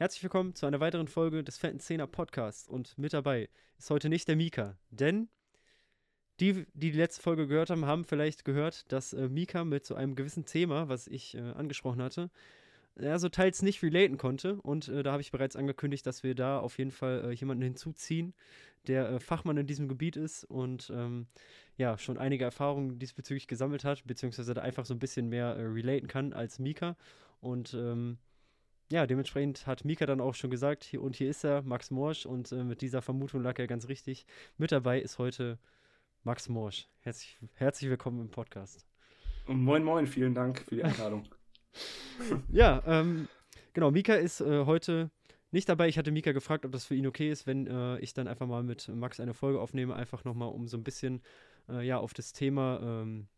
Herzlich willkommen zu einer weiteren Folge des Fetten Zehner Podcasts. Und mit dabei ist heute nicht der Mika, denn die, die die letzte Folge gehört haben, haben vielleicht gehört, dass äh, Mika mit so einem gewissen Thema, was ich äh, angesprochen hatte, ja, so teils nicht relaten konnte. Und äh, da habe ich bereits angekündigt, dass wir da auf jeden Fall äh, jemanden hinzuziehen, der äh, Fachmann in diesem Gebiet ist und ähm, ja, schon einige Erfahrungen diesbezüglich gesammelt hat, beziehungsweise da einfach so ein bisschen mehr äh, relaten kann als Mika. Und ähm, ja, dementsprechend hat Mika dann auch schon gesagt, hier und hier ist er, Max Morsch. Und äh, mit dieser Vermutung lag er ganz richtig. Mit dabei ist heute Max Morsch. Herzlich, herzlich willkommen im Podcast. Moin, moin, vielen Dank für die Einladung. ja, ähm, genau, Mika ist äh, heute nicht dabei. Ich hatte Mika gefragt, ob das für ihn okay ist, wenn äh, ich dann einfach mal mit Max eine Folge aufnehme, einfach nochmal, um so ein bisschen äh, ja, auf das Thema ähm,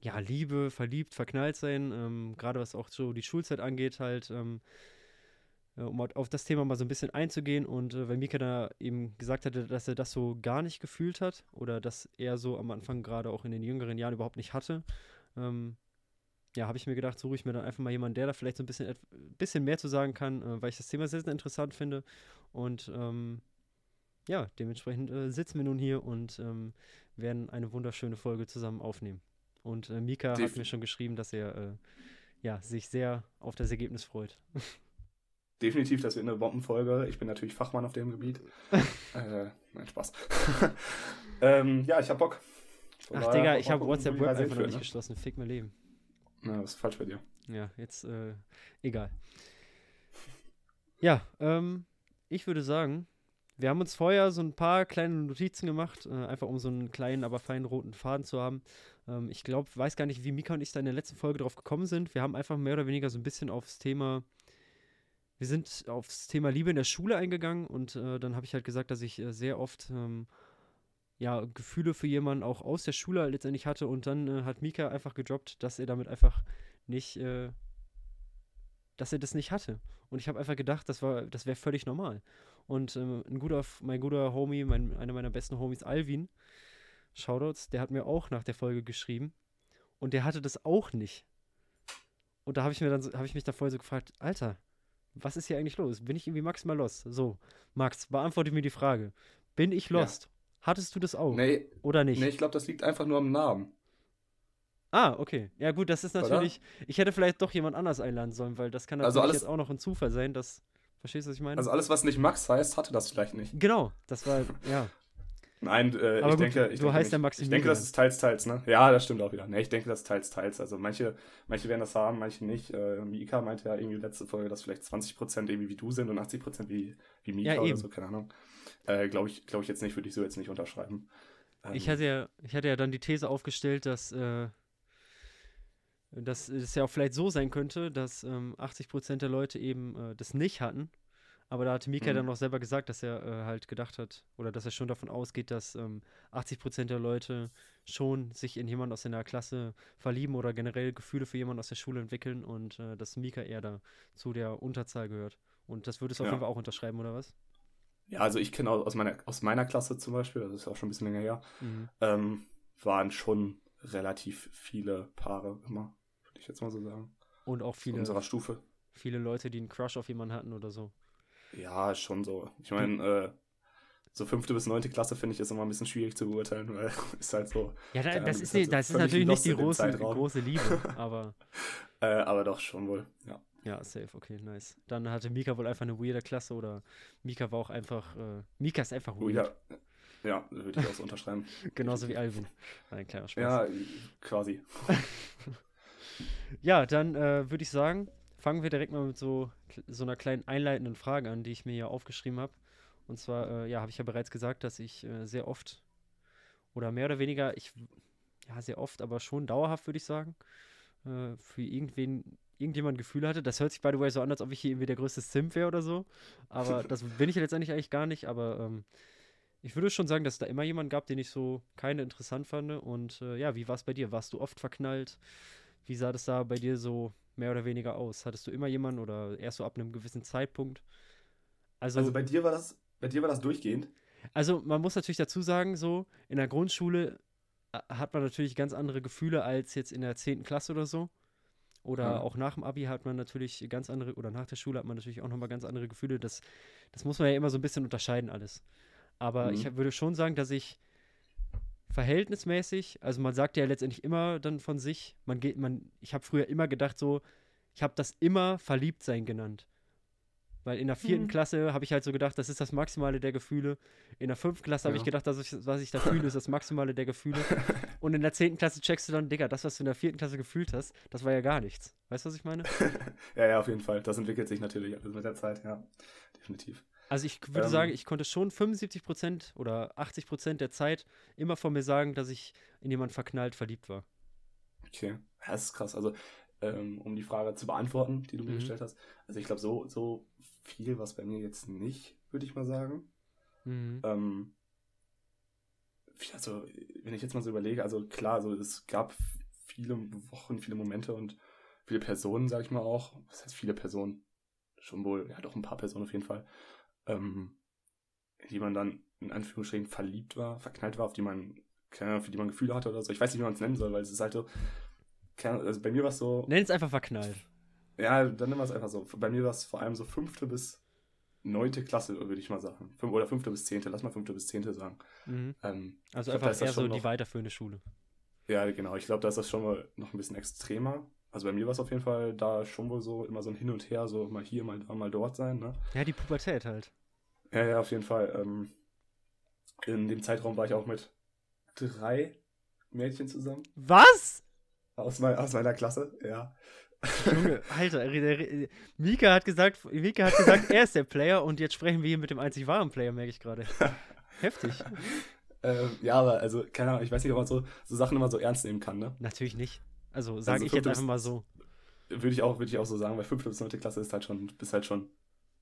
ja, Liebe, verliebt, verknallt sein, ähm, gerade was auch so die Schulzeit angeht, halt, ähm, äh, um auf das Thema mal so ein bisschen einzugehen. Und äh, weil Mika da eben gesagt hatte, dass er das so gar nicht gefühlt hat oder dass er so am Anfang gerade auch in den jüngeren Jahren überhaupt nicht hatte, ähm, ja, habe ich mir gedacht, suche ich mir dann einfach mal jemanden, der da vielleicht so ein bisschen, bisschen mehr zu sagen kann, äh, weil ich das Thema sehr, sehr interessant finde. Und ähm, ja, dementsprechend äh, sitzen wir nun hier und ähm, werden eine wunderschöne Folge zusammen aufnehmen. Und äh, Mika Def hat mir schon geschrieben, dass er äh, ja, sich sehr auf das Ergebnis freut. Definitiv, das wird eine Bombenfolge. Ich bin natürlich Fachmann auf dem Gebiet. äh, nein, Spaß. ähm, ja, ich hab Bock. Von Ach, Digga, ich habe WhatsApp Web einfach noch nicht ne? geschlossen. Fick mein Leben. Na, was ist falsch bei dir? Ja, jetzt, äh, egal. Ja, ähm, ich würde sagen, wir haben uns vorher so ein paar kleine Notizen gemacht, äh, einfach um so einen kleinen, aber feinen roten Faden zu haben. Ähm, ich glaube, weiß gar nicht, wie Mika und ich da in der letzten Folge drauf gekommen sind. Wir haben einfach mehr oder weniger so ein bisschen aufs Thema, wir sind aufs Thema Liebe in der Schule eingegangen und äh, dann habe ich halt gesagt, dass ich äh, sehr oft ähm, ja, Gefühle für jemanden auch aus der Schule letztendlich hatte und dann äh, hat Mika einfach gedroppt, dass er damit einfach nicht, äh, dass er das nicht hatte. Und ich habe einfach gedacht, das das wäre völlig normal. Und ähm, ein guter, mein guter Homie, mein, einer meiner besten Homies, Alvin, Shoutouts, der hat mir auch nach der Folge geschrieben. Und der hatte das auch nicht. Und da habe ich mir dann habe ich mich da vorher so gefragt, Alter, was ist hier eigentlich los? Bin ich irgendwie maximal lost? So, Max, beantworte mir die Frage. Bin ich lost? Ja. Hattest du das auch? Nee. Oder nicht? Nee, ich glaube, das liegt einfach nur am Namen. Ah, okay. Ja, gut, das ist natürlich. Oder? Ich hätte vielleicht doch jemand anders einladen sollen, weil das kann also natürlich also jetzt auch noch ein Zufall sein, dass Verstehst du, was ich meine? Also alles, was nicht Max heißt, hatte das vielleicht nicht. Genau, das war, ja. Nein, äh, ich gut, denke, ich du denke Maximilian. Ich denke, das ist teils, teils, ne? Ja, das stimmt auch wieder. Ne, ich denke, das ist teils, teils. Also manche, manche werden das haben, manche nicht. Äh, Mika meinte ja irgendwie letzte Folge, dass vielleicht 20% irgendwie wie du sind und 80% wie, wie Mika ja, oder so, keine Ahnung. Äh, Glaube ich, glaub ich jetzt nicht, würde ich so jetzt nicht unterschreiben. Ähm, ich, hatte ja, ich hatte ja dann die These aufgestellt, dass, äh, dass es ja auch vielleicht so sein könnte, dass ähm, 80% der Leute eben äh, das nicht hatten aber da hatte Mika mhm. dann noch selber gesagt, dass er äh, halt gedacht hat, oder dass er schon davon ausgeht, dass ähm, 80% der Leute schon sich in jemanden aus seiner Klasse verlieben oder generell Gefühle für jemanden aus der Schule entwickeln und äh, dass Mika eher da zu der Unterzahl gehört. Und das würdest du ja. auf jeden Fall auch unterschreiben, oder was? Ja, also ich kenne aus meiner, aus meiner Klasse zum Beispiel, das ist auch schon ein bisschen länger her, mhm. ähm, waren schon relativ viele Paare immer, würde ich jetzt mal so sagen. Und auch viele. unserer Stufe. Viele Leute, die einen Crush auf jemanden hatten oder so. Ja, schon so. Ich meine, äh, so fünfte bis neunte Klasse finde ich ist immer ein bisschen schwierig zu beurteilen, weil ist halt so. Ja, da, das, ist, halt das ist natürlich nicht die große, große Liebe, aber. äh, aber doch, schon wohl, ja. Ja, safe, okay, nice. Dann hatte Mika wohl einfach eine weirde Klasse oder Mika war auch einfach. Äh, Mika ist einfach weird. Ja, ja würde ich auch so unterschreiben. Genauso wie Alvin. Ein kleiner Spaß. Ja, quasi. Ja, dann äh, würde ich sagen, fangen wir direkt mal mit so, so einer kleinen einleitenden Frage an, die ich mir hier aufgeschrieben habe. Und zwar, äh, ja, habe ich ja bereits gesagt, dass ich äh, sehr oft oder mehr oder weniger, ich, ja, sehr oft, aber schon dauerhaft, würde ich sagen, äh, für irgendwen, irgendjemand Gefühle hatte. Das hört sich, by the way, so an, als ob ich hier irgendwie der größte Simp wäre oder so. Aber das bin ich letztendlich eigentlich gar nicht. Aber ähm, ich würde schon sagen, dass es da immer jemanden gab, den ich so keine interessant fand. Und äh, ja, wie war es bei dir? Warst du oft verknallt? Wie sah das da bei dir so mehr oder weniger aus? Hattest du immer jemanden oder erst so ab einem gewissen Zeitpunkt? Also, also bei dir war das, bei dir war das durchgehend? Also man muss natürlich dazu sagen, so in der Grundschule äh, hat man natürlich ganz andere Gefühle als jetzt in der 10. Klasse oder so. Oder ja. auch nach dem Abi hat man natürlich ganz andere, oder nach der Schule hat man natürlich auch nochmal ganz andere Gefühle. Das, das muss man ja immer so ein bisschen unterscheiden, alles. Aber mhm. ich würde schon sagen, dass ich verhältnismäßig, also man sagt ja letztendlich immer dann von sich, man geht, man, ich habe früher immer gedacht, so, ich habe das immer Verliebtsein genannt. Weil in der vierten mhm. Klasse habe ich halt so gedacht, das ist das Maximale der Gefühle. In der fünften Klasse ja. habe ich gedacht, dass ich, was ich da fühle, ist das Maximale der Gefühle. Und in der zehnten Klasse checkst du dann, Digga, das, was du in der vierten Klasse gefühlt hast, das war ja gar nichts. Weißt du, was ich meine? ja, ja, auf jeden Fall. Das entwickelt sich natürlich alles mit der Zeit, ja. Definitiv. Also ich würde ähm, sagen, ich konnte schon 75 Prozent oder 80 Prozent der Zeit immer von mir sagen, dass ich in jemanden verknallt verliebt war. Okay, das ist krass. Also ähm, um die Frage zu beantworten, die du mir mhm. gestellt hast. Also ich glaube, so, so viel was bei mir jetzt nicht, würde ich mal sagen. Mhm. Ähm, also, wenn ich jetzt mal so überlege, also klar, also es gab viele Wochen, viele Momente und viele Personen, sag ich mal auch. Was heißt viele Personen? Schon wohl, ja, doch ein paar Personen auf jeden Fall. Ähm, die man dann in Anführungsstrichen verliebt war, verknallt war, auf die man, keine Ahnung, für die man Gefühle hatte oder so. Ich weiß nicht, wie man es nennen soll, weil es ist halt so, also bei mir war es so. Nenn es einfach verknallt. Ja, dann nennen wir es einfach so. Bei mir war es vor allem so fünfte bis neunte Klasse, würde ich mal sagen. Fünf, oder fünfte bis zehnte, lass mal fünfte bis zehnte sagen. Mhm. Ähm, also einfach glaub, eher so die weiterführende Schule. Ja, genau. Ich glaube, da ist das schon mal noch ein bisschen extremer. Also bei mir war es auf jeden Fall da schon wohl so immer so ein Hin und Her, so mal hier, mal da, mal dort sein. Ne? Ja, die Pubertät halt. Ja, ja, auf jeden Fall. Ähm, in dem Zeitraum war ich auch mit drei Mädchen zusammen. Was? Aus, mein, aus meiner Klasse, ja. Junge, Alter, Mika hat gesagt, Mika hat gesagt, er ist der Player und jetzt sprechen wir hier mit dem einzig wahren Player, merke ich gerade. Heftig. Ähm, ja, aber also, keine Ahnung, ich weiß nicht, ob man so, so Sachen immer so ernst nehmen kann, ne? Natürlich nicht. Also sage also ich jetzt einfach mal so. Würde ich auch, würde ich auch so sagen, weil 5. bis 9. Klasse ist halt schon, bist halt schon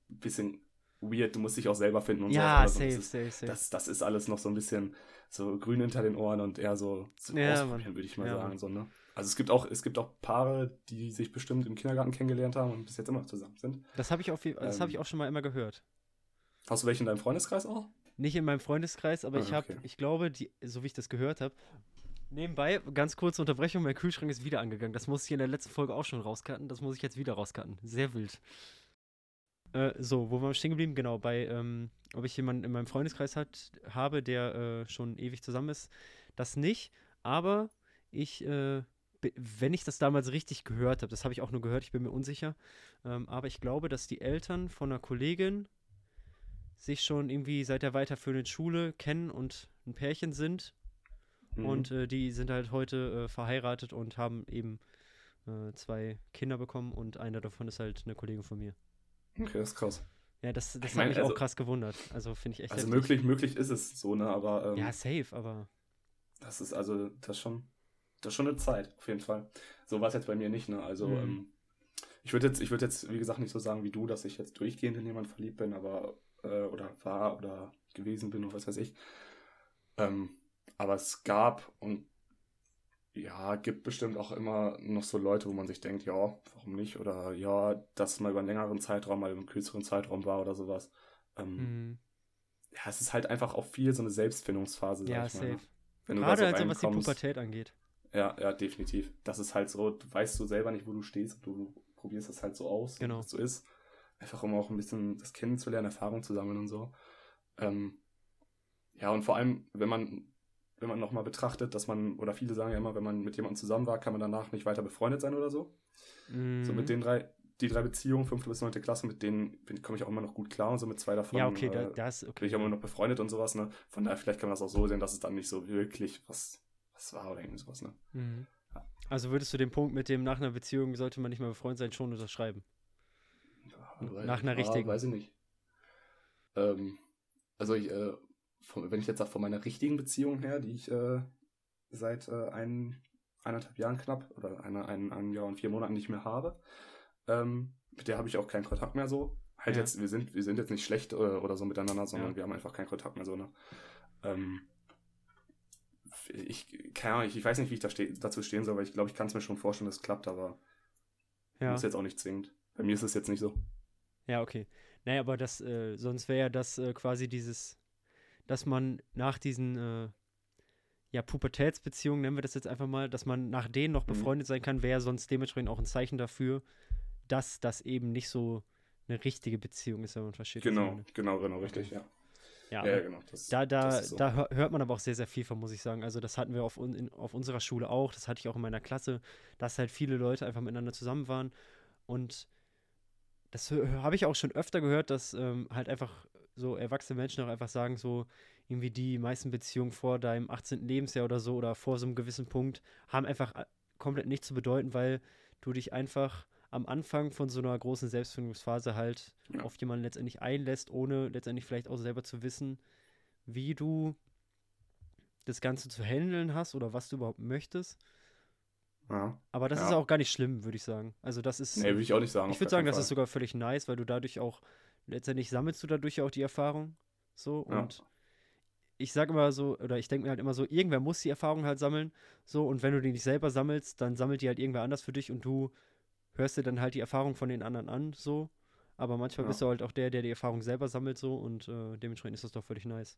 ein bisschen weird, du musst dich auch selber finden und ja, so. Ja, safe, safe, safe. Das, das ist alles noch so ein bisschen so grün hinter den Ohren und eher so, so ja, ausprobieren, würde ich mal ja, sagen, so, ne? Also es gibt auch, es gibt auch Paare, die sich bestimmt im Kindergarten kennengelernt haben und bis jetzt immer noch zusammen sind. Das habe ich, das ähm, hab ich auch schon mal immer gehört. Hast du welche in deinem Freundeskreis auch? Nicht in meinem Freundeskreis, aber ah, ich habe, okay. ich glaube, die, so wie ich das gehört habe, nebenbei, ganz kurze Unterbrechung, mein Kühlschrank ist wieder angegangen. Das muss ich in der letzten Folge auch schon rauscutten, das muss ich jetzt wieder rauscutten. Sehr wild. Äh, so, wo waren wir stehen geblieben? Genau, bei, ähm, ob ich jemanden in meinem Freundeskreis hat, habe, der äh, schon ewig zusammen ist. Das nicht, aber ich äh, wenn ich das damals richtig gehört habe, das habe ich auch nur gehört, ich bin mir unsicher, ähm, aber ich glaube, dass die Eltern von einer Kollegin sich schon irgendwie seit der weiterführenden Schule kennen und ein Pärchen sind. Mhm. Und äh, die sind halt heute äh, verheiratet und haben eben äh, zwei Kinder bekommen und einer davon ist halt eine Kollegin von mir. Okay, das ist krass. Ja, das, das ich mein, hat mich also, auch krass gewundert. Also finde ich echt. Also möglich, möglich ist es so, ne? Aber. Ähm, ja, safe, aber. Das ist also, das schon das ist schon eine Zeit, auf jeden Fall. So war es jetzt bei mir nicht, ne? Also, mhm. ähm, ich würde jetzt, ich würde jetzt, wie gesagt, nicht so sagen wie du, dass ich jetzt durchgehend in jemanden verliebt bin, aber, äh, oder war oder gewesen bin oder was weiß ich. Ähm, aber es gab und ja, gibt bestimmt auch immer noch so Leute, wo man sich denkt, ja, warum nicht? Oder ja, dass es mal über einen längeren Zeitraum, mal über einen kürzeren Zeitraum war oder sowas. Ähm, mhm. Ja, es ist halt einfach auch viel so eine Selbstfindungsphase, ja, sag ich safe. mal. Ne? Gerade so also was die Pubertät angeht. Ja, ja, definitiv. Das ist halt so, du weißt du selber nicht, wo du stehst, du probierst das halt so aus, genau. was so ist. Einfach um auch ein bisschen das kennenzulernen, Erfahrung zu sammeln und so. Ähm, ja, und vor allem, wenn man, wenn man nochmal betrachtet, dass man, oder viele sagen ja immer, wenn man mit jemandem zusammen war, kann man danach nicht weiter befreundet sein oder so. Mhm. So mit den drei, die drei Beziehungen, fünfte bis neunte Klasse, mit denen komme ich auch immer noch gut klar und so mit zwei davon. Ja, okay, äh, das, okay. bin ich auch immer noch befreundet und sowas, ne? Von daher, vielleicht kann man das auch so sehen, dass es dann nicht so wirklich was was war oder irgendwie sowas, ne? Mhm. Ja. Also würdest du den Punkt mit dem nach einer Beziehung sollte man nicht mehr befreundet sein, schon unterschreiben? Ja, nach einer richtigen. Weiß ich nicht. Ähm, also ich, äh, von, wenn ich jetzt sage, von meiner richtigen Beziehung her, die ich äh, seit äh, ein, eineinhalb Jahren knapp oder eine, ein, ein Jahr und vier Monaten nicht mehr habe, ähm, mit der habe ich auch keinen Kontakt mehr so. Halt ja. jetzt, wir sind, wir sind jetzt nicht schlecht oder, äh, oder so miteinander, sondern ja. wir haben einfach keinen Kontakt mehr so, ne? Ähm, ich, keine Ahnung, ich, ich weiß nicht, wie ich da ste dazu stehen soll, aber ich glaube, ich kann es mir schon vorstellen, dass es klappt, aber ja. muss jetzt auch nicht zwingend. Bei mir ist es jetzt nicht so. Ja, okay. Naja, aber das, äh, sonst wäre ja das äh, quasi dieses, dass man nach diesen, äh, ja, Pubertätsbeziehungen, nennen wir das jetzt einfach mal, dass man nach denen noch mhm. befreundet sein kann, wäre sonst dementsprechend auch ein Zeichen dafür, dass das eben nicht so eine richtige Beziehung ist, wenn man versteht. Genau, genau, genau, richtig, ja. Ja, ja genau. Das, da da, so. da hört man aber auch sehr, sehr viel von, muss ich sagen. Also, das hatten wir auf, in, auf unserer Schule auch, das hatte ich auch in meiner Klasse, dass halt viele Leute einfach miteinander zusammen waren. Und das habe ich auch schon öfter gehört, dass ähm, halt einfach so erwachsene Menschen auch einfach sagen, so irgendwie die meisten Beziehungen vor deinem 18. Lebensjahr oder so oder vor so einem gewissen Punkt haben einfach äh, komplett nichts zu bedeuten, weil du dich einfach am Anfang von so einer großen Selbstfindungsphase halt ja. auf jemanden letztendlich einlässt, ohne letztendlich vielleicht auch selber zu wissen, wie du das Ganze zu handeln hast oder was du überhaupt möchtest. Ja. Aber das ja. ist auch gar nicht schlimm, würde ich sagen. Also das ist. Nee, würde ich auch nicht sagen. Ich würde sagen, das Fall. ist sogar völlig nice, weil du dadurch auch, letztendlich sammelst du dadurch auch die Erfahrung. So und ich sage immer so, oder ich denke mir halt immer so, irgendwer muss die Erfahrung halt sammeln. So, und wenn du die nicht selber sammelst, dann sammelt die halt irgendwer anders für dich und du hörst dir dann halt die Erfahrung von den anderen an, so. Aber manchmal ja. bist du halt auch der, der die Erfahrung selber sammelt, so, und äh, dementsprechend ist das doch völlig nice.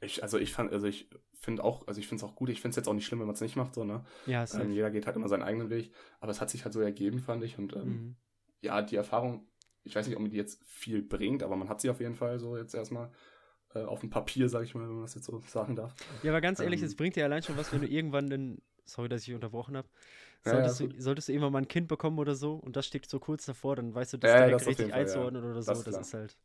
Ich, also ich fand, also ich finde auch, also ich finde es auch gut, ich finde es jetzt auch nicht schlimm, wenn man es nicht macht, so, ne? Ja, ähm, Jeder geht halt immer seinen eigenen Weg, aber es hat sich halt so ergeben, fand ich. Und ähm, mhm. ja, die Erfahrung, ich weiß nicht, ob mir die jetzt viel bringt, aber man hat sie auf jeden Fall so jetzt erstmal äh, auf dem Papier, sag ich mal, wenn man das jetzt so sagen darf. Ja, aber ganz ehrlich, ähm, es bringt dir allein schon was, wenn du irgendwann den, sorry, dass ich unterbrochen habe, solltest, ja, ja, du, solltest du irgendwann mal ein Kind bekommen oder so und das steht so kurz davor, dann weißt du das ja, direkt das richtig Fall, einzuordnen oder so, das, das ist halt.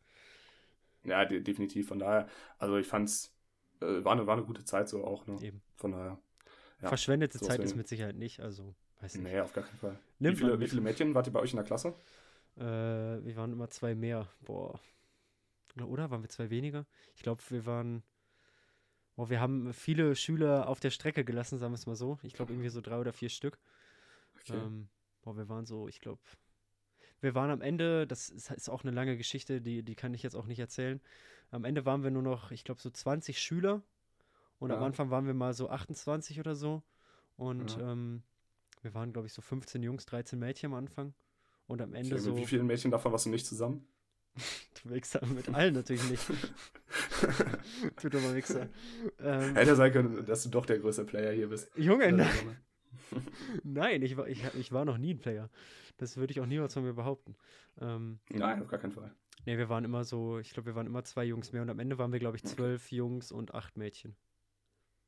Ja, de definitiv, von daher, also ich fand's, äh, war, eine, war eine gute Zeit so auch, ne? Eben. Von daher. Verschwendete so Zeit ist mit Sicherheit nicht, also weiß nicht. Nee, auf gar keinen Fall. wie, viele, wie viele Mädchen wart ihr bei euch in der Klasse? Äh, wir waren immer zwei mehr. Boah, oder waren wir zwei weniger? Ich glaube, wir waren. Oh, wir haben viele Schüler auf der Strecke gelassen, sagen wir es mal so. Ich glaube, irgendwie so drei oder vier Stück. Okay. Ähm, boah, wir waren so, ich glaube, wir waren am Ende, das ist, ist, auch eine lange Geschichte, die, die kann ich jetzt auch nicht erzählen. Am Ende waren wir nur noch, ich glaube, so 20 Schüler. Und ja. am Anfang waren wir mal so 28 oder so. Und ja. ähm, wir waren, glaube ich, so 15 Jungs, 13 Mädchen am Anfang. Und am Ende so. Mit wie vielen Mädchen davon warst du nicht zusammen? Du Wichser, mit allen natürlich nicht. du dummer Wichser. Ähm, Hätte sein können, dass du doch der größte Player hier bist. Junge, nein. nein, ich war, ich, ich war noch nie ein Player. Das würde ich auch niemals von mir behaupten. Ähm, nein, auf gar keinen Fall. Nee, wir waren immer so, ich glaube, wir waren immer zwei Jungs mehr und am Ende waren wir, glaube ich, zwölf okay. Jungs und acht Mädchen.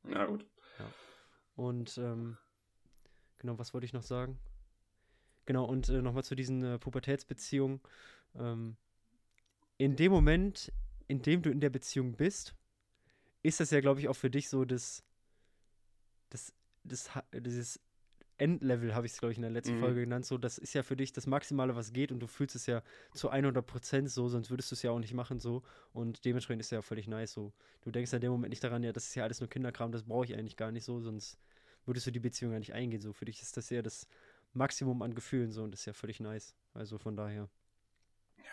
Na gut. Ja. Und ähm, genau, was wollte ich noch sagen? Genau, und äh, nochmal zu diesen äh, Pubertätsbeziehungen. Ähm, in dem Moment, in dem du in der Beziehung bist, ist das ja, glaube ich, auch für dich so das, das, das, dieses Endlevel, habe ich es, glaube ich, in der letzten mhm. Folge genannt. So, das ist ja für dich das Maximale, was geht und du fühlst es ja zu 100 Prozent so, sonst würdest du es ja auch nicht machen so. Und dementsprechend ist es ja völlig nice so. Du denkst ja in dem Moment nicht daran, ja, das ist ja alles nur Kinderkram, das brauche ich eigentlich gar nicht so, sonst würdest du die Beziehung ja nicht eingehen. So, für dich ist das ja das Maximum an Gefühlen so und das ist ja völlig nice. Also von daher.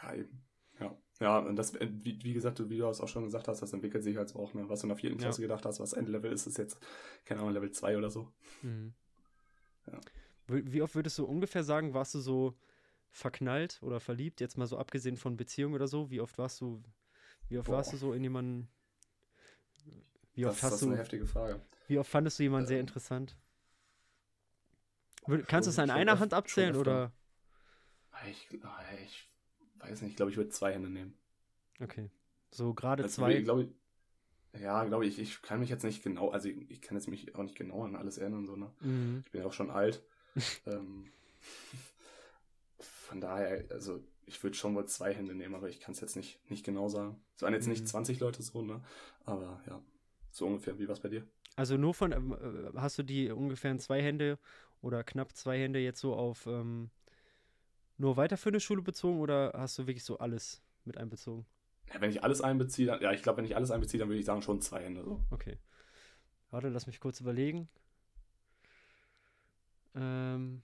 Ja, eben. Ja. Ja, und das, äh, wie, wie gesagt, wie du es auch schon gesagt hast, das entwickelt sich halt auch, ne? Was du in der vierten Klasse ja. gedacht hast, was Endlevel ist, ist jetzt, keine Ahnung, Level 2 oder so. Mhm. Ja. Wie oft würdest du ungefähr sagen, warst du so verknallt oder verliebt, jetzt mal so abgesehen von Beziehungen oder so? Wie oft warst du, wie oft Boah. warst du so in jemanden? Wie oft das, hast das ist eine heftige Frage. Wie oft fandest du jemanden ähm, sehr interessant? Kannst du es an einer Hand abzählen oder? Ich, ich weiß nicht, ich glaube, ich würde zwei Hände nehmen. Okay. So gerade also, zwei. Glaube ja, glaube ich, ich kann mich jetzt nicht genau, also ich, ich, kann jetzt mich auch nicht genau an alles erinnern, so, ne? Mhm. Ich bin ja auch schon alt. ähm, von daher, also ich würde schon wohl zwei Hände nehmen, aber ich kann es jetzt nicht, nicht genau sagen. Es waren jetzt mhm. nicht 20 Leute so, ne? Aber ja, so ungefähr. Wie war es bei dir? Also nur von, äh, hast du die ungefähr zwei Hände oder knapp zwei Hände jetzt so auf ähm, nur weiterführende Schule bezogen oder hast du wirklich so alles mit einbezogen? Ja, wenn ich alles einbeziehe, dann, ja, ich glaube, wenn ich alles einbeziehe, dann würde ich sagen schon zwei Hände. So. Okay. Warte, lass mich kurz überlegen. Ähm.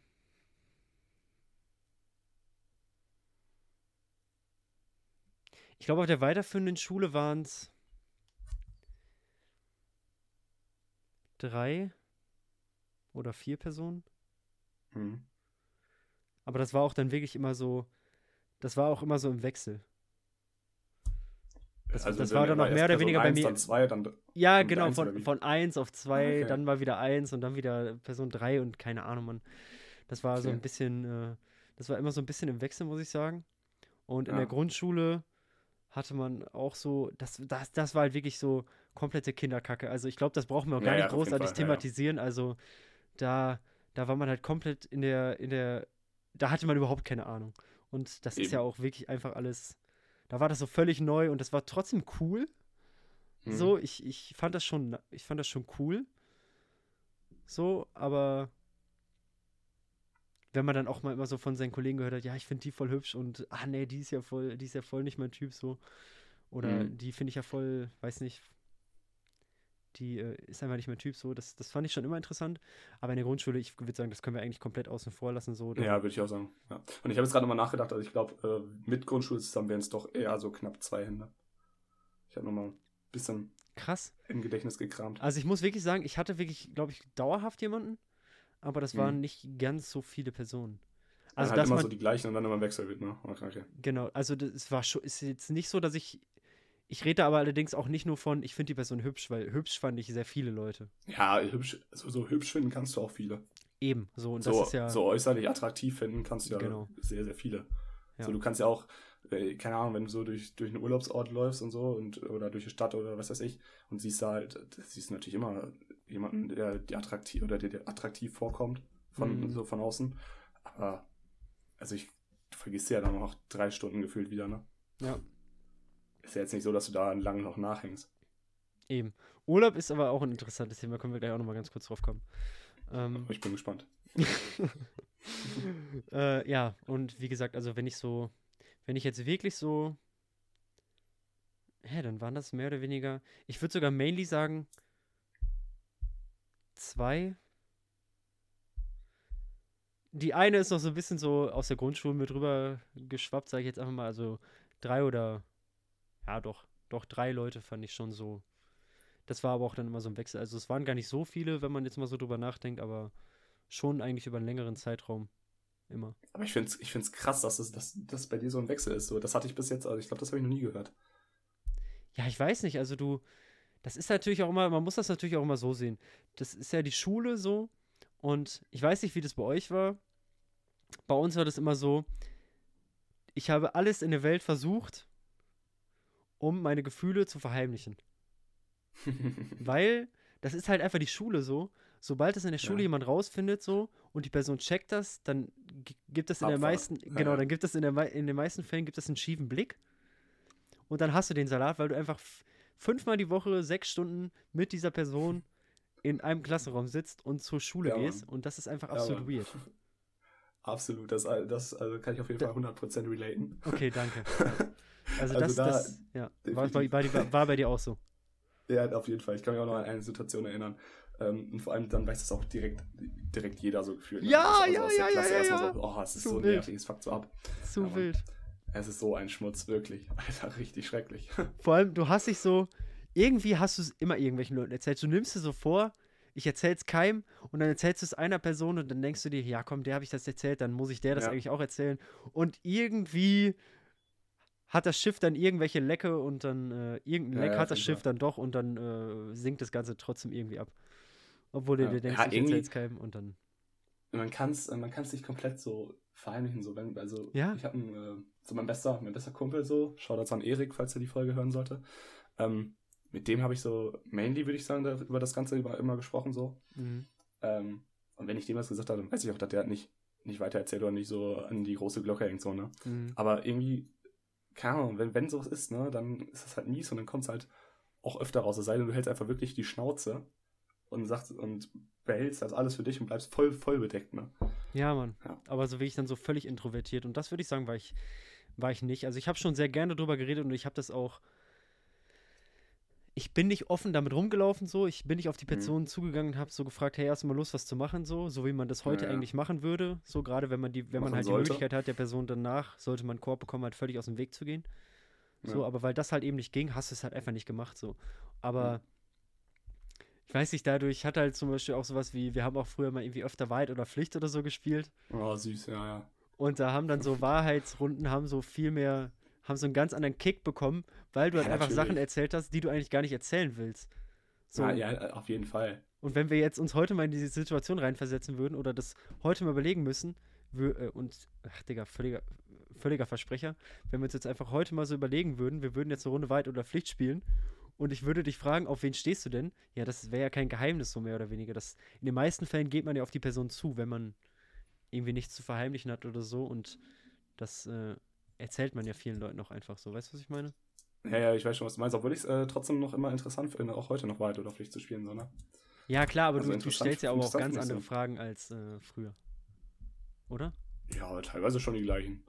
Ich glaube, auf der weiterführenden Schule waren es drei oder vier Personen. Mhm. Aber das war auch dann wirklich immer so, das war auch immer so im Wechsel. Das, also das war dann noch mehr oder weniger bei mir. Dann zwei, dann ja, genau, von, von 1 auf 2, ah, okay. dann war wieder 1 und dann wieder Person 3 und keine Ahnung, man. Das war okay. so ein bisschen, äh, das war immer so ein bisschen im Wechsel, muss ich sagen. Und in ja. der Grundschule hatte man auch so, das, das, das war halt wirklich so komplette Kinderkacke. Also ich glaube, das brauchen wir auch gar ja, nicht ja, großartig thematisieren. Also da, da war man halt komplett in der, in der, da hatte man überhaupt keine Ahnung. Und das Eben. ist ja auch wirklich einfach alles da war das so völlig neu und das war trotzdem cool. Mhm. So, ich, ich fand das schon, ich fand das schon cool. So, aber wenn man dann auch mal immer so von seinen Kollegen gehört hat, ja, ich finde die voll hübsch und ah nee, die ist ja voll, die ist ja voll nicht mein Typ so. Oder mhm. die finde ich ja voll, weiß nicht, die äh, ist einfach nicht mein Typ so. Das, das fand ich schon immer interessant. Aber in der Grundschule, ich würde sagen, das können wir eigentlich komplett außen vor lassen. So, ja, würde ich auch sagen. Ja. Und ich habe jetzt gerade nochmal nachgedacht, also ich glaube, äh, mit Grundschule zusammen wären es doch eher so knapp zwei Hände. Ich habe nochmal ein bisschen krass im Gedächtnis gekramt. Also ich muss wirklich sagen, ich hatte wirklich, glaube ich, dauerhaft jemanden, aber das waren mhm. nicht ganz so viele Personen. Also halt immer man, so die gleichen und dann immer Wechsel wird, ne? Okay. Genau, also das war schon, ist jetzt nicht so, dass ich ich rede aber allerdings auch nicht nur von, ich finde die Person hübsch, weil hübsch fand ich sehr viele Leute. Ja, hübsch, so, so hübsch finden kannst du auch viele. Eben, so und so, das ist ja. So äußerlich attraktiv finden kannst du ja genau. sehr, sehr viele. Ja. So, du kannst ja auch, äh, keine Ahnung, wenn du so durch, durch einen Urlaubsort läufst und so und oder durch die Stadt oder was weiß ich und siehst da halt, siehst du natürlich immer jemanden, der dir attraktiv oder der dir attraktiv vorkommt von mhm. so von außen. Aber also ich du vergisst ja dann noch drei Stunden gefühlt wieder, ne? Ja. Ist ja jetzt nicht so, dass du da lang noch nachhängst. Eben. Urlaub ist aber auch ein interessantes Thema, können wir gleich auch nochmal ganz kurz drauf kommen. Ähm, ich bin gespannt. äh, ja, und wie gesagt, also wenn ich so, wenn ich jetzt wirklich so, hä, dann waren das mehr oder weniger, ich würde sogar mainly sagen, zwei. Die eine ist noch so ein bisschen so aus der Grundschule mit rüber geschwappt, sage ich jetzt einfach mal, also drei oder ja, doch, doch drei Leute fand ich schon so. Das war aber auch dann immer so ein Wechsel. Also es waren gar nicht so viele, wenn man jetzt mal so drüber nachdenkt, aber schon eigentlich über einen längeren Zeitraum immer. Aber ich finde es ich find's krass, dass das dass, dass bei dir so ein Wechsel ist. So, das hatte ich bis jetzt, also ich glaube, das habe ich noch nie gehört. Ja, ich weiß nicht. Also du, das ist natürlich auch immer, man muss das natürlich auch immer so sehen. Das ist ja die Schule so. Und ich weiß nicht, wie das bei euch war. Bei uns war das immer so, ich habe alles in der Welt versucht, um meine Gefühle zu verheimlichen. Weil das ist halt einfach die Schule so. Sobald es in der Schule ja. jemand rausfindet so und die Person checkt das, dann gibt es in der meisten, ja. genau, dann gibt es in, der, in den meisten Fällen gibt es einen schiefen Blick. Und dann hast du den Salat, weil du einfach fünfmal die Woche sechs Stunden mit dieser Person in einem Klassenraum sitzt und zur Schule ja, gehst. Und das ist einfach absolut weird. Absolut, das, das also kann ich auf jeden Fall 100% relaten. Okay, danke. Also, also das, da, das ja, war, war, war, bei dir auch so. Ja, auf jeden Fall. Ich kann mich auch noch an eine Situation erinnern. Ähm, und vor allem dann weiß das auch direkt, direkt jeder so gefühlt. Ne? Ja, also, also ja, ja, ja, ja, ja. So, oh, es ist Zu so wild. nervig, es fuckt so ab. Zu ja, wild. Es ist so ein Schmutz, wirklich. Alter, richtig schrecklich. Vor allem, du hast dich so, irgendwie hast du es immer irgendwelchen Leuten erzählt. Du nimmst dir so vor, ich erzähl's keinem und dann erzählst du es einer Person und dann denkst du dir, ja komm, der habe ich das erzählt, dann muss ich der das ja. eigentlich auch erzählen. Und irgendwie hat das Schiff dann irgendwelche Lecke und dann äh, irgendein Leck ja, hat das Schiff dann doch und dann äh, sinkt das Ganze trotzdem irgendwie ab. Obwohl du dir denkst, ja, ich erzähl's keinem und dann. Man kann es man kann's nicht komplett so verheimlichen, so wenn, also ja. ich habe äh, so mein bester, mein bester Kumpel so, Shoutouts an Erik, falls er die Folge hören sollte. Ähm, mit dem habe ich so mainly, würde ich sagen, da, über das Ganze über, immer gesprochen so. Mhm. Ähm, und wenn ich dem was gesagt habe, dann weiß ich auch, dass der nicht, nicht weiter erzählt oder nicht so an die große Glocke hängt, so, ne? Mhm. Aber irgendwie keine Ahnung, wenn, wenn so ist, ne, dann ist das halt mies und dann kommt es halt auch öfter raus. Es sei denn, du hältst einfach wirklich die Schnauze und sagst und behältst das alles für dich und bleibst voll, voll bedeckt, ne? Ja, Mann. Ja. Aber so wie ich dann so völlig introvertiert und das würde ich sagen, war ich, war ich nicht. Also ich habe schon sehr gerne drüber geredet und ich habe das auch ich bin nicht offen damit rumgelaufen so. Ich bin nicht auf die mhm. Person mhm. zugegangen und habe so gefragt, hey, hast du mal Lust, was zu machen so, so wie man das heute ja, eigentlich machen würde. So gerade wenn man die, wenn man halt sollte. die Möglichkeit hat, der Person danach sollte man einen Korb bekommen, halt völlig aus dem Weg zu gehen. So, ja. aber weil das halt eben nicht ging, hast du es halt einfach nicht gemacht so. Aber ich weiß nicht, dadurch hat halt zum Beispiel auch sowas wie, wir haben auch früher mal irgendwie öfter Wahrheit oder Pflicht oder so gespielt. Oh, süß, ja, ja. Und da haben dann so Wahrheitsrunden, haben so viel mehr haben so einen ganz anderen Kick bekommen, weil du halt ja, einfach Sachen erzählt hast, die du eigentlich gar nicht erzählen willst. So. Ja, ja, auf jeden Fall. Und wenn wir jetzt uns heute mal in diese Situation reinversetzen würden oder das heute mal überlegen müssen, wir, äh, und, ach Digga, völliger, völliger Versprecher, wenn wir uns jetzt einfach heute mal so überlegen würden, wir würden jetzt eine Runde Weit oder Pflicht spielen und ich würde dich fragen, auf wen stehst du denn? Ja, das wäre ja kein Geheimnis so mehr oder weniger. Das, in den meisten Fällen geht man ja auf die Person zu, wenn man irgendwie nichts zu verheimlichen hat oder so und das äh, erzählt man ja vielen Leuten auch einfach so. Weißt du, was ich meine? Ja, ja, ich weiß schon, was du meinst, obwohl ich es äh, trotzdem noch immer interessant finde, auch heute noch Weit oder Pflicht zu spielen, so, ne? Ja, klar, aber also du, du, stellst ja aber auch ganz andere Fragen als äh, früher. Oder? Ja, teilweise schon die gleichen.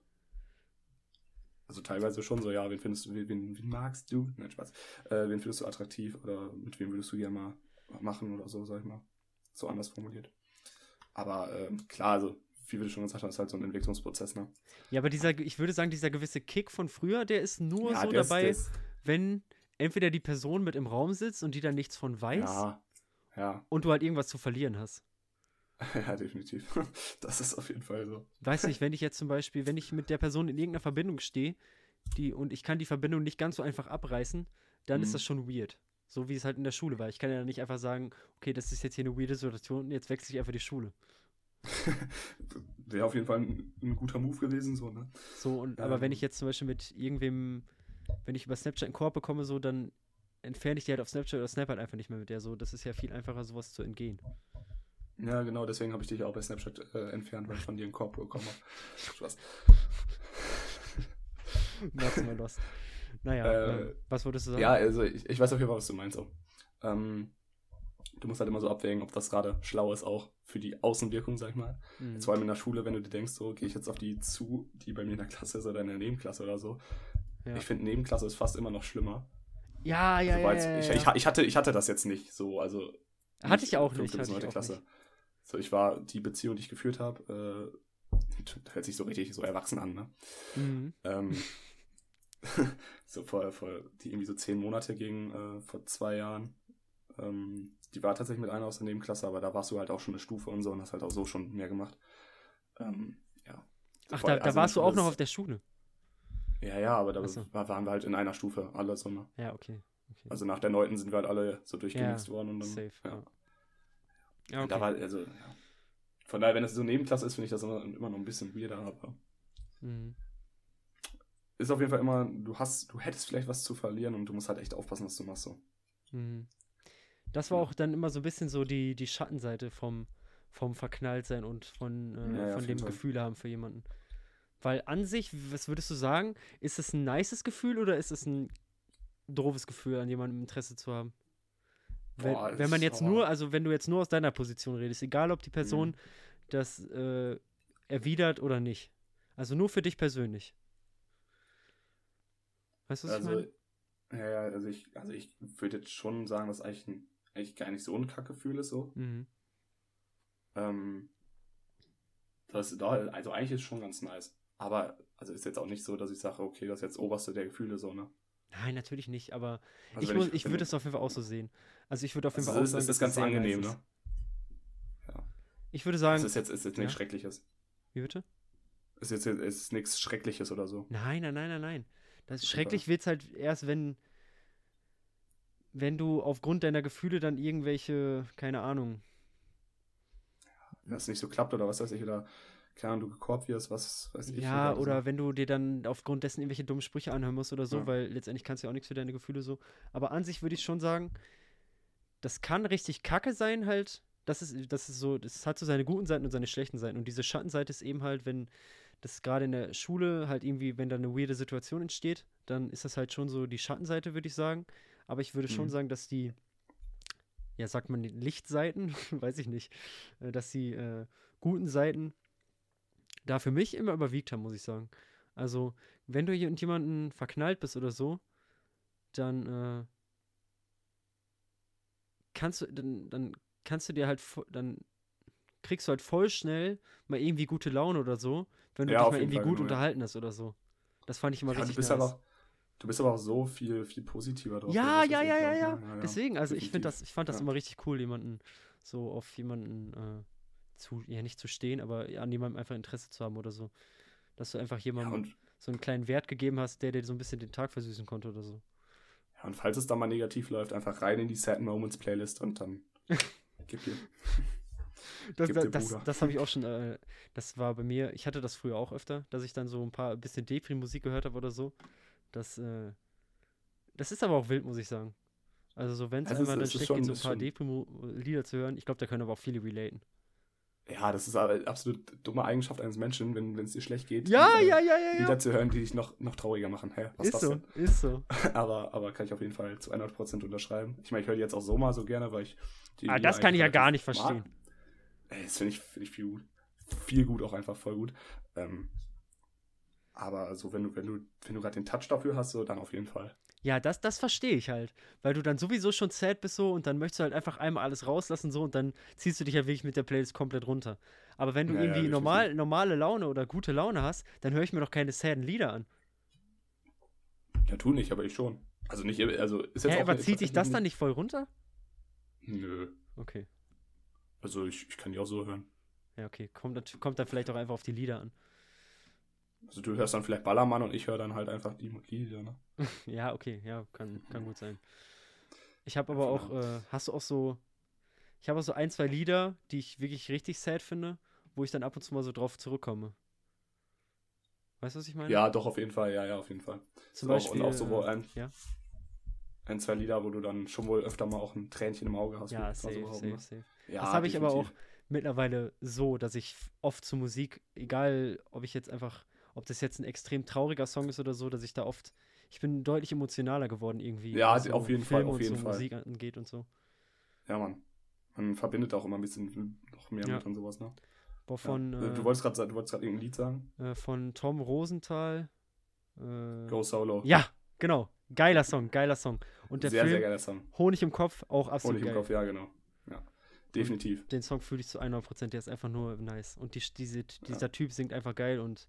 Also teilweise schon so, ja, wen findest du, wen, wen magst du? Nein, Spaß. Äh, wen findest du attraktiv oder mit wem würdest du gerne mal machen oder so, sag ich mal. So anders formuliert. Aber ähm, klar, also, wie du schon gesagt hast, ist halt so ein Entwicklungsprozess, ne? Ja, aber dieser, ich würde sagen, dieser gewisse Kick von früher, der ist nur ja, so dabei, ist, wenn entweder die Person mit im Raum sitzt und die dann nichts von weiß. Ja, ja. Und du halt irgendwas zu verlieren hast. Ja, definitiv. Das ist auf jeden Fall so. Weiß nicht, wenn ich jetzt zum Beispiel, wenn ich mit der Person in irgendeiner Verbindung stehe, die, und ich kann die Verbindung nicht ganz so einfach abreißen, dann mhm. ist das schon weird. So wie es halt in der Schule war. Ich kann ja nicht einfach sagen, okay, das ist jetzt hier eine weirde Situation, jetzt wechsle ich einfach die Schule. Wäre auf jeden Fall ein, ein, guter Move gewesen, so, ne? So, und ähm. aber wenn ich jetzt zum Beispiel mit irgendwem, wenn ich über Snapchat einen Korb bekomme, so, dann entferne ich die halt auf Snapchat oder Snap halt einfach nicht mehr mit der. So, das ist ja viel einfacher, sowas zu entgehen. Ja, genau, deswegen habe ich dich auch bei Snapchat äh, entfernt, weil ich von dir einen Korb bekommen habe. Spaß. mal los. Naja, äh, äh, was würdest du sagen? Ja, also ich, ich weiß auf jeden Fall, was du meinst. So. Ähm, du musst halt immer so abwägen, ob das gerade schlau ist, auch für die Außenwirkung, sag ich mal. Mhm. Vor allem in der Schule, wenn du dir denkst, so gehe ich jetzt auf die zu, die bei mir in der Klasse ist oder in der Nebenklasse oder so. Ja. Ich finde, Nebenklasse ist fast immer noch schlimmer. Ja, ja, also, ja, ja, ja, ich, ich, ich, hatte, ich hatte das jetzt nicht so, also. Hatte ich auch nicht. Hatte ich auch Klasse. Nicht. So, ich war die Beziehung, die ich geführt habe, äh, hört sich so richtig so erwachsen an, ne? Mhm. Ähm, so vor, vor, die irgendwie so zehn Monate ging, äh, vor zwei Jahren. Ähm, die war tatsächlich mit einer aus der Nebenklasse, aber da warst du halt auch schon eine Stufe und so und hast halt auch so schon mehr gemacht. Ähm, ja. Ach, da, da also warst du auch noch auf der Schule? Ja, ja, aber da so. waren wir halt in einer Stufe, alle so, ne? Ja, okay. okay. Also nach der neunten sind wir halt alle so durchgemixt ja, worden und dann. Safe, ja. ja. Okay. Da war, also, ja. Von daher, wenn das so Nebenklasse ist, finde ich das immer, immer noch ein bisschen weirder, aber. Mhm. Ist auf jeden Fall immer, du hast, du hättest vielleicht was zu verlieren und du musst halt echt aufpassen, was du machst so. Mhm. Das war auch dann immer so ein bisschen so die, die Schattenseite vom, vom Verknalltsein und von, äh, ja, ja, von dem Fall. Gefühl haben für jemanden. Weil an sich, was würdest du sagen, ist es ein nices Gefühl oder ist es ein doofes Gefühl, an jemandem Interesse zu haben? Wenn, Boah, wenn man jetzt nur, also wenn du jetzt nur aus deiner Position redest, egal ob die Person mhm. das äh, erwidert oder nicht. Also nur für dich persönlich. Weißt du, was also, ich meine? Ja, also ich, also ich würde jetzt schon sagen, dass eigentlich, ein, eigentlich gar nicht so ein Kackgefühl ist so. Mhm. Ähm, das, also eigentlich ist es schon ganz nice. Aber also ist jetzt auch nicht so, dass ich sage, okay, das ist jetzt oberste der Gefühle so, ne? Nein, natürlich nicht, aber also ich, ich, ich würde es auf jeden Fall auch so sehen. Also ich würde auf jeden also Fall auch sagen, ist das ganz angenehm, ne? Ja. Ich würde sagen. Es ist jetzt, ist jetzt nichts ja? Schreckliches. Wie bitte? Ist jetzt ist nichts Schreckliches oder so. Nein, nein, nein, nein, nein. Das schrecklich wird es halt erst, wenn wenn du aufgrund deiner Gefühle dann irgendwelche, keine Ahnung. Ja, das nicht so klappt oder was weiß ich, oder keine Ahnung, du gekorbt wirst, was weiß ich. Ja, oder, oder so. wenn du dir dann aufgrund dessen irgendwelche dummen Sprüche anhören musst oder so, ja. weil letztendlich kannst du ja auch nichts für deine Gefühle so. Aber an sich würde ich schon sagen, das kann richtig kacke sein, halt. Das ist, das ist so, das hat so seine guten Seiten und seine schlechten Seiten. Und diese Schattenseite ist eben halt, wenn das gerade in der Schule halt irgendwie, wenn da eine weirde Situation entsteht, dann ist das halt schon so die Schattenseite, würde ich sagen. Aber ich würde mhm. schon sagen, dass die, ja, sagt man die Lichtseiten, weiß ich nicht, äh, dass die äh, guten Seiten da für mich immer überwiegt haben, muss ich sagen. Also, wenn du mit jemanden verknallt bist oder so, dann äh, kannst du, dann, dann kannst du dir halt, dann kriegst du halt voll schnell mal irgendwie gute Laune oder so, wenn du ja, dich mal irgendwie Fall, gut genau, unterhalten hast oder so. Das fand ich immer ja, richtig du bist nice. Aber, du bist aber auch so viel, viel positiver drauf. Ja, ja, ja, ja, ja, Deswegen, also ich finde das, ich fand das immer richtig cool, jemanden so auf jemanden äh, zu, ja nicht zu stehen, aber an jemandem einfach Interesse zu haben oder so. Dass du einfach jemandem so einen kleinen Wert gegeben hast, der dir so ein bisschen den Tag versüßen konnte oder so. Ja, und falls es dann mal negativ läuft, einfach rein in die Sad Moments Playlist und dann gib dir. Das, das, das, das habe ich auch schon, äh, das war bei mir, ich hatte das früher auch öfter, dass ich dann so ein paar bisschen Depri-Musik gehört habe oder so. Das, äh, das ist aber auch wild, muss ich sagen. Also so, wenn es einmal dann schlecht geht, so ein paar Depri-Lieder zu hören, ich glaube, da können aber auch viele relaten. Ja, das ist aber absolut dumme Eigenschaft eines Menschen, wenn es dir schlecht geht. Ja, die, ja, ja, ja. Lieder ja. zu hören, die dich noch, noch trauriger machen. Hä, was ist das so, denn? ist so. aber, aber kann ich auf jeden Fall zu 100% unterschreiben. Ich meine, ich höre die jetzt auch so mal so gerne, weil ich die. Ah, das kann ich ja gar nicht verstehen. Mag. Ey, das finde ich, find ich viel gut. Viel gut, auch einfach voll gut. Ähm, aber so, wenn du, wenn du, wenn du gerade den Touch dafür hast, so, dann auf jeden Fall. Ja, das, das verstehe ich halt. Weil du dann sowieso schon sad bist so und dann möchtest du halt einfach einmal alles rauslassen so und dann ziehst du dich ja wirklich mit der Playlist komplett runter. Aber wenn du ja, irgendwie ja, normal, normale Laune oder gute Laune hast, dann höre ich mir doch keine saden Lieder an. Ja, tu nicht, aber ich schon. Also nicht, also ist jetzt ja, aber zieht sich das dann nicht voll runter? Nö. Okay. Also ich, ich kann die auch so hören. Ja, okay. Kommt, kommt dann vielleicht auch einfach auf die Lieder an. Also du hörst dann vielleicht Ballermann und ich höre dann halt einfach die Lieder, ne? ja, okay, ja, kann, kann gut sein. Ich habe aber auch, äh, hast du auch so, ich habe auch so ein, zwei Lieder, die ich wirklich richtig sad finde, wo ich dann ab und zu mal so drauf zurückkomme. Weißt du, was ich meine? Ja, doch, auf jeden Fall, ja, ja, auf jeden Fall. Zum so Beispiel. Auch, und auch so, wo ein, ja? ein, zwei Lieder, wo du dann schon wohl öfter mal auch ein Tränchen im Auge hast. Ja, safe, safe, ne? safe. Ja, das habe ich aber auch mittlerweile so, dass ich oft zu Musik, egal ob ich jetzt einfach ob das jetzt ein extrem trauriger Song ist oder so, dass ich da oft, ich bin deutlich emotionaler geworden irgendwie. Ja, so auf jeden Film Fall, auf jeden so Fall. Musik angeht und so. Ja, Mann. Man verbindet auch immer ein bisschen noch mehr ja. mit und sowas, ne? Boah, von, ja. du wolltest gerade du wolltest gerade irgendein Lied sagen? Äh, von Tom Rosenthal. Äh, Go Solo. Ja, genau. Geiler Song, geiler Song. Und der sehr, Film, sehr geiler Song. Honig im Kopf, auch absolut Honig geil. im Kopf, ja, genau. Ja, definitiv. Und den Song fühle ich zu 100%, der ist einfach nur nice. Und die, diese, dieser ja. Typ singt einfach geil und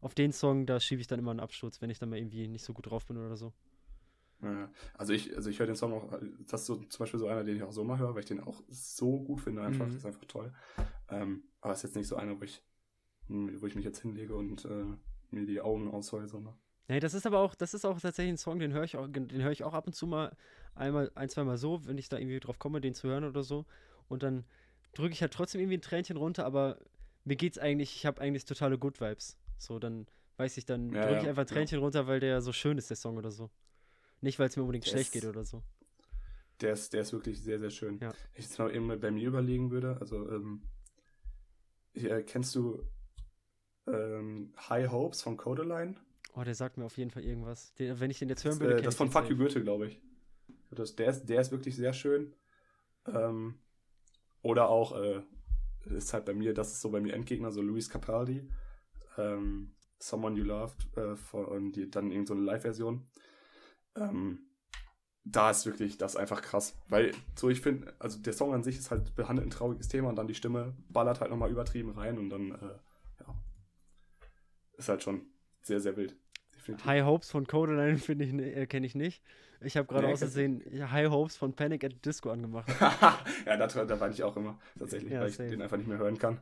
auf den Song, da schiebe ich dann immer einen Absturz, wenn ich dann mal irgendwie nicht so gut drauf bin oder so. Also ich, also ich höre den Song auch, das ist so zum Beispiel so einer, den ich auch so mal höre, weil ich den auch so gut finde einfach, mhm. das ist einfach toll. Ähm, aber es ist jetzt nicht so einer, wo ich, wo ich mich jetzt hinlege und äh, mir die Augen ausheule, sondern. Nee, das ist aber auch, das ist auch tatsächlich ein Song, den höre ich auch, den höre ich auch ab und zu mal einmal, ein, zweimal so, wenn ich da irgendwie drauf komme, den zu hören oder so. Und dann drücke ich halt trotzdem irgendwie ein Tränchen runter, aber mir geht's eigentlich, ich habe eigentlich totale Good Vibes. So, dann weiß ich, dann ja, drücke ich einfach Tränchen ja. runter, weil der so schön ist, der Song oder so. Nicht, weil es mir unbedingt der schlecht ist, geht oder so. Der ist, der ist wirklich sehr, sehr schön. Ja. Ich jetzt mal eben bei mir überlegen würde, also, ähm, äh, kennst du ähm, High Hopes von Codeline? Oh, der sagt mir auf jeden Fall irgendwas. Den, wenn ich den jetzt hören würde, das, äh, das von Fuck You Goethe, glaube ich. Das, der, ist, der ist wirklich sehr schön. Ähm, oder auch, äh, ist halt bei mir, das ist so bei mir Endgegner, so Luis Capaldi ähm, Someone You Loved äh, von die, dann irgend so eine Live-Version. Ähm, da ist wirklich das einfach krass. Weil, so ich finde, also der Song an sich ist halt behandelt ein trauriges Thema und dann die Stimme ballert halt nochmal übertrieben rein und dann, äh, ja, ist halt schon sehr, sehr wild. Definitiv. High Hopes von Codeline finde ich, äh, kenne ich nicht. Ich habe gerade nee, außersehen High Hopes von Panic at Disco angemacht. ja, da, da war ich auch immer, tatsächlich, ja, weil ich den einfach nicht mehr hören kann.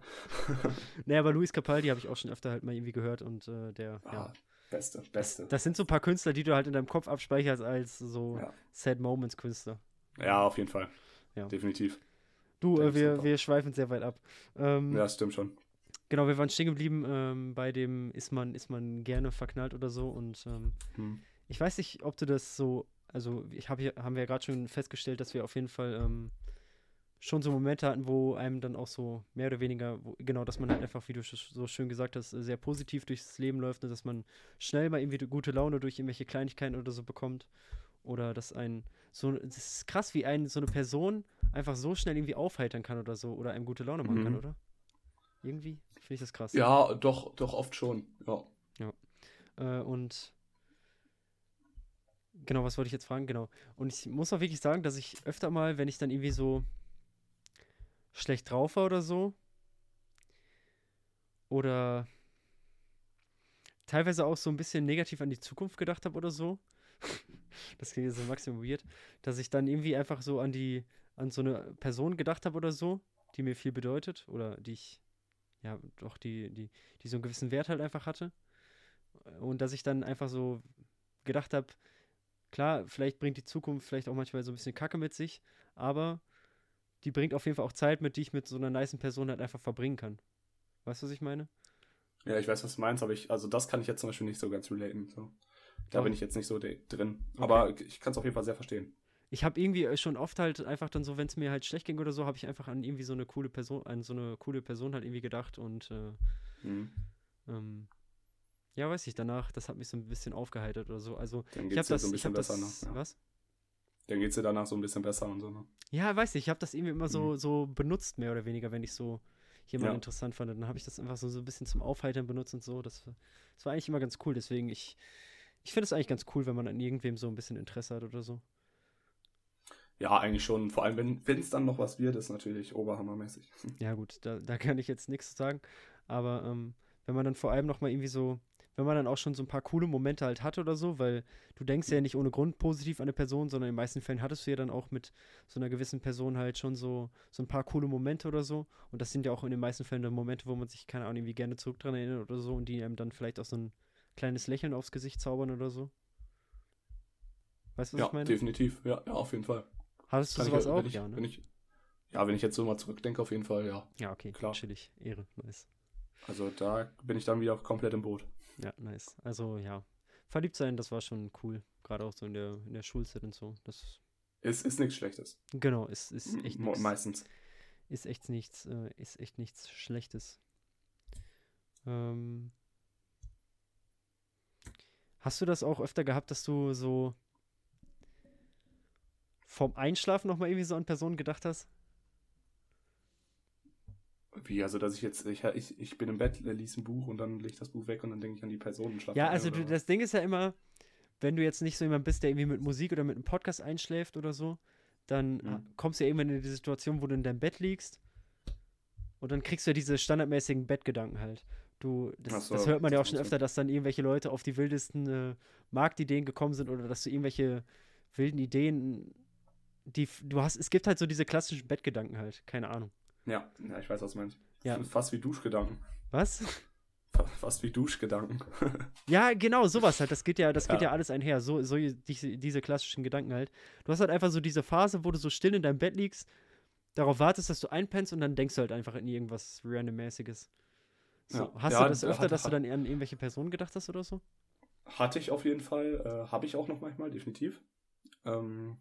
nee, aber Luis Capaldi habe ich auch schon öfter halt mal irgendwie gehört und äh, der, ah, ja. Beste, beste. Das, das, sind so ein paar Künstler, die du halt in deinem Kopf abspeicherst als so ja. Sad Moments Künstler. Ja, auf jeden Fall. Ja. Definitiv. Du, äh, wir, wir schweifen sehr weit ab. Ähm, ja, stimmt schon. Genau, wir waren stehen geblieben ähm, bei dem, ist man, ist man gerne verknallt oder so und ähm, hm. ich weiß nicht, ob du das so also ich habe hier, haben wir ja gerade schon festgestellt, dass wir auf jeden Fall ähm, schon so Momente hatten, wo einem dann auch so mehr oder weniger, wo, genau, dass man halt einfach, wie du so schön gesagt hast, sehr positiv durchs Leben läuft und dass man schnell mal irgendwie gute Laune durch irgendwelche Kleinigkeiten oder so bekommt. Oder dass ein, so, das ist krass, wie ein, so eine Person einfach so schnell irgendwie aufheitern kann oder so oder einem gute Laune machen mhm. kann, oder? Irgendwie finde ich das krass. Ja, doch, doch oft schon, ja. Ja. Äh, und Genau, was wollte ich jetzt fragen? Genau. Und ich muss auch wirklich sagen, dass ich öfter mal, wenn ich dann irgendwie so schlecht drauf war oder so, oder teilweise auch so ein bisschen negativ an die Zukunft gedacht habe oder so, das klingt jetzt so maximal weird, dass ich dann irgendwie einfach so an die, an so eine Person gedacht habe oder so, die mir viel bedeutet oder die ich, ja, doch, die, die, die so einen gewissen Wert halt einfach hatte. Und dass ich dann einfach so gedacht habe, klar, vielleicht bringt die Zukunft vielleicht auch manchmal so ein bisschen Kacke mit sich, aber die bringt auf jeden Fall auch Zeit mit, die ich mit so einer niceen Person halt einfach verbringen kann. Weißt du, was ich meine? Ja, ich weiß, was du meinst, aber ich, also das kann ich jetzt zum Beispiel nicht so ganz relaten. So. Da oh. bin ich jetzt nicht so drin. Okay. Aber ich kann es auf jeden Fall sehr verstehen. Ich habe irgendwie äh, schon oft halt einfach dann so, wenn es mir halt schlecht ging oder so, habe ich einfach an irgendwie so eine coole Person, an so eine coole Person halt irgendwie gedacht und äh, mhm. ähm, ja, weiß ich, danach, das hat mich so ein bisschen aufgeheitert oder so. Also, Dann ich habe das so ein bisschen besser, das, ne? Ja. Was? Dann geht es dir danach so ein bisschen besser und so, ne? Ja, weiß ich, ich habe das irgendwie immer so, mhm. so benutzt, mehr oder weniger, wenn ich so jemanden ja. interessant fand. Dann habe ich das einfach so, so ein bisschen zum Aufheitern benutzt und so. Das, das war eigentlich immer ganz cool. Deswegen, ich, ich finde es eigentlich ganz cool, wenn man an irgendwem so ein bisschen Interesse hat oder so. Ja, eigentlich schon. Vor allem, wenn es dann noch was wird, ist natürlich oberhammermäßig. Ja, gut, da, da kann ich jetzt nichts sagen. Aber ähm, wenn man dann vor allem noch mal irgendwie so wenn man dann auch schon so ein paar coole Momente halt hat oder so, weil du denkst ja nicht ohne Grund positiv an eine Person, sondern in den meisten Fällen hattest du ja dann auch mit so einer gewissen Person halt schon so, so ein paar coole Momente oder so. Und das sind ja auch in den meisten Fällen dann Momente, wo man sich, keine Ahnung, irgendwie gerne zurück dran erinnert oder so und die einem dann vielleicht auch so ein kleines Lächeln aufs Gesicht zaubern oder so. Weißt du, was ja, ich meine? Definitiv, ja, ja, auf jeden Fall. Hattest du Kann sowas ich, auch? Ich, ja, ne? ich, ja, wenn ich jetzt so mal zurückdenke, auf jeden Fall, ja. Ja, okay, klar. Chillig, Ehre, nice. Also da bin ich dann wieder komplett im Boot. Ja, nice. Also ja, verliebt sein, das war schon cool. Gerade auch so in der, in der Schulzeit und so. Das ist, ist nichts Schlechtes. Genau, ist, ist echt nichts. Meistens. Ist echt nichts, äh, ist echt nichts Schlechtes. Ähm, hast du das auch öfter gehabt, dass du so vom Einschlafen nochmal irgendwie so an Personen gedacht hast? Wie, also dass ich jetzt, ich, ich, ich bin im Bett, lies ein Buch und dann lege ich das Buch weg und dann denke ich an die Person und schlafe. Ja, also du, das Ding ist ja immer, wenn du jetzt nicht so jemand bist, der irgendwie mit Musik oder mit einem Podcast einschläft oder so, dann mhm. kommst du ja irgendwann in die Situation, wo du in deinem Bett liegst und dann kriegst du ja diese standardmäßigen Bettgedanken halt. Du, das, so, das hört man ja auch schon öfter, dass dann irgendwelche Leute auf die wildesten äh, Marktideen gekommen sind oder dass du irgendwelche wilden Ideen, die du hast, es gibt halt so diese klassischen Bettgedanken halt, keine Ahnung. Ja, ja ich weiß, was du meinst. Ja. Fast wie Duschgedanken. Was? Fast wie Duschgedanken. ja, genau, sowas halt. Das geht ja, das ja. geht ja alles einher. So, so diese, diese klassischen Gedanken halt. Du hast halt einfach so diese Phase, wo du so still in deinem Bett liegst, darauf wartest, dass du einpennst und dann denkst du halt einfach in irgendwas randommäßiges. So, ja. Hast ja, du das öfter, hat, dass du dann an irgendwelche Personen gedacht hast oder so? Hatte ich auf jeden Fall. Äh, Habe ich auch noch manchmal, definitiv. Ähm,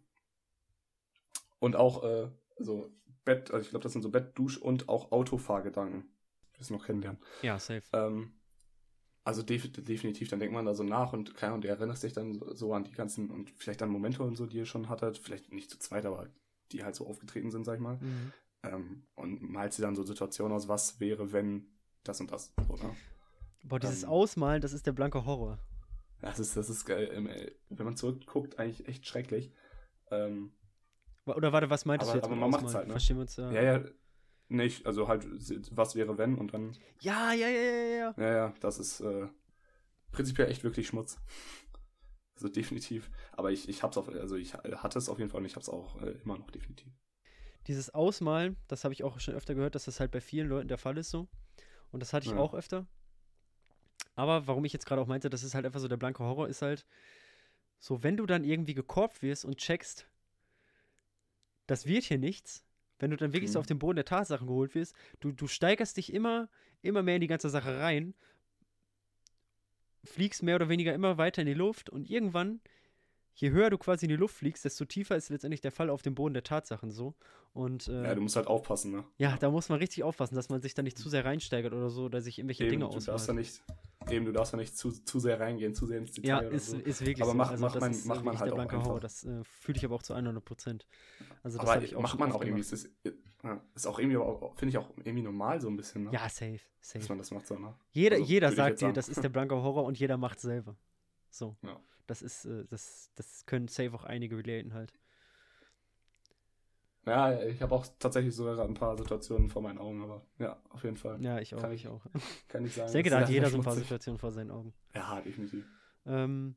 und auch, äh, also Bett, also ich glaube, das sind so Bett, Dusch und auch Autofahrgedanken. Ich will es noch kennenlernen. Ja, safe. Ähm, also def definitiv, dann denkt man da so nach und keine Ahnung, du erinnerst dich dann so an die ganzen und vielleicht an Momente und so, die ihr schon hattet, vielleicht nicht zu zweit, aber die halt so aufgetreten sind, sag ich mal. Mhm. Ähm, und malt sie dann so Situationen aus, was wäre, wenn das und das, oder? Boah, dieses ähm, Ausmalen, das ist der blanke Horror. Das ist, das ist geil. Ähm, wenn man zurückguckt, eigentlich echt schrecklich. Ähm, oder warte, was meintest aber, du jetzt? Aber man macht es halt, ne? Verstehen wir uns ja. Ja, ja. Nicht, also halt, was wäre wenn und dann. Ja, ja, ja, ja, ja. Ja, ja, das ist äh, prinzipiell echt wirklich Schmutz. Also definitiv. Aber ich, ich hab's auf, also ich hatte es auf jeden Fall und ich hab's auch äh, immer noch definitiv. Dieses Ausmalen, das habe ich auch schon öfter gehört, dass das halt bei vielen Leuten der Fall ist so. Und das hatte ich ja. auch öfter. Aber warum ich jetzt gerade auch meinte, das ist halt einfach so der blanke Horror, ist halt so, wenn du dann irgendwie gekorbt wirst und checkst, das wird hier nichts, wenn du dann wirklich mhm. so auf den Boden der Tatsachen geholt wirst, du, du steigerst dich immer, immer mehr in die ganze Sache rein, fliegst mehr oder weniger immer weiter in die Luft und irgendwann, je höher du quasi in die Luft fliegst, desto tiefer ist letztendlich der Fall auf dem Boden der Tatsachen so. Und, äh, ja, du musst halt aufpassen, ne? Ja, da muss man richtig aufpassen, dass man sich da nicht zu sehr reinsteigert oder so, oder sich irgendwelche Eben, Dinge ausmalt. Du darfst da nicht, Eben, du darfst ja nicht zu, zu sehr reingehen, zu sehr ins Detail. Ja, ist, so. ist wirklich aber so. Mach, also macht man, ist macht man halt der blanke Horror. Das äh, fühle ich aber auch zu 100 Prozent. Also, das aber ich auch macht man auch irgendwie. Ist, ist, ist auch irgendwie, finde ich auch irgendwie normal so ein bisschen. Ne? Ja, safe, safe. Dass man das macht so, ne? Jeder, also, jeder sagt dir, das ist der blanke Horror und jeder macht selber. So. Ja. Das ist, äh, das, das können safe auch einige relaten halt. Ja, ich habe auch tatsächlich sogar ein paar Situationen vor meinen Augen, aber ja, auf jeden Fall. Ja, ich auch. Kann ich auch. Kann ich sagen. Ich denke, da hat jeder so ein paar Situationen vor seinen Augen. Ja, definitiv. Ähm,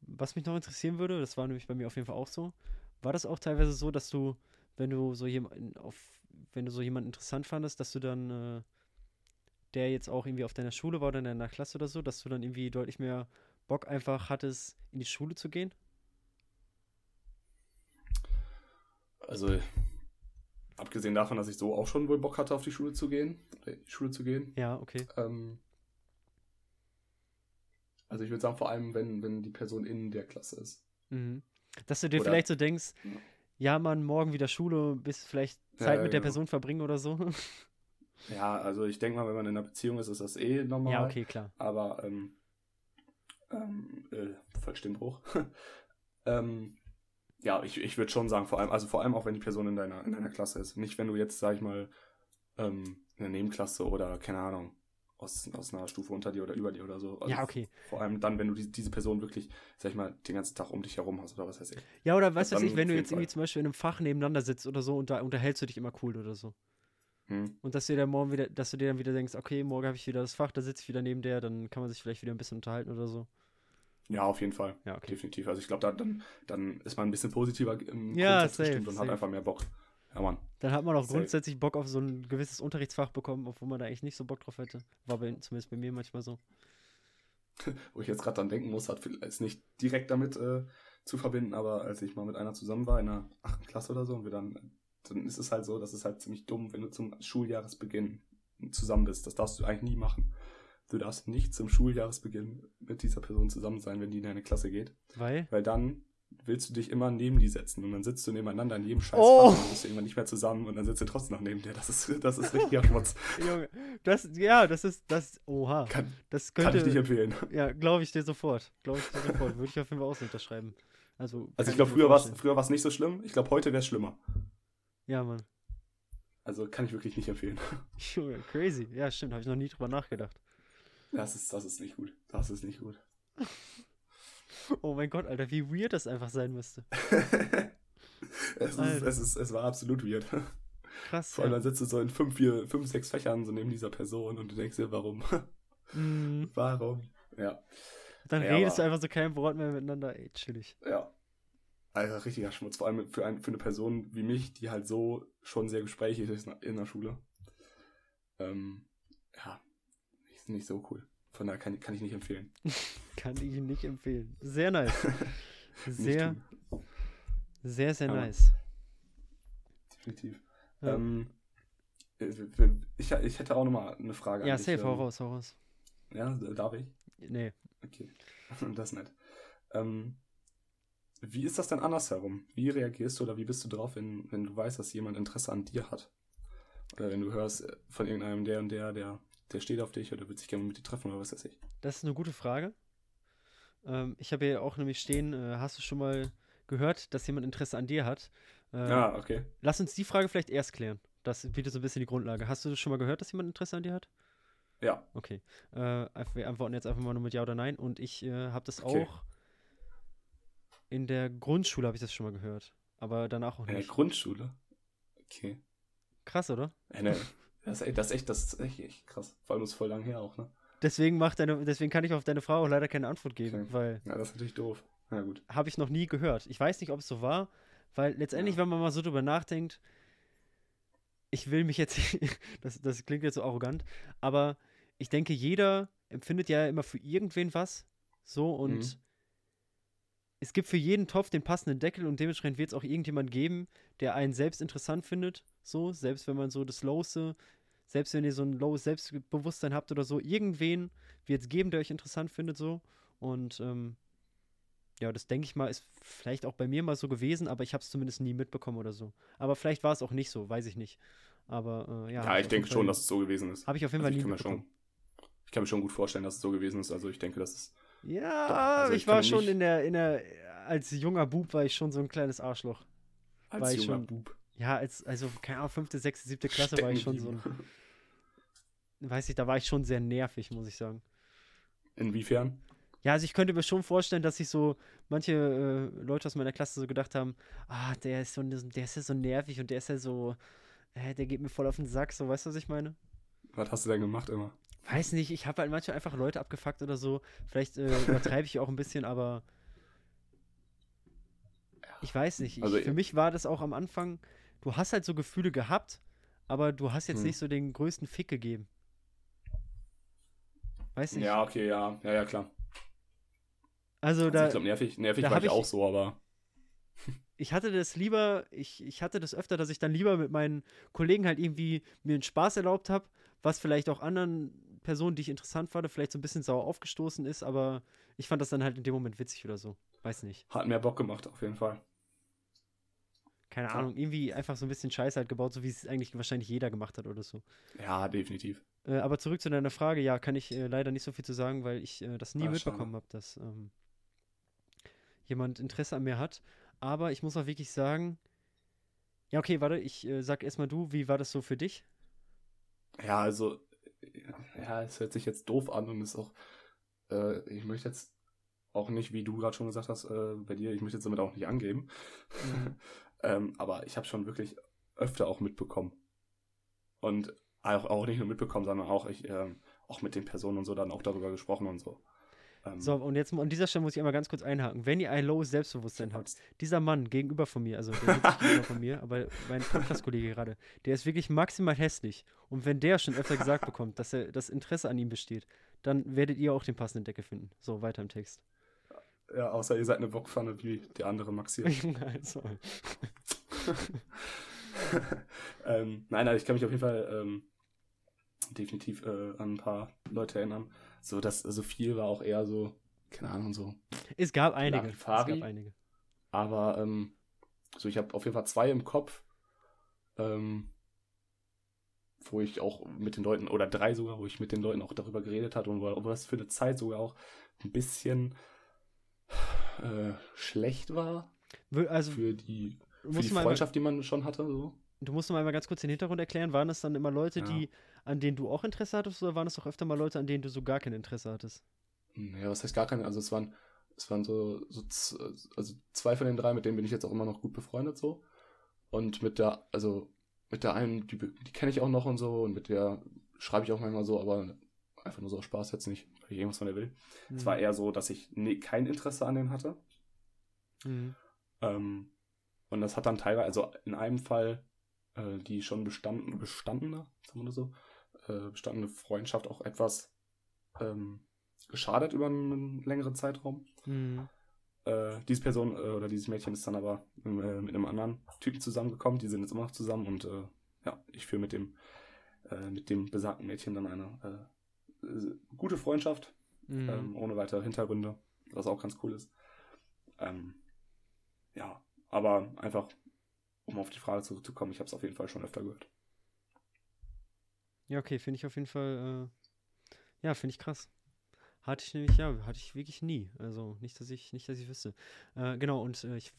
was mich noch interessieren würde, das war nämlich bei mir auf jeden Fall auch so, war das auch teilweise so, dass du, wenn du so jemanden auf, wenn du so jemanden interessant fandest, dass du dann äh, der jetzt auch irgendwie auf deiner Schule war oder in deiner Klasse oder so, dass du dann irgendwie deutlich mehr Bock einfach hattest, in die Schule zu gehen? Also, abgesehen davon, dass ich so auch schon wohl Bock hatte, auf die Schule zu gehen, in die Schule zu gehen. Ja, okay. Ähm, also ich würde sagen, vor allem, wenn, wenn die Person in der Klasse ist. Mhm. Dass du dir oder, vielleicht so denkst, ja, man, morgen wieder Schule, bis vielleicht Zeit ja, mit der genau. Person verbringen oder so. Ja, also ich denke mal, wenn man in einer Beziehung ist, ist das eh normal. Ja, okay, klar. Aber, ähm, ähm, äh, Vollstimmbruch. ähm, ja, ich, ich würde schon sagen, vor allem, also vor allem auch, wenn die Person in deiner, in deiner Klasse ist. Nicht, wenn du jetzt, sag ich mal, ähm, in der Nebenklasse oder, keine Ahnung, aus, aus einer Stufe unter dir oder über dir oder so. Also ja, okay. Vor allem dann, wenn du die, diese Person wirklich, sag ich mal, den ganzen Tag um dich herum hast oder was weiß ich. Ja, oder weißt du, ich, wenn du jetzt Fall. irgendwie zum Beispiel in einem Fach nebeneinander sitzt oder so und da unterhältst du dich immer cool oder so. Hm. Und dass du dir dann morgen wieder, dass du dir dann wieder denkst, okay, morgen habe ich wieder das Fach, da sitze ich wieder neben der, dann kann man sich vielleicht wieder ein bisschen unterhalten oder so. Ja, auf jeden Fall. Ja, okay. Definitiv. Also ich glaube, da, dann, dann ist man ein bisschen positiver im ja, safe, und safe. hat einfach mehr Bock. Ja, Mann. Dann hat man auch safe. grundsätzlich Bock auf so ein gewisses Unterrichtsfach bekommen, obwohl man da eigentlich nicht so Bock drauf hätte. War bei, zumindest bei mir manchmal so. Wo ich jetzt gerade dran denken muss, hat ist nicht direkt damit äh, zu verbinden, aber als ich mal mit einer zusammen war in der 8. Klasse oder so und wir dann, dann ist es halt so, dass es halt ziemlich dumm, wenn du zum Schuljahresbeginn zusammen bist. Das darfst du eigentlich nie machen. Du darfst nicht zum Schuljahresbeginn mit dieser Person zusammen sein, wenn die in deine Klasse geht. Weil? Weil dann willst du dich immer neben die setzen und dann sitzt du nebeneinander in jedem Scheiß oh. und dann bist du irgendwann nicht mehr zusammen und dann sitzt du trotzdem noch neben dir. Das ist, das ist richtiger Schmutz. Junge, das, ja, das ist, das, oha. Kann, das könnte, kann ich nicht empfehlen. Ja, glaube ich dir sofort. Glaube ich dir sofort. Würde ich auf jeden Fall auch so unterschreiben. Also, also ich glaube, früher war es früher nicht so schlimm. Ich glaube, heute wäre es schlimmer. Ja, Mann. Also kann ich wirklich nicht empfehlen. Junge, crazy. Ja, stimmt. Habe ich noch nie drüber nachgedacht. Das ist, das ist nicht gut. Das ist nicht gut. Oh mein Gott, Alter, wie weird das einfach sein müsste. es, ist, es, ist, es war absolut weird. Krass. Vor allem ja. dann sitzt du so in fünf, vier, fünf, sechs Fächern so neben dieser Person und du denkst dir, warum? Mm. Warum? Ja. Dann ja, redest aber, du einfach so kein Wort mehr miteinander, ey, chillig. Ja. Also richtiger Schmutz, vor allem für, ein, für eine Person wie mich, die halt so schon sehr gesprächig ist in der Schule. Ähm, ja, ist nicht so cool. Von daher kann, kann ich nicht empfehlen. kann ich nicht empfehlen. Sehr nice. Sehr, sehr, sehr Aber nice. Definitiv. Ja. Ähm, äh, ich, ich hätte auch nochmal eine Frage ja, safe, hau ähm, raus, hau raus. Ja, darf ich? Nee. Okay, das ist nett. Ähm, wie ist das denn andersherum? Wie reagierst du oder wie bist du drauf, wenn, wenn du weißt, dass jemand Interesse an dir hat? Oder wenn du hörst äh, von irgendeinem der und der, der der steht auf dich oder will sich gerne mit dir treffen oder was weiß ich? Das ist eine gute Frage. Ähm, ich habe hier auch nämlich stehen, äh, hast du schon mal gehört, dass jemand Interesse an dir hat? Äh, ah, okay. Lass uns die Frage vielleicht erst klären. Das bietet so ein bisschen die Grundlage. Hast du schon mal gehört, dass jemand Interesse an dir hat? Ja. Okay. Äh, wir antworten jetzt einfach mal nur mit Ja oder Nein. Und ich äh, habe das okay. auch in der Grundschule habe ich das schon mal gehört. Aber danach auch nicht. In der Grundschule? Okay. Krass, oder? Äh, ne, das, ist, das ist echt, das ist echt, echt krass. Vor allem ist voll lang her auch, ne? Deswegen macht deine, deswegen kann ich auf deine Frage auch leider keine Antwort geben, okay. weil. Ja, das ist natürlich doof. Na gut. Habe ich noch nie gehört. Ich weiß nicht, ob es so war, weil letztendlich, ja. wenn man mal so drüber nachdenkt, ich will mich jetzt, das, das klingt jetzt so arrogant, aber ich denke, jeder empfindet ja immer für irgendwen was, so und mhm. es gibt für jeden Topf den passenden Deckel und dementsprechend wird es auch irgendjemand geben, der einen selbst interessant findet, so, selbst wenn man so das Lowste selbst wenn ihr so ein lowes Selbstbewusstsein habt oder so, irgendwen wird es geben, der euch interessant findet, so. Und ähm, ja, das denke ich mal, ist vielleicht auch bei mir mal so gewesen, aber ich habe es zumindest nie mitbekommen oder so. Aber vielleicht war es auch nicht so, weiß ich nicht. Aber äh, ja. Ja, ich denke schon, dass es so gewesen ist. Habe ich auf jeden also Fall nie mitbekommen. Schon, ich kann mir schon gut vorstellen, dass es so gewesen ist. Also ich denke, dass es. Ja, also ich, ich war schon in der, in der, als junger Bub war ich schon so ein kleines Arschloch. Als war junger schon, Bub. Ja, als, also, keine Ahnung, fünfte, sechste, siebte Klasse war ich schon so ein. Weiß ich, da war ich schon sehr nervig, muss ich sagen. Inwiefern? Ja, also ich könnte mir schon vorstellen, dass sich so manche äh, Leute aus meiner Klasse so gedacht haben, ah, der ist so, der ist ja so nervig und der ist ja so, äh, der geht mir voll auf den Sack, so, weißt du, was ich meine? Was hast du denn gemacht immer? Weiß nicht, ich habe halt manchmal einfach Leute abgefuckt oder so. Vielleicht äh, übertreibe ich auch ein bisschen, aber ich weiß nicht. Ich, also, für mich war das auch am Anfang, du hast halt so Gefühle gehabt, aber du hast jetzt hm. nicht so den größten Fick gegeben. Weiß nicht. Ja, okay, ja, ja, ja, klar. Also, also da. Ich glaube, nervig, nervig war ich auch so, aber. Ich hatte das lieber, ich, ich hatte das öfter, dass ich dann lieber mit meinen Kollegen halt irgendwie mir einen Spaß erlaubt habe, was vielleicht auch anderen Personen, die ich interessant fand, vielleicht so ein bisschen sauer aufgestoßen ist, aber ich fand das dann halt in dem Moment witzig oder so. Weiß nicht. Hat mehr Bock gemacht, auf jeden Fall. Keine. Ahnung, irgendwie einfach so ein bisschen Scheiße halt gebaut, so wie es eigentlich wahrscheinlich jeder gemacht hat oder so. Ja, definitiv. Äh, aber zurück zu deiner Frage, ja, kann ich äh, leider nicht so viel zu sagen, weil ich äh, das nie Ach, mitbekommen habe, dass ähm, jemand Interesse an mir hat. Aber ich muss auch wirklich sagen, ja, okay, warte, ich äh, sag erstmal du, wie war das so für dich? Ja, also, ja, es hört sich jetzt doof an und ist auch, äh, ich möchte jetzt auch nicht, wie du gerade schon gesagt hast, äh, bei dir, ich möchte jetzt damit auch nicht angeben. Mhm. ähm, aber ich habe schon wirklich öfter auch mitbekommen. Und auch, auch nicht nur mitbekommen, sondern auch ich, ähm, auch mit den Personen und so dann auch darüber gesprochen und so. Ähm, so, und jetzt an dieser Stelle muss ich einmal ganz kurz einhaken. Wenn ihr ein lowes Selbstbewusstsein habt, dieser Mann gegenüber von mir, also der nicht gegenüber von mir, aber mein Podcast-Kollege gerade, der ist wirklich maximal hässlich. Und wenn der schon öfter gesagt bekommt, dass er das Interesse an ihm besteht, dann werdet ihr auch den passenden Decke finden. So, weiter im Text. Ja, außer ihr seid eine Bockpfanne wie der andere Max hier. also. ähm, nein, nein, ich kann mich auf jeden Fall ähm, definitiv äh, an ein paar Leute erinnern. So, dass so viel war auch eher so, keine Ahnung, so. Es gab einige. Es gab einige. Aber ähm, so, ich habe auf jeden Fall zwei im Kopf, ähm, wo ich auch mit den Leuten, oder drei sogar, wo ich mit den Leuten auch darüber geredet hatte und wo, wo das für eine Zeit sogar auch ein bisschen äh, schlecht war. Also, für die, für die Freundschaft, die man schon hatte. So. Du musst mal ganz kurz den Hintergrund erklären. Waren das dann immer Leute, ja. die, an denen du auch Interesse hattest, oder waren es auch öfter mal Leute, an denen du so gar kein Interesse hattest? Ja, was heißt gar keine? Also es waren, es waren so, so also zwei von den drei, mit denen bin ich jetzt auch immer noch gut befreundet so. Und mit der, also mit der einen, die, die kenne ich auch noch und so, und mit der schreibe ich auch manchmal so, aber einfach nur so Spaß jetzt nicht, irgendwas von der will. Mhm. Es war eher so, dass ich nee, kein Interesse an denen hatte. Mhm. Ähm, und das hat dann teilweise, also in einem Fall äh, die schon bestanden, bestandene, sagen wir so, äh, bestandene Freundschaft auch etwas ähm, geschadet über einen längeren Zeitraum. Mhm. Äh, diese Person äh, oder dieses Mädchen ist dann aber äh, mit einem anderen Typen zusammengekommen. Die sind jetzt immer noch zusammen und äh, ja, ich führe mit dem mit dem besagten Mädchen dann eine gute Freundschaft, mhm. ähm, ohne weitere Hintergründe, was auch ganz cool ist. Ähm, ja, aber einfach um auf die Frage zurückzukommen, ich habe es auf jeden Fall schon öfter gehört. Ja, okay, finde ich auf jeden Fall, äh, ja, finde ich krass. Hatte ich nämlich, ja, hatte ich wirklich nie. Also nicht, dass ich, nicht, dass ich wüsste. Äh, genau, und äh, ich,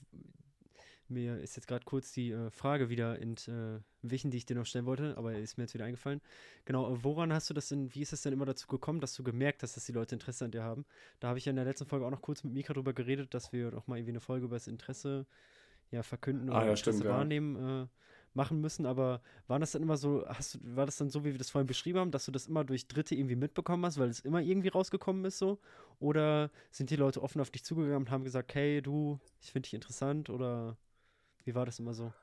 mir ist jetzt gerade kurz die äh, Frage wieder entwichen, die ich dir noch stellen wollte, aber ist mir jetzt wieder eingefallen. Genau, äh, woran hast du das denn, wie ist es denn immer dazu gekommen, dass du gemerkt hast, dass die Leute Interesse an dir haben? Da habe ich ja in der letzten Folge auch noch kurz mit Mika drüber geredet, dass wir doch mal irgendwie eine Folge über das Interesse ja, verkünden ah, oder ja, stimmt, wahrnehmen äh, machen müssen. Aber war das dann immer so, hast du, war das dann so, wie wir das vorhin beschrieben haben, dass du das immer durch Dritte irgendwie mitbekommen hast, weil es immer irgendwie rausgekommen ist so? Oder sind die Leute offen auf dich zugegangen und haben gesagt, hey, du, ich finde dich interessant oder wie war das immer so?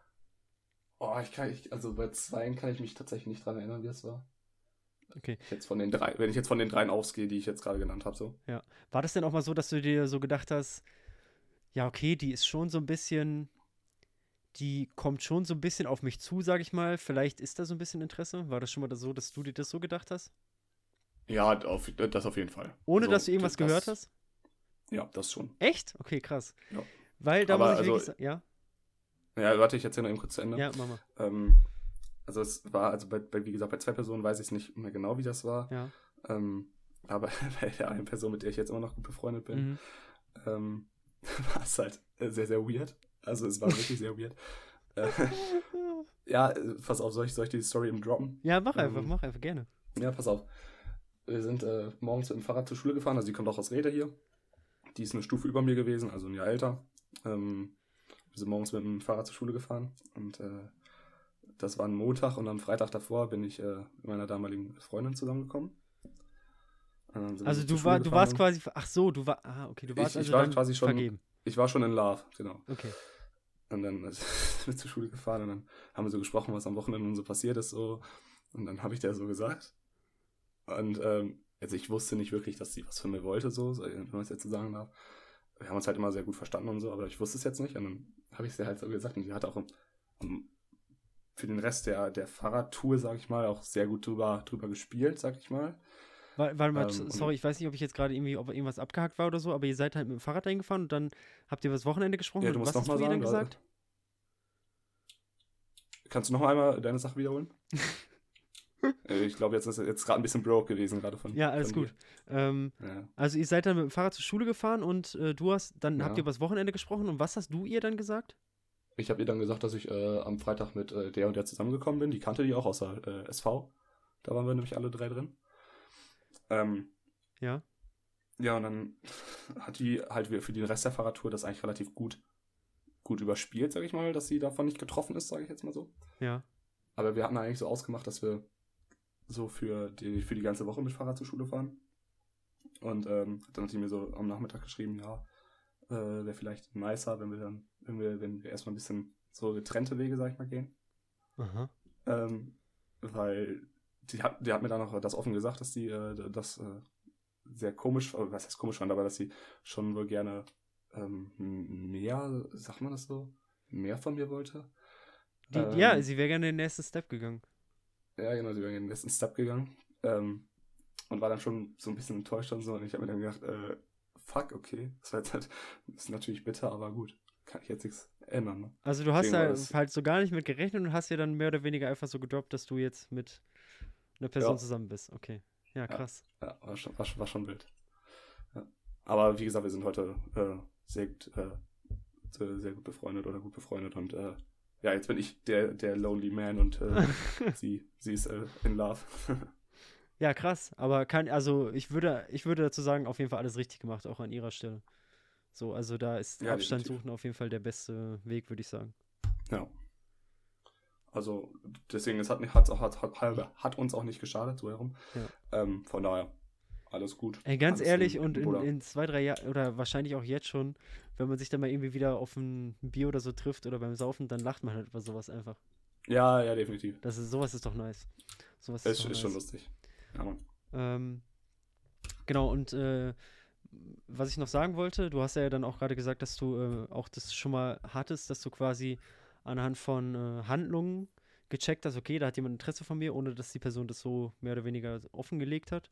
Oh, ich kann, ich, also bei zweien kann ich mich tatsächlich nicht dran erinnern, wie es war. Okay. Jetzt von den drei, wenn ich jetzt von den dreien ausgehe, die ich jetzt gerade genannt habe, so. Ja. War das denn auch mal so, dass du dir so gedacht hast, ja, okay, die ist schon so ein bisschen, die kommt schon so ein bisschen auf mich zu, sag ich mal. Vielleicht ist da so ein bisschen Interesse. War das schon mal so, dass du dir das so gedacht hast? Ja, auf, das auf jeden Fall. Ohne also, dass du irgendwas das, gehört hast? Ja, das schon. Echt? Okay, krass. Ja. Weil da Aber muss ich also, wirklich sagen, ja. Ja, warte, ich erzähle noch eben kurz zu Ende. Ja, Mama. Ähm, also es war, also bei, bei, wie gesagt, bei zwei Personen weiß ich es nicht mehr genau, wie das war. Ja. Ähm, aber bei der einen Person, mit der ich jetzt immer noch gut befreundet bin, mhm. ähm, war es halt sehr, sehr weird. Also es war wirklich sehr weird. Äh, ja, pass auf, soll ich, soll ich die Story eben droppen? Ja, mach einfach, ähm, mach einfach gerne. Ja, pass auf. Wir sind äh, morgens mit dem Fahrrad zur Schule gefahren, also die kommt auch aus Rede hier. Die ist eine Stufe über mir gewesen, also ein Jahr älter. Ähm, wir sind morgens mit dem Fahrrad zur Schule gefahren und äh, das war ein Montag und am Freitag davor bin ich äh, mit meiner damaligen Freundin zusammengekommen. Also du, war, du warst quasi, ach so, du war, ah, okay, du warst ich, also ich war quasi schon, vergeben. Ich war schon in Love, genau. Okay. Und dann sind wir zur Schule gefahren und dann haben wir so gesprochen, was am Wochenende so passiert ist, so. Und dann habe ich der so gesagt. Und ähm, also ich wusste nicht wirklich, dass sie was von mir wollte, so, wenn man es jetzt so sagen darf. Wir haben uns halt immer sehr gut verstanden und so, aber ich wusste es jetzt nicht. Und dann habe ich es ihr halt so gesagt und die hat auch um, für den Rest der, der Fahrradtour, sag ich mal, auch sehr gut drüber, drüber gespielt, sag ich mal. Warte mal, ähm, sorry, ich weiß nicht, ob ich jetzt gerade irgendwie, ob irgendwas abgehakt war oder so, aber ihr seid halt mit dem Fahrrad dahin gefahren und dann habt ihr über das Wochenende gesprochen. Ja, du musst was hast du dann gesagt? Kannst du noch einmal deine Sache wiederholen? Äh, ich glaube, jetzt ist jetzt gerade ein bisschen broke gewesen, gerade von. Ja, alles von gut. Ähm, ja. Also, ihr seid dann mit dem Fahrrad zur Schule gefahren und äh, du hast, dann ja. habt ihr über das Wochenende gesprochen und was hast du ihr dann gesagt? Ich habe ihr dann gesagt, dass ich äh, am Freitag mit äh, der und der zusammengekommen bin. Die kannte die auch außer äh, SV. Da waren wir nämlich alle drei drin. Ähm, ja. Ja, und dann hat die halt für den Rest der Fahrradtour das eigentlich relativ gut, gut überspielt, sag ich mal, dass sie davon nicht getroffen ist, sage ich jetzt mal so. Ja. Aber wir hatten eigentlich so ausgemacht, dass wir so für die, für die ganze Woche mit Fahrrad zur Schule fahren. Und ähm, dann hat sie mir so am Nachmittag geschrieben, ja, äh, wäre vielleicht nicer, wenn wir dann, wenn wir, wenn wir erstmal ein bisschen so getrennte Wege, sag ich mal, gehen. Aha. Ähm, weil die hat, die hat mir dann auch das offen gesagt, dass die äh, das äh, sehr komisch, äh, was heißt komisch fand, aber dass sie schon wohl gerne ähm, mehr, sagt man das so, mehr von mir wollte. Die, ähm, ja, sie wäre gerne den nächsten Step gegangen. Ja, genau, sie wäre gerne den nächsten Step gegangen. Ähm, und war dann schon so ein bisschen enttäuscht und so. Und ich habe mir dann gedacht, äh, fuck, okay. Das war jetzt halt, ist natürlich bitter, aber gut. Kann ich jetzt nichts ändern. Ne? Also du hast da halt so gar nicht mit gerechnet und hast ja dann mehr oder weniger einfach so gedroppt, dass du jetzt mit einer Person ja. zusammen bist. Okay. Ja, krass. Ja, ja war, schon, war, schon, war schon wild. Ja. Aber wie gesagt, wir sind heute äh, sehr, gut, äh, sehr gut befreundet oder gut befreundet und äh, ja, jetzt bin ich der, der Lonely Man und äh, sie, sie ist äh, in Love. ja, krass. Aber kann, also ich würde, ich würde dazu sagen, auf jeden Fall alles richtig gemacht, auch an ihrer Stelle. So, also da ist ja, Abstand definitiv. suchen auf jeden Fall der beste Weg, würde ich sagen. Ja. Also deswegen, es hat, hat, hat, hat, hat uns auch nicht geschadet, so herum. Ja. Ähm, von daher, alles gut. Ey, ganz alles ehrlich, und in, in, zwei, drei Jahren, oder wahrscheinlich auch jetzt schon, wenn man sich dann mal irgendwie wieder auf ein Bier oder so trifft oder beim Saufen, dann lacht man halt über sowas einfach. Ja, ja, definitiv. Das ist, sowas ist doch nice. Sowas ist, ist, ist nice. schon lustig. Ja, ähm, genau, und äh, was ich noch sagen wollte, du hast ja dann auch gerade gesagt, dass du äh, auch das schon mal hattest, dass du quasi anhand von äh, Handlungen gecheckt hast, okay, da hat jemand Interesse von mir, ohne dass die Person das so mehr oder weniger offengelegt hat.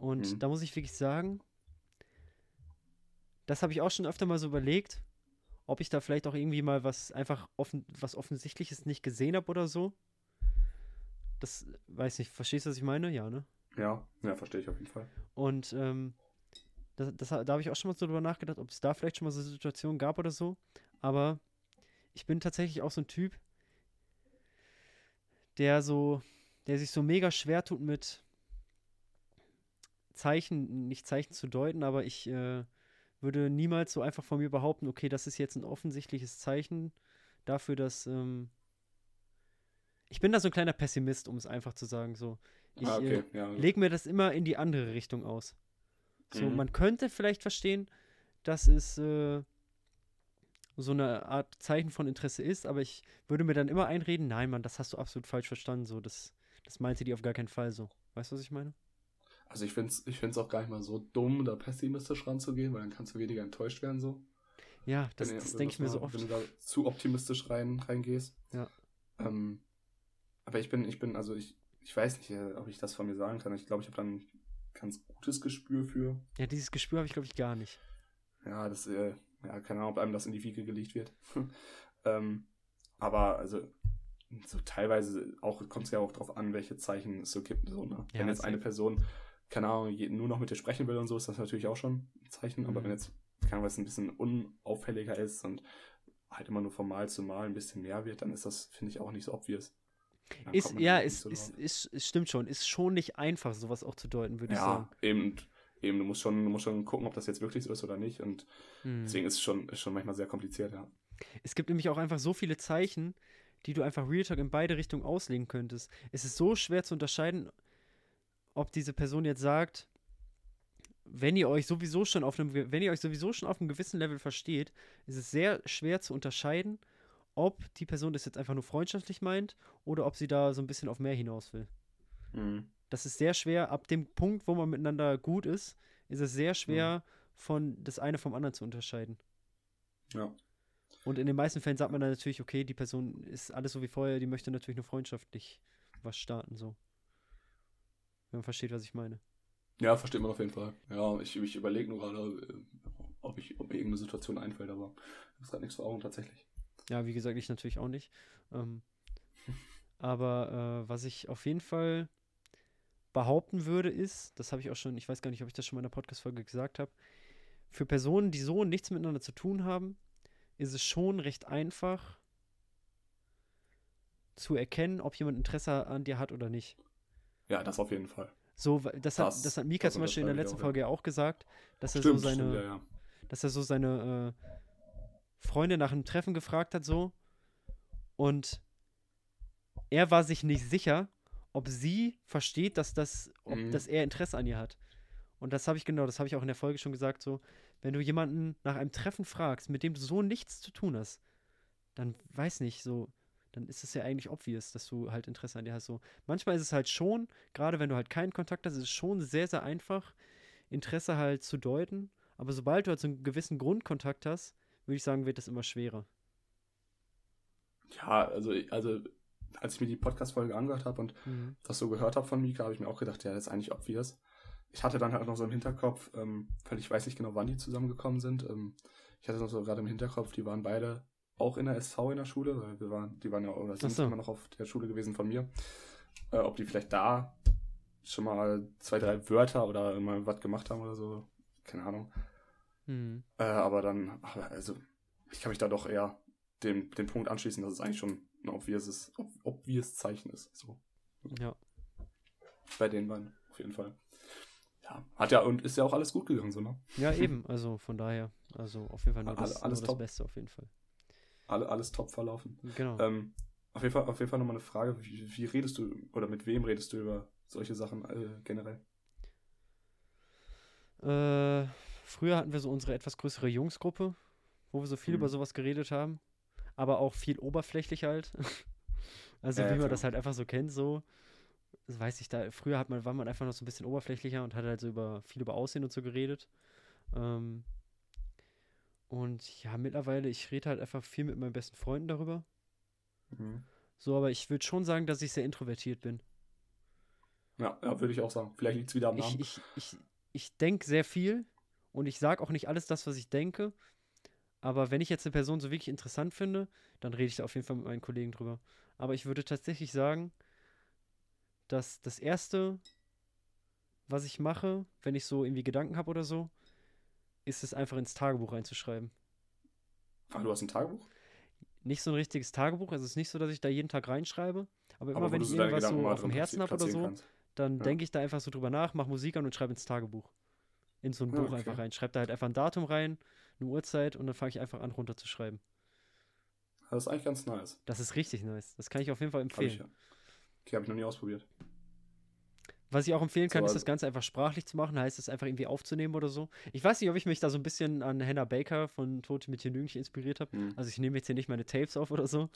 Und mhm. da muss ich wirklich sagen, das habe ich auch schon öfter mal so überlegt, ob ich da vielleicht auch irgendwie mal was einfach offen, was Offensichtliches nicht gesehen habe oder so. Das weiß nicht, verstehst du, was ich meine? Ja, ne? Ja, ja, verstehe ich auf jeden Fall. Und ähm, das, das, da habe ich auch schon mal so drüber nachgedacht, ob es da vielleicht schon mal so Situationen gab oder so. Aber ich bin tatsächlich auch so ein Typ, der so, der sich so mega schwer tut mit Zeichen, nicht Zeichen zu deuten, aber ich äh, würde niemals so einfach von mir behaupten, okay, das ist jetzt ein offensichtliches Zeichen dafür, dass ähm, ich bin da so ein kleiner Pessimist, um es einfach zu sagen. So, ich ah, okay. äh, ja. lege mir das immer in die andere Richtung aus. So, mhm. man könnte vielleicht verstehen, dass es äh, so eine Art Zeichen von Interesse ist, aber ich würde mir dann immer einreden, nein, Mann, das hast du absolut falsch verstanden. So, das, das meinte die auf gar keinen Fall so. Weißt du, was ich meine? Also ich finde es ich find's auch gar nicht mal so dumm, da pessimistisch ranzugehen, weil dann kannst du weniger enttäuscht werden so. Ja, das, das denke ich mir so oft. Wenn du da zu optimistisch rein, reingehst. Ja. Ähm, aber ich bin, ich bin, also ich, ich weiß nicht, äh, ob ich das von mir sagen kann. Ich glaube, ich habe dann ein ganz gutes Gespür für. Ja, dieses Gespür habe ich, glaube ich, gar nicht. Ja, das, äh, ja, keine Ahnung, ob einem das in die Wiege gelegt wird. ähm, aber also so teilweise auch kommt es ja auch darauf an, welche Zeichen es so gibt. So, ne? Ja, Wenn jetzt eine Person keine Ahnung, nur noch mit dir sprechen will und so, ist das natürlich auch schon ein Zeichen. Mhm. Aber wenn jetzt, keine Ahnung, was ein bisschen unauffälliger ist und halt immer nur von Mal zu Mal ein bisschen mehr wird, dann ist das, finde ich, auch nicht so obvious. Dann ist, ja, ist, so ist, ist, ist, stimmt schon. Ist schon nicht einfach, sowas auch zu deuten, würde ja, ich sagen. Ja, eben, eben, du musst schon, du musst schon gucken, ob das jetzt wirklich so ist oder nicht. Und mhm. deswegen ist es schon, ist schon manchmal sehr kompliziert, ja. Es gibt nämlich auch einfach so viele Zeichen, die du einfach Real Talk in beide Richtungen auslegen könntest. Es ist so schwer zu unterscheiden, ob diese Person jetzt sagt, wenn ihr euch sowieso schon auf einem, wenn ihr euch sowieso schon auf einem gewissen Level versteht, ist es sehr schwer zu unterscheiden, ob die Person das jetzt einfach nur freundschaftlich meint oder ob sie da so ein bisschen auf mehr hinaus will. Mhm. das ist sehr schwer, ab dem Punkt, wo man miteinander gut ist, ist es sehr schwer, mhm. von das eine vom anderen zu unterscheiden. Ja. Und in den meisten Fällen sagt man dann natürlich, okay, die Person ist alles so wie vorher, die möchte natürlich nur freundschaftlich was starten, so. Wenn man versteht, was ich meine. Ja, versteht man auf jeden Fall. Ja, ich, ich überlege nur gerade, äh, ob, ich, ob mir irgendeine Situation einfällt, aber ich habe gerade nichts vor Augen tatsächlich. Ja, wie gesagt, ich natürlich auch nicht. Ähm, aber äh, was ich auf jeden Fall behaupten würde, ist, das habe ich auch schon, ich weiß gar nicht, ob ich das schon in der Podcast-Folge gesagt habe, für Personen, die so nichts miteinander zu tun haben, ist es schon recht einfach zu erkennen, ob jemand Interesse an dir hat oder nicht. Ja, das auf jeden Fall. So, das, hat, das, das hat Mika zum Beispiel in der letzten auch, Folge ja auch gesagt, dass stimmt, er so seine, stimmt, ja, ja. dass er so seine äh, Freunde nach einem Treffen gefragt hat, so. Und er war sich nicht sicher, ob sie versteht, dass das, ob, mhm. dass er Interesse an ihr hat. Und das habe ich genau, das habe ich auch in der Folge schon gesagt, so, wenn du jemanden nach einem Treffen fragst, mit dem du so nichts zu tun hast, dann weiß nicht, so, dann ist es ja eigentlich obvious, dass du halt Interesse an dir hast. So, manchmal ist es halt schon, gerade wenn du halt keinen Kontakt hast, ist es schon sehr, sehr einfach, Interesse halt zu deuten. Aber sobald du halt so einen gewissen Grundkontakt hast, würde ich sagen, wird das immer schwerer. Ja, also, also als ich mir die Podcast-Folge angehört habe und mhm. das so gehört habe von Mika, habe ich mir auch gedacht, ja, das ist eigentlich obvious. Ich hatte dann halt noch so im Hinterkopf, ähm, weil ich weiß nicht genau, wann die zusammengekommen sind. Ähm, ich hatte noch so gerade im Hinterkopf, die waren beide auch in der SV in der Schule, weil wir waren, die waren ja oder sind so. immer noch auf der Schule gewesen von mir. Äh, ob die vielleicht da schon mal zwei, drei Wörter oder mal was gemacht haben oder so. Keine Ahnung. Mhm. Äh, aber dann, also, ich kann mich da doch eher dem, dem Punkt anschließen, dass es eigentlich schon ein obvious, ob, obvious Zeichen ist. So. Ja. Bei den beiden, auf jeden Fall. Ja, hat ja und ist ja auch alles gut gegangen, so, ne? Ja, eben, also von daher, also auf jeden Fall nur das, alles nur das Beste auf jeden Fall. Alle, alles top verlaufen. Genau. Ähm, auf jeden Fall, auf jeden Fall nochmal eine Frage, wie, wie, redest du oder mit wem redest du über solche Sachen äh, generell? Äh, früher hatten wir so unsere etwas größere Jungsgruppe, wo wir so viel mhm. über sowas geredet haben aber auch viel oberflächlich halt. also ja, wie man das halt einfach so kennt, so. Das weiß ich, da früher hat man, war man einfach noch so ein bisschen oberflächlicher und hat halt so über viel über Aussehen und so geredet. Ähm, und ja, mittlerweile, ich rede halt einfach viel mit meinen besten Freunden darüber. Mhm. So, aber ich würde schon sagen, dass ich sehr introvertiert bin. Ja, ja würde ich auch sagen. Vielleicht liegt es wieder am Namen. Ich, ich, ich, ich denke sehr viel und ich sage auch nicht alles das, was ich denke. Aber wenn ich jetzt eine Person so wirklich interessant finde, dann rede ich da auf jeden Fall mit meinen Kollegen drüber. Aber ich würde tatsächlich sagen, dass das Erste, was ich mache, wenn ich so irgendwie Gedanken habe oder so, ist es einfach ins Tagebuch reinzuschreiben. Ah, du hast ein Tagebuch? Nicht so ein richtiges Tagebuch. Also es ist nicht so, dass ich da jeden Tag reinschreibe. Aber, aber immer wenn ich irgendwas so auf dem Herzen habe oder so, kannst. dann ja. denke ich da einfach so drüber nach, mache Musik an und schreibe ins Tagebuch. In so ein Buch okay. einfach rein. Schreibe da halt einfach ein Datum rein eine Uhrzeit und dann fange ich einfach an runterzuschreiben. Das ist eigentlich ganz nice. Das ist richtig nice. Das kann ich auf jeden Fall empfehlen. Hab ich, ja. Okay, habe ich noch nie ausprobiert. Was ich auch empfehlen kann, so, ist das Ganze einfach sprachlich zu machen, heißt es einfach irgendwie aufzunehmen oder so. Ich weiß nicht, ob ich mich da so ein bisschen an Hannah Baker von Tote mit Lügchen inspiriert habe. Hm. Also ich nehme jetzt hier nicht meine Tapes auf oder so.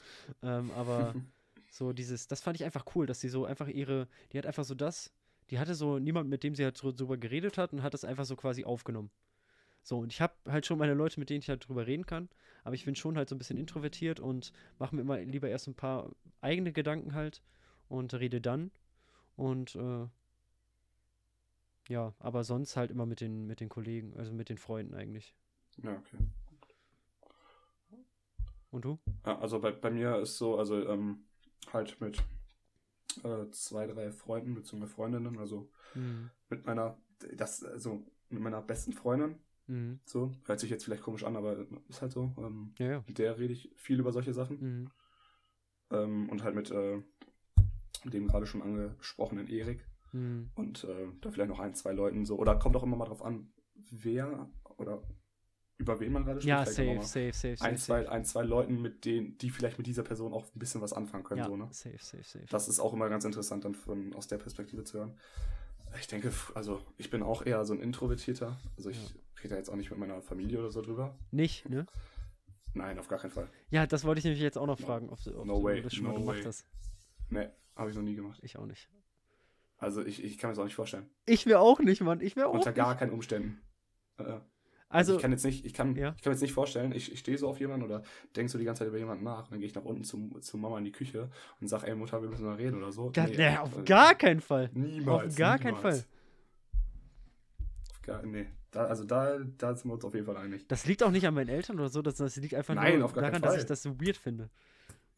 Ähm, aber so dieses, das fand ich einfach cool, dass sie so einfach ihre, die hat einfach so das, die hatte so niemand, mit dem sie halt drüber geredet hat und hat das einfach so quasi aufgenommen. So, und ich habe halt schon meine Leute, mit denen ich halt drüber reden kann, aber ich bin schon halt so ein bisschen introvertiert und mache mir immer lieber erst ein paar eigene Gedanken halt und rede dann. Und äh, ja, aber sonst halt immer mit den, mit den Kollegen, also mit den Freunden eigentlich. Ja, okay. Und du? Ja, also bei, bei mir ist so, also ähm, halt mit äh, zwei, drei Freunden bzw. Freundinnen, also mhm. mit meiner, das, also mit meiner besten Freundin, Mhm. So, hört sich jetzt vielleicht komisch an, aber ist halt so. Ähm, ja, ja. Mit der rede ich viel über solche Sachen. Mhm. Ähm, und halt mit äh, dem gerade schon angesprochenen Erik. Mhm. Und äh, da vielleicht noch ein, zwei Leuten so. Oder kommt auch immer mal drauf an, wer oder über wen man gerade spricht. Ja, safe, safe, safe, ein, zwei, safe. ein, zwei Leuten, mit denen, die vielleicht mit dieser Person auch ein bisschen was anfangen können. Ja, so, ne? safe, safe, safe. Das ist auch immer ganz interessant, dann von, aus der Perspektive zu hören. Ich denke, also ich bin auch eher so ein Introvertierter. Also ich ja rede da jetzt auch nicht mit meiner Familie oder so drüber. Nicht, ne? Nein, auf gar keinen Fall. Ja, das wollte ich nämlich jetzt auch noch fragen, ob, ob no du way, das schon no mal gemacht way. hast. Nee, habe ich noch nie gemacht. Ich auch nicht. Also ich, ich kann mir das auch nicht vorstellen. Ich mir auch nicht, Mann. Ich mir auch Unter nicht. gar keinen Umständen. Äh, Also, also ich kann jetzt nicht, ich kann, ja. ich kann mir jetzt nicht vorstellen, ich, ich stehe so auf jemanden oder denke so die ganze Zeit über jemanden nach und dann gehe ich nach unten zu, zu Mama in die Küche und sage, ey Mutter, wir müssen mal reden oder so. da, Nee, nee, auf äh, gar keinen Fall. Niemals. auf gar niemals. keinen Fall. Auf gar, nee. Da, also da, da sind wir uns auf jeden Fall einig. Das liegt auch nicht an meinen Eltern oder so, das, das liegt einfach Nein, nur gar daran, dass ich das so weird finde.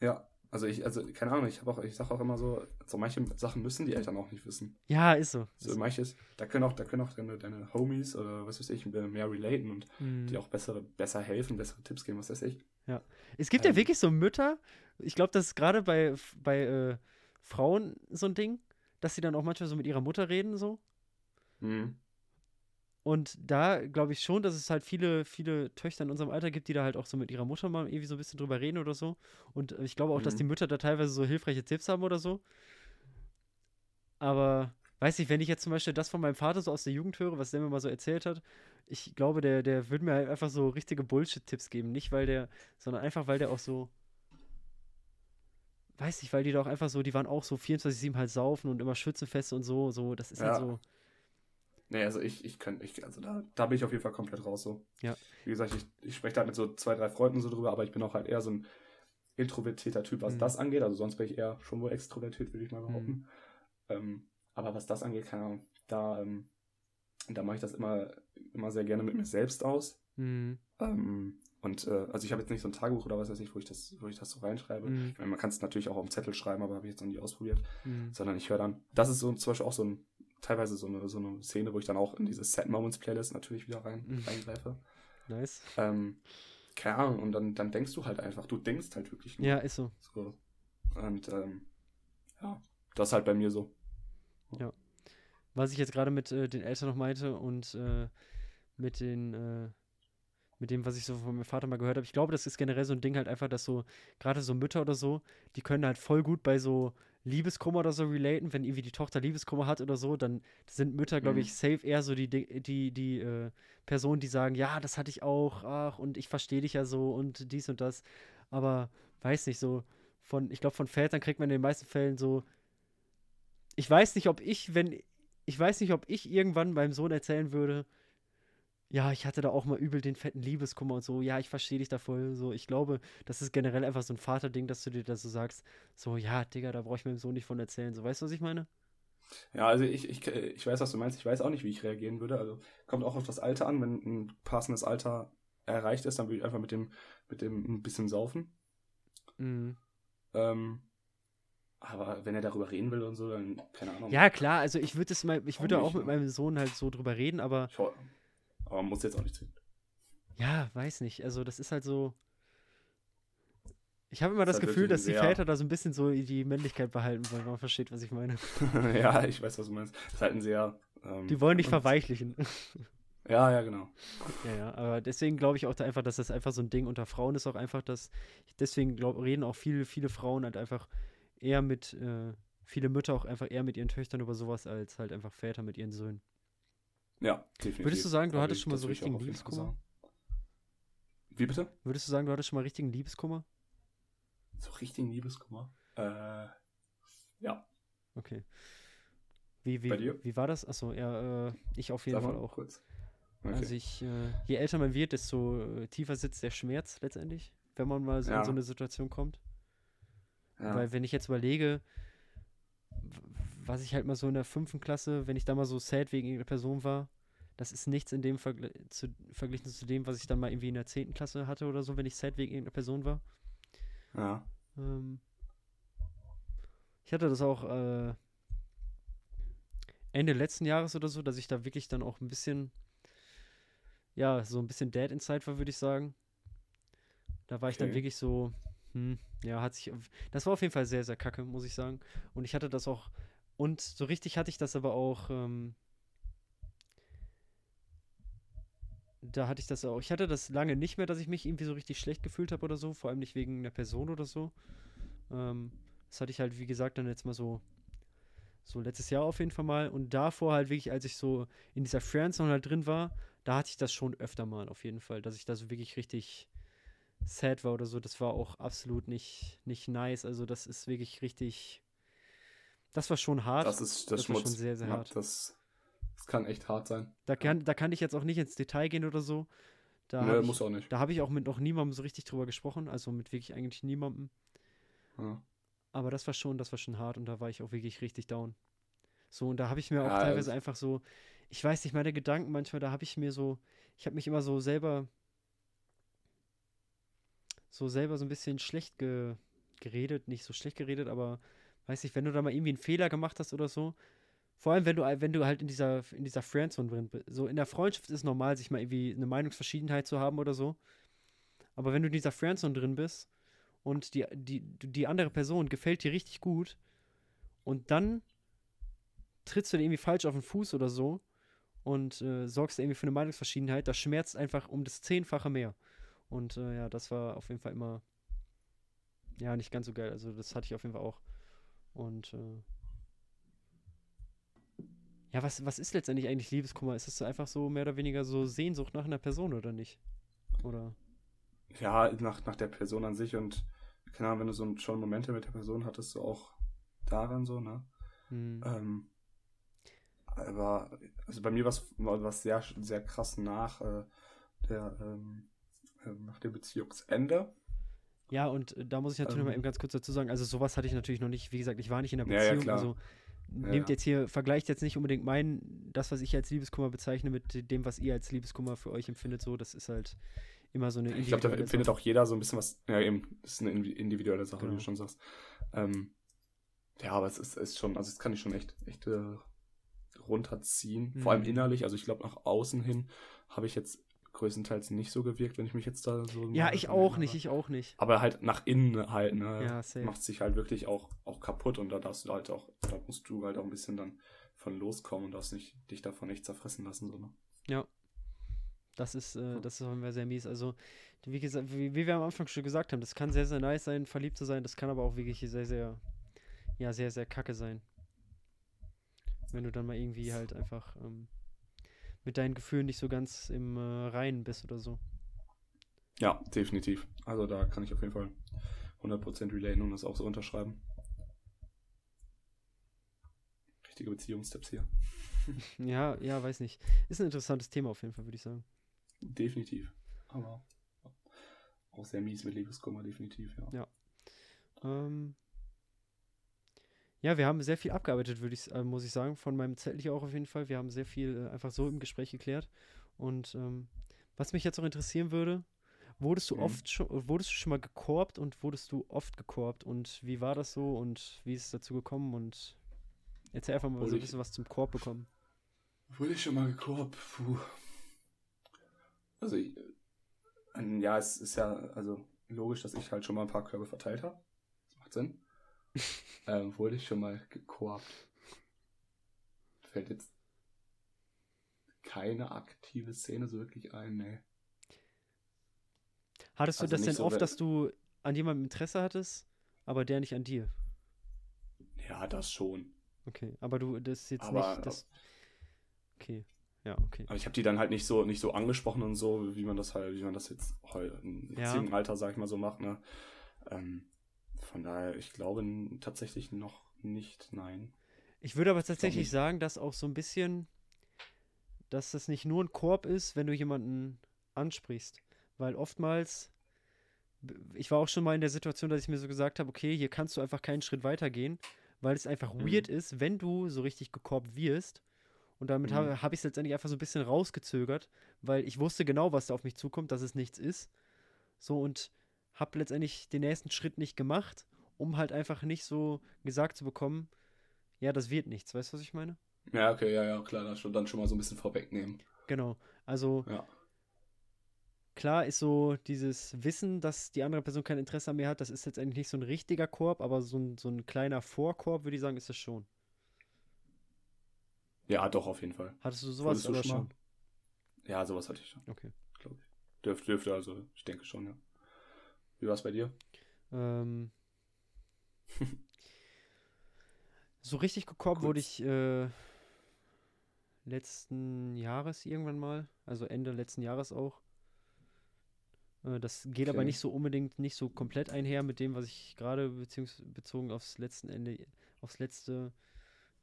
Ja. Also ich, also keine Ahnung, ich habe auch, ich sage auch immer so, so manche Sachen müssen die Eltern auch nicht wissen. Ja, ist so. So manches, da können auch, da können auch deine, deine Homies oder was weiß ich, mehr relaten und Mhm. die auch bessere, besser helfen, bessere Tipps geben, was weiß ich. Es gibt ja Ähm. wirklich so Mütter, ich glaube, das ist gerade bei, bei äh, Frauen so ein Ding, dass sie dann auch manchmal so mit ihrer Mutter reden so. Mhm. Und da glaube ich schon, dass es halt viele, viele Töchter in unserem Alter gibt, die da halt auch so mit ihrer Mutter mal irgendwie so ein bisschen drüber reden oder so. Und äh, ich glaube auch, dass Mhm. die Mütter da teilweise so hilfreiche Tipps haben oder so. Aber weiß ich, wenn ich jetzt zum Beispiel das von meinem Vater so aus der Jugend höre, was der mir mal so erzählt hat, ich glaube, der, der würde mir halt einfach so richtige Bullshit-Tipps geben. Nicht, weil der, sondern einfach, weil der auch so. Weiß nicht, weil die doch einfach so, die waren auch so 24-7 halt saufen und immer Schützenfeste und so, so, das ist halt Ja. so. Nee, also ich, ich könnte, ich, also da, da bin ich auf jeden Fall komplett raus so. Ja. Wie gesagt, ich, ich spreche da mit so zwei, drei Freunden so drüber, aber ich bin auch halt eher so ein introvertierter Typ, was Mhm. das angeht. Also sonst bin ich eher schon wohl extrovertiert, würde ich mal behaupten. Ähm, aber was das angeht, keine Ahnung, da, ähm, da mache ich das immer, immer sehr gerne mit mir selbst aus. Mhm. Ähm, und äh, also ich habe jetzt nicht so ein Tagebuch oder was weiß ich, wo ich das, wo ich das so reinschreibe. Mhm. Ich meine, man kann es natürlich auch auf dem Zettel schreiben, aber habe ich jetzt noch nie ausprobiert. Mhm. Sondern ich höre dann, das ist so zum Beispiel auch so ein, teilweise so eine, so eine Szene, wo ich dann auch in diese Set Moments Playlist natürlich wieder rein, Mhm. reingreife. Nice. Ähm, keine Ahnung, und dann, dann denkst du halt einfach, du denkst halt wirklich nur. Ja, ist so. So. Und ähm, ja, das ist halt bei mir so. Was ich jetzt gerade mit äh, den Eltern noch meinte und äh, mit den, äh, mit dem, was ich so von meinem Vater mal gehört habe, ich glaube, das ist generell so ein Ding halt einfach, dass so, gerade so Mütter oder so, die können halt voll gut bei so Liebeskummer oder so relaten, wenn irgendwie die Tochter Liebeskummer hat oder so, dann sind Mütter, glaube Mhm. ich, safe eher so die, die, die, die äh, Personen, die sagen, ja, das hatte ich auch, ach, und ich verstehe dich ja so und dies und das. Aber weiß nicht, so von, ich glaube, von Vätern kriegt man in den meisten Fällen so, ich weiß nicht, ob ich, wenn, ich weiß nicht, ob ich irgendwann meinem Sohn erzählen würde, ja, ich hatte da auch mal übel den fetten Liebeskummer und so, ja, ich verstehe dich da voll, so, ich glaube, das ist generell einfach so ein Vaterding, dass du dir da so sagst, so, ja, Digga, da brauche ich meinem Sohn nicht von erzählen, so, weißt du, was ich meine? Ja, also ich, ich, ich weiß, was du meinst. Ich weiß auch nicht, wie ich reagieren würde. Also kommt auch auf das Alter an. Wenn ein passendes Alter erreicht ist, dann würde ich einfach mit dem, mit dem ein bisschen saufen. Mhm. Ähm, aber wenn er darüber reden will und so, dann keine Ahnung. Ja, klar, also ich würde es mal, ich würde auch nicht, mit ne? meinem Sohn halt so drüber reden, aber Ich, aber man muss jetzt auch nicht ziehen. ja, weiß nicht, also das ist halt so. Ich habe immer Ist das halt Gefühl, dass die Väter da so ein bisschen so die Männlichkeit behalten, weil man versteht, was ich meine. ja, ich weiß, was du meinst. Das ist halt ein sehr. Ähm, Die wollen nicht verweichlichen. Ja, ja, genau. Ja, ja, aber deswegen glaube ich auch da einfach, dass das einfach so ein Ding unter Frauen ist, auch einfach, dass deswegen glaub, reden auch viele, viele Frauen halt einfach eher mit, äh, viele Mütter auch einfach eher mit ihren Töchtern über sowas, als halt einfach Väter mit ihren Söhnen. Ja, definitiv. Würdest du sagen, du Da hattest schon mal so richtigen Liebeskummer? Wie bitte? Würdest du sagen, du hattest schon mal richtigen Liebeskummer? So richtigen Liebeskummer? Äh, ja. Okay. Wie, wie, Bei dir? wie war das? Achso, ja, äh, ich auf jeden Sag Fall auch. kurz. Okay. Also ich, äh, je älter man wird, desto äh, tiefer sitzt der Schmerz letztendlich, wenn man mal so in Ja. so eine Situation kommt. ja. Weil wenn ich jetzt überlege, was ich halt mal so in der fünften Klasse, wenn ich da mal so sad wegen irgendeiner Person war, das ist nichts in dem Vergl zu, verglichen zu dem, was ich dann mal irgendwie in der zehnten Klasse hatte oder so, wenn ich sad wegen irgendeiner Person war. ja. Ähm, ich hatte das auch äh, Ende letzten Jahres oder so, dass ich da wirklich dann auch ein bisschen, ja, so ein bisschen dead inside war, würde ich sagen. Da war ich dann Okay. wirklich so, hm, ja, hat sich, das war auf jeden Fall sehr, sehr kacke, muss ich sagen. Und ich hatte das auch, und so richtig hatte ich das aber auch, ähm, da hatte ich das auch, ich hatte das lange nicht mehr, dass ich mich irgendwie so richtig schlecht gefühlt habe oder so, vor allem nicht wegen einer Person oder so. Ähm, das hatte ich halt, wie gesagt, dann jetzt mal so, so letztes Jahr auf jeden Fall mal. Und davor halt wirklich, als ich so in dieser Friendzone halt drin war, da hatte ich das schon öfter mal auf jeden Fall, dass ich da so wirklich richtig sad war oder so. Das war auch absolut nicht, nicht nice. Also das ist wirklich richtig, Das war schon hart. Das ist das, das war schon sehr, sehr hart. Das, das kann echt hart sein. Da kann, da kann ich jetzt auch nicht ins Detail gehen oder so. Da ich, muss auch nicht. Da habe ich auch mit noch niemandem so richtig drüber gesprochen, also mit wirklich eigentlich niemandem. Ja. Aber das war schon, das war schon hart und da war ich auch wirklich richtig down. So, und da habe ich mir auch ja, teilweise einfach so, ich weiß nicht, meine Gedanken manchmal, da habe ich mir so, ich habe mich immer so selber, so selber so ein bisschen schlecht ge, geredet, nicht so schlecht geredet, aber weiß nicht, wenn du da mal irgendwie einen Fehler gemacht hast oder so, vor allem wenn du, wenn du halt in dieser, in dieser Friendzone drin bist. So in der Freundschaft ist normal, sich mal irgendwie eine Meinungsverschiedenheit zu haben oder so. Aber wenn du in dieser Friendzone drin bist und die, die, die andere Person gefällt dir richtig gut und dann trittst du dir irgendwie falsch auf den Fuß oder so und äh, sorgst irgendwie für eine Meinungsverschiedenheit, das schmerzt einfach um das Zehnfache mehr. Und äh, ja, das war auf jeden Fall immer, ja, nicht ganz so geil. Also das hatte ich auf jeden Fall auch. Und äh, ja, was, was ist letztendlich eigentlich Liebeskummer? Ist es so einfach so mehr oder weniger so Sehnsucht nach einer Person oder nicht? Oder? Ja, nach, nach der Person an sich und keine Ahnung, wenn du so schon Momente mit der Person hattest, du auch daran so, ne? Hm. Ähm, aber also bei mir war es sehr, sehr krass nach äh, der ähm, äh, nach dem Beziehungsende. Ja, und äh, da muss ich natürlich ähm, noch mal eben ganz kurz dazu sagen, also sowas hatte ich natürlich noch nicht, wie gesagt, ich war nicht in der Beziehung, ja, ja, also nehmt ja. jetzt hier, vergleicht jetzt nicht unbedingt mein, das, was ich als Liebeskummer bezeichne, mit dem, was ihr als Liebeskummer für euch empfindet, so, das ist halt immer so eine Ich glaube, da empfindet auch jeder so ein bisschen was, ja eben, das ist eine individuelle Sache, genau. wie du schon sagst. Ähm, ja, aber es ist, ist schon, also das kann ich schon echt, echt äh, runterziehen. Mhm. Vor allem mhm. innerlich. Also ich glaube, nach außen hin habe ich jetzt größtenteils nicht so gewirkt, wenn ich mich jetzt da so. Ja, ich auch nicht, ich auch nicht. Aber halt nach innen halt, ne? Ja, macht sich halt wirklich auch, auch kaputt und da darfst du halt auch, da musst du halt auch ein bisschen dann von loskommen und darfst nicht, dich davon nicht zerfressen lassen, so, ne? Ja. Das ist, äh, das ist auf jeden Fall sehr mies. Also, wie gesagt, wie, wie wir am Anfang schon gesagt haben, das kann sehr, sehr nice sein, verliebt zu sein, das kann aber auch wirklich sehr, sehr, ja, sehr, sehr kacke sein. Wenn du dann mal irgendwie halt einfach ähm, mit deinen Gefühlen nicht so ganz im äh, Reinen bist oder so. Ja, definitiv. Also da kann ich auf jeden Fall 100% relaten und das auch so unterschreiben. Richtige Beziehungstipps hier. ja, ja, weiß nicht. Ist ein interessantes Thema auf jeden Fall, würde ich sagen. Definitiv. Aber auch sehr mies mit Liebeskummer, definitiv, ja. Ja. Ähm, ja, wir haben sehr viel abgearbeitet, würde ich, äh, muss ich sagen, von meinem Zettel hier auch auf jeden Fall. Wir haben sehr viel äh, einfach so im Gespräch geklärt. Und ähm, was mich jetzt auch interessieren würde, wurdest du mhm. oft schon, wurdest du schon mal gekorbt und wurdest du oft gekorbt? Und wie war das so und wie ist es dazu gekommen? Und erzähl einfach mal Wurde so ein bisschen was zum Korb bekommen. Wurde ich schon mal gekorbt? Puh. Also, ich, äh, ja, es ist ja also logisch, dass ich halt schon mal ein paar Körbe verteilt habe. Das macht Sinn. ähm, wurde ich schon mal gekorbt. Fällt jetzt keine aktive Szene so wirklich ein, ne. Hattest du also das denn so oft, dass du an jemandem Interesse hattest, aber der nicht an dir? Ja, das schon. Okay, aber du, das ist jetzt aber, nicht das. Okay, ja, okay. Aber ich habe die dann halt nicht so, nicht so angesprochen und so, wie man das halt, wie man das jetzt im ja. Alter, sag ich mal, so macht, ne. Ähm, von daher, ich glaube tatsächlich noch nicht, nein. Ich würde aber tatsächlich sagen, dass auch so ein bisschen, dass das nicht nur ein Korb ist, wenn du jemanden ansprichst. Weil oftmals, ich war auch schon mal in der Situation, dass ich mir so gesagt habe, okay, hier kannst du einfach keinen Schritt weiter gehen, weil es einfach mhm. weird ist, wenn du so richtig gekorbt wirst. Und damit mhm. habe hab ich es letztendlich einfach so ein bisschen rausgezögert, weil ich wusste genau, was da auf mich zukommt, dass es nichts ist. So und habe letztendlich den nächsten Schritt nicht gemacht, um halt einfach nicht so gesagt zu bekommen, ja, das wird nichts. Weißt du, was ich meine? Ja, okay, ja, ja, klar, das schon, dann schon mal so ein bisschen vorwegnehmen. Genau, also ja. klar ist so dieses Wissen, dass die andere Person kein Interesse mehr hat, das ist jetzt eigentlich nicht so ein richtiger Korb, aber so ein, so ein kleiner Vorkorb, würde ich sagen, ist das schon. Ja, doch, auf jeden Fall. Hattest du sowas oder schon? schon? Ja, sowas hatte ich schon. Okay. Glaube ich. Dürfte, dürfte, also ich denke schon, ja. Wie war es bei dir? Ähm, so richtig gekommen wurde ich äh, letzten Jahres irgendwann mal, also Ende letzten Jahres auch. Äh, das geht okay. aber nicht so unbedingt, nicht so komplett einher mit dem, was ich gerade bezogen aufs letzten Ende, aufs letzte,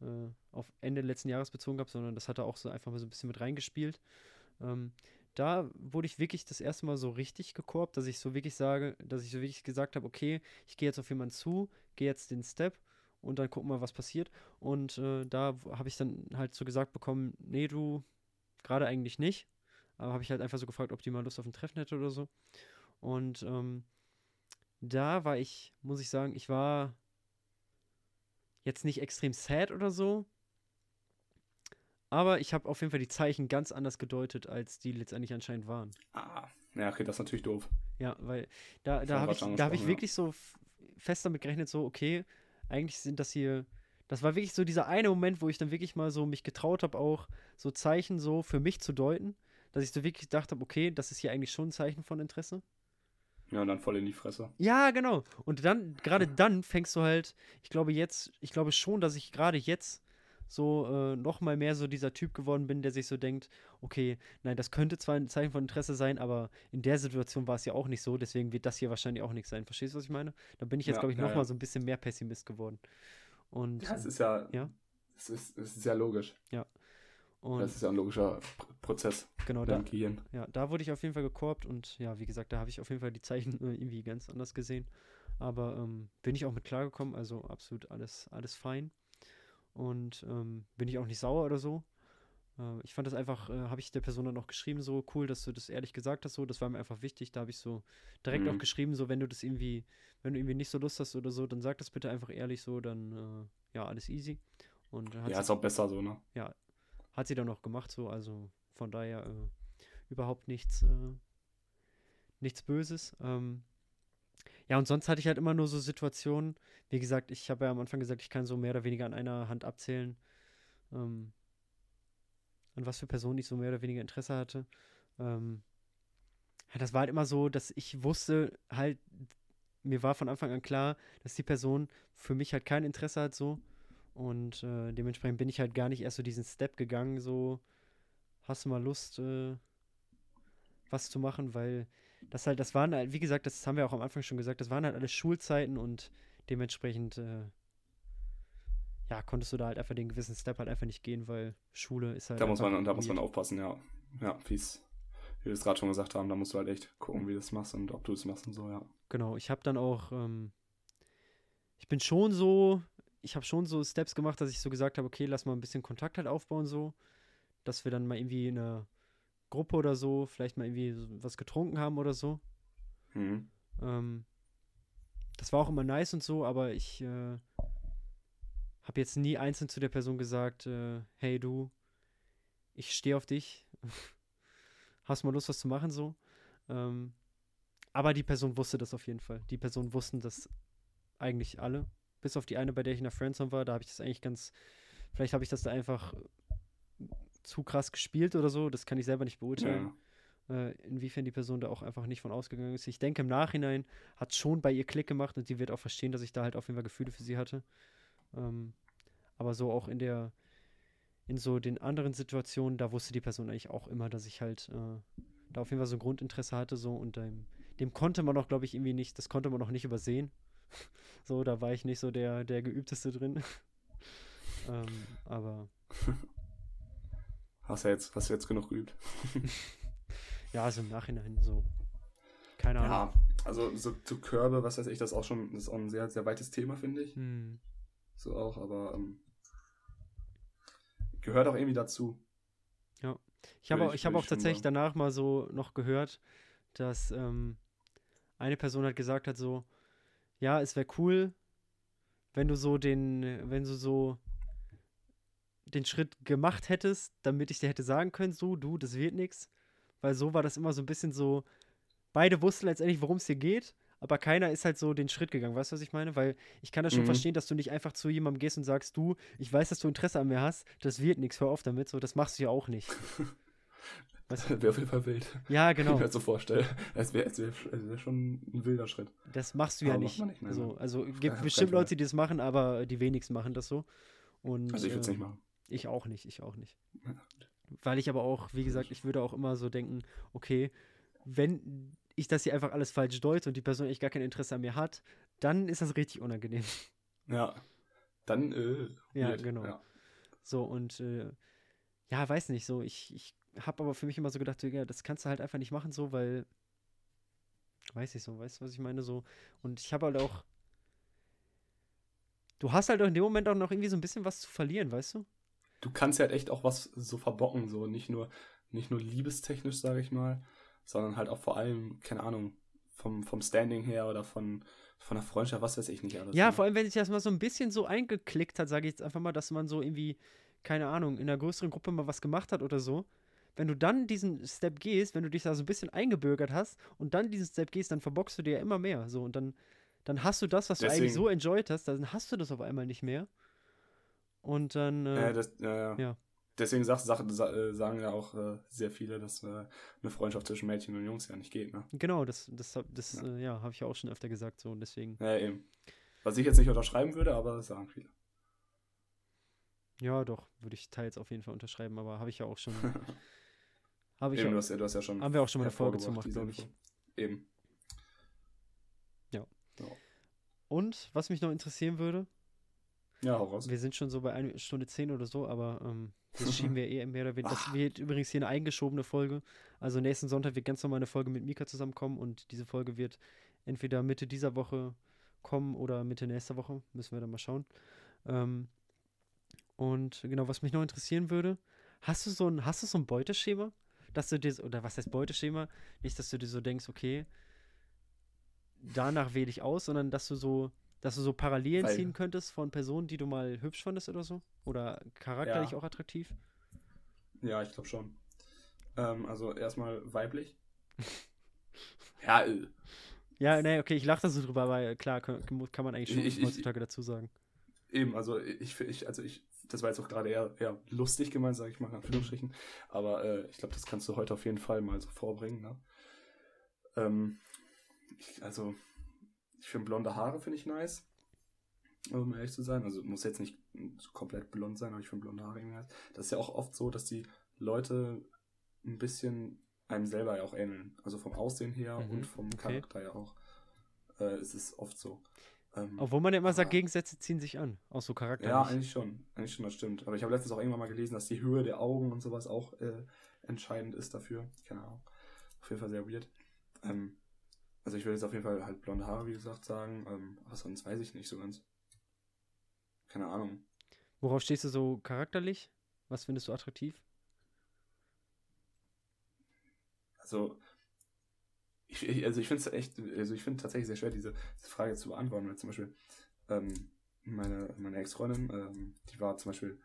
äh, auf Ende letzten Jahres bezogen habe, sondern das hat er auch so einfach mal so ein bisschen mit reingespielt. Ähm, da wurde ich wirklich das erste Mal so richtig gekorbt, dass ich so wirklich sage, dass ich so wirklich gesagt habe, okay, ich gehe jetzt auf jemanden zu, gehe jetzt den Step und dann gucken wir, was passiert. Und äh, da habe ich dann halt so gesagt bekommen, nee, du gerade eigentlich nicht. Aber habe ich halt einfach so gefragt, ob die mal Lust auf ein Treffen hätte oder so. Und ähm, da war ich, muss ich sagen, ich war jetzt nicht extrem sad oder so. Aber ich habe auf jeden Fall die Zeichen ganz anders gedeutet, als die letztendlich anscheinend waren. Ah, ja, okay, das ist natürlich doof. Ja, weil da, da habe ich, da hab ich wirklich ja. so fest damit gerechnet, so, okay, eigentlich sind das hier. Das war wirklich so dieser eine Moment, wo ich dann wirklich mal so mich getraut habe, auch so Zeichen so für mich zu deuten, dass ich so wirklich gedacht habe, okay, das ist hier eigentlich schon ein Zeichen von Interesse. Ja, und dann voll in die Fresse. Ja, genau. Und dann, gerade dann fängst du halt, ich glaube jetzt, ich glaube schon, dass ich gerade jetzt so äh, noch mal mehr so dieser Typ geworden bin, der sich so denkt, okay, nein, das könnte zwar ein Zeichen von Interesse sein, aber in der Situation war es ja auch nicht so, deswegen wird das hier wahrscheinlich auch nichts sein. Verstehst du, was ich meine? Da bin ich jetzt, ja, glaube ich, noch ja, mal so ein bisschen mehr Pessimist geworden. Und, ja, es ist ja, ja? Es ist, es ist ja logisch. Ja. Und das ist ja ein logischer Prozess. Genau, da, Gehirn. ja, da wurde ich auf jeden Fall gekorbt und ja, wie gesagt, da habe ich auf jeden Fall die Zeichen irgendwie ganz anders gesehen. Aber ähm, bin ich auch mit klargekommen, also absolut alles, alles fein. Und ähm, bin ich auch nicht sauer oder so. Äh, ich fand das einfach, äh, habe ich der Person dann auch geschrieben, so cool, dass du das ehrlich gesagt hast, so. Das war mir einfach wichtig. Da habe ich so direkt mhm. auch geschrieben, so, wenn du das irgendwie, wenn du irgendwie nicht so Lust hast oder so, dann sag das bitte einfach ehrlich so, dann äh, ja, alles easy. Und ja, ist auch besser so, ne? Ja, hat sie dann auch gemacht, so, also von daher äh, überhaupt nichts, äh, nichts Böses. Ähm, ja, und sonst hatte ich halt immer nur so Situationen, wie gesagt, ich habe ja am Anfang gesagt, ich kann so mehr oder weniger an einer Hand abzählen, ähm, an was für Personen ich so mehr oder weniger Interesse hatte. Ähm, das war halt immer so, dass ich wusste halt, mir war von Anfang an klar, dass die Person für mich halt kein Interesse hat, so. Und äh, dementsprechend bin ich halt gar nicht erst so diesen Step gegangen, so, hast du mal Lust, äh, was zu machen, weil das halt, das waren halt, wie gesagt, das haben wir auch am Anfang schon gesagt, das waren halt alles Schulzeiten und dementsprechend, äh, ja, konntest du da halt einfach den gewissen Step halt einfach nicht gehen, weil Schule ist halt. Da muss man, da muss man aufpassen, ja. Ja, wie's, wie wir es gerade schon gesagt haben, da musst du halt echt gucken, wie du es machst und ob du es machst und so, ja. Genau, ich habe dann auch, ähm, ich bin schon so, ich habe schon so Steps gemacht, dass ich so gesagt habe, okay, lass mal ein bisschen Kontakt halt aufbauen, so, dass wir dann mal irgendwie in einer Gruppe oder so, vielleicht mal irgendwie was getrunken haben oder so. Mhm. Ähm, das war auch immer nice und so, aber ich äh, habe jetzt nie einzeln zu der Person gesagt, äh, hey du, ich stehe auf dich, hast mal Lust, was zu machen so. Ähm, aber die Person wusste das auf jeden Fall. Die Person wussten das eigentlich alle bis auf die eine, bei der ich in der Friendzone war, da habe ich das eigentlich ganz, vielleicht habe ich das da einfach zu krass gespielt oder so, das kann ich selber nicht beurteilen. Ja. Äh, inwiefern die Person da auch einfach nicht von ausgegangen ist. Ich denke, im Nachhinein hat es schon bei ihr Klick gemacht und die wird auch verstehen, dass ich da halt auf jeden Fall Gefühle für sie hatte. Ähm, aber so auch in der, in so den anderen Situationen, da wusste die Person eigentlich auch immer, dass ich halt äh, da auf jeden Fall so ein Grundinteresse hatte, so und dem, dem konnte man auch, glaube ich, irgendwie nicht, das konnte man auch nicht übersehen. So, da war ich nicht so der, der Geübteste drin. ähm, aber. Hast du jetzt, hast du jetzt genug geübt? ja, also im Nachhinein so. Keine Ahnung. Ja, also so zu Körbe, was weiß ich, das ist auch schon das ist auch ein sehr, sehr weites Thema, finde ich. Hm. So auch, aber ähm, gehört auch irgendwie dazu. Ja. Ich habe auch, ich hab auch tatsächlich sagen. danach mal so noch gehört, dass ähm, eine Person hat gesagt hat so, ja, es wäre cool, wenn du so den, wenn du so den Schritt gemacht hättest, damit ich dir hätte sagen können, so, du, das wird nichts. Weil so war das immer so ein bisschen so, beide wussten letztendlich, worum es hier geht, aber keiner ist halt so den Schritt gegangen. Weißt du, was ich meine? Weil ich kann das schon mhm. verstehen, dass du nicht einfach zu jemandem gehst und sagst, du, ich weiß, dass du Interesse an mir hast, das wird nichts, hör auf damit, so, das machst du ja auch nicht. Das wäre auf jeden Fall wild. Ja, genau. Ich mir das so vorstellen. Es wäre wär, wär schon ein wilder Schritt. Das machst du aber ja nicht. nicht ne? also, also gibt bestimmt Leute, die das machen, aber die wenigsten machen das so. Und, also ich würde es äh, nicht machen. Ich auch nicht, ich auch nicht. Weil ich aber auch, wie gesagt, ich würde auch immer so denken, okay, wenn ich das hier einfach alles falsch deute und die Person echt gar kein Interesse an mir hat, dann ist das richtig unangenehm. Ja. dann, äh, Ja, genau. Ja. So, und äh, ja, weiß nicht, so, ich, ich habe aber für mich immer so gedacht, ja, das kannst du halt einfach nicht machen, so, weil, weiß ich so, weißt du, was ich meine, so, und ich habe halt auch, du hast halt auch in dem Moment auch noch irgendwie so ein bisschen was zu verlieren, weißt du? Du kannst ja halt echt auch was so verbocken, so, nicht nur, nicht nur liebestechnisch, sage ich mal, sondern halt auch vor allem, keine Ahnung, vom, vom Standing her oder von, von der Freundschaft, was weiß ich nicht alles. Ja, ne? vor allem, wenn sich das mal so ein bisschen so eingeklickt hat, sage ich jetzt einfach mal, dass man so irgendwie, keine Ahnung, in einer größeren Gruppe mal was gemacht hat oder so. Wenn du dann diesen Step gehst, wenn du dich da so ein bisschen eingebürgert hast und dann diesen Step gehst, dann verbockst du dir ja immer mehr. So, und dann, dann hast du das, was Deswegen, du eigentlich so enjoyed hast, dann hast du das auf einmal nicht mehr. Und dann. Äh, ja, das, ja, ja. deswegen sagt, sagt, äh, sagen ja auch äh, sehr viele, dass äh, eine Freundschaft zwischen Mädchen und Jungs ja nicht geht. Ne? Genau, das, das, das ja, habe ich ja auch schon öfter gesagt. So, deswegen. Ja, eben. Was ich jetzt nicht unterschreiben würde, aber das sagen viele. Ja, doch, würde ich teils auf jeden Fall unterschreiben, aber habe ich ja auch schon. habe ich eben, ja, du, hast, du hast ja schon. Haben wir auch schon mal eine Folge zu gemacht, glaube ich. Eben. Ja. ja. Und was mich noch interessieren würde, ja, hau raus. Wir sind schon so bei einer Stunde zehn oder so, aber ähm, das schieben wir eh mehr oder weniger. Das wird übrigens hier eine eingeschobene Folge. Also nächsten Sonntag wird ganz normal eine Folge mit Mika zusammenkommen und diese Folge wird entweder Mitte dieser Woche kommen oder Mitte nächster Woche. Müssen wir dann mal schauen. Ähm, und genau, was mich noch interessieren würde, hast du so ein, hast du so ein Beuteschema? Dass du dir, oder was heißt Beuteschema? Nicht, dass du dir so denkst, okay, danach wähle ich aus, sondern dass du so dass du so Parallelen Weil, ziehen könntest von Personen, die du mal hübsch fandest oder so? Oder charakterlich ja. auch attraktiv? Ja, ich glaube schon. Ähm, also erstmal weiblich. ja, äh. Ja, nee, okay, ich lache da so drüber, aber klar, kann, kann man eigentlich schon ich, heutzutage dazu sagen. Eben, also ich, ich, also ich, das war jetzt auch gerade eher, eher lustig gemeint, sage ich mal, in Anführungsstrichen. Aber äh, ich glaube, das kannst du heute auf jeden Fall mal so vorbringen. Ne? Ähm, ich, also ich finde blonde Haare finde ich nice. Um ehrlich zu sein. Also muss jetzt nicht komplett blond sein, aber ich finde blonde Haare irgendwie nice. Das ist ja auch oft so, dass die Leute ein bisschen einem selber ja auch ähneln. Also vom Aussehen her mhm, und vom okay. Charakter ja auch. Äh, es ist oft so. Ähm, Obwohl man ja immer sagt, Gegensätze ziehen sich an, auch so Charakter. Ja, eigentlich schon. Eigentlich schon, das stimmt. Aber ich habe letztens auch irgendwann mal gelesen, dass die Höhe der Augen und sowas auch äh, entscheidend ist dafür. Keine Ahnung. Auf jeden Fall sehr weird. Ähm, also ich würde jetzt auf jeden Fall halt blonde Haare, wie gesagt, sagen. Ähm, aber sonst weiß ich nicht so ganz. Keine Ahnung. Worauf stehst du so charakterlich? Was findest du attraktiv? Also, ich, also ich finde es echt, also ich finde tatsächlich sehr schwer, diese, diese, Frage zu beantworten, weil zum Beispiel ähm, meine, meine Ex-Freundin, ähm, die war zum Beispiel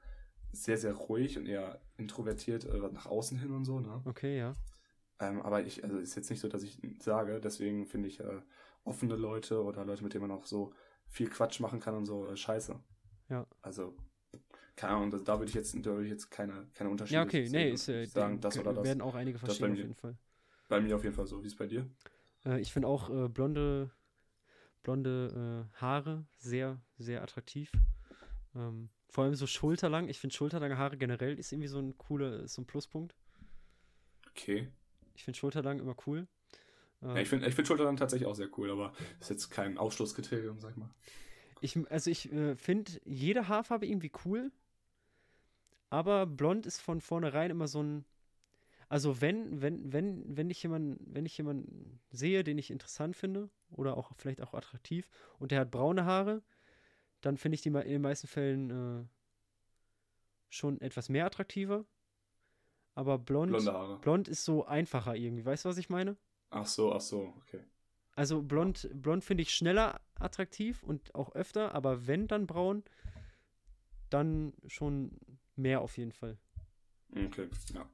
sehr, sehr ruhig und eher introvertiert äh, nach außen hin und so, ne? Okay, ja. Ähm, aber ich, also ist jetzt nicht so, dass ich sage, deswegen finde ich äh, offene Leute oder Leute, mit denen man auch so viel Quatsch machen kann und so, äh, scheiße. Ja. Also, keine Ahnung, da würde ich jetzt, da würde ich jetzt keine, keine Unterschiede Ja, okay, nee, ist, äh, sagen, das oder das. werden auch einige verstehen auf jeden Fall. Bei mir auf jeden Fall so. Wie ist es bei dir? Äh, ich finde auch äh, blonde, blonde äh, Haare sehr, sehr attraktiv. Ähm, vor allem so schulterlang. Ich finde schulterlange Haare generell ist irgendwie so ein cooler, so ein Pluspunkt. Okay. Ich finde Schulterlang immer cool. Ja, ich finde ich find Schulterlang tatsächlich auch sehr cool, aber ist jetzt kein Ausschlusskriterium, sag ich mal. Ich, also ich äh, finde jede Haarfarbe irgendwie cool, aber blond ist von vornherein immer so ein. Also wenn, wenn, wenn, wenn ich jemanden, wenn ich jemanden sehe, den ich interessant finde, oder auch vielleicht auch attraktiv, und der hat braune Haare, dann finde ich die in den meisten Fällen äh, schon etwas mehr attraktiver. Aber blond, blond ist so einfacher irgendwie. Weißt du, was ich meine? Ach so, ach so, okay. Also blond, blond finde ich schneller attraktiv und auch öfter, aber wenn dann braun, dann schon mehr auf jeden Fall. Okay, ja.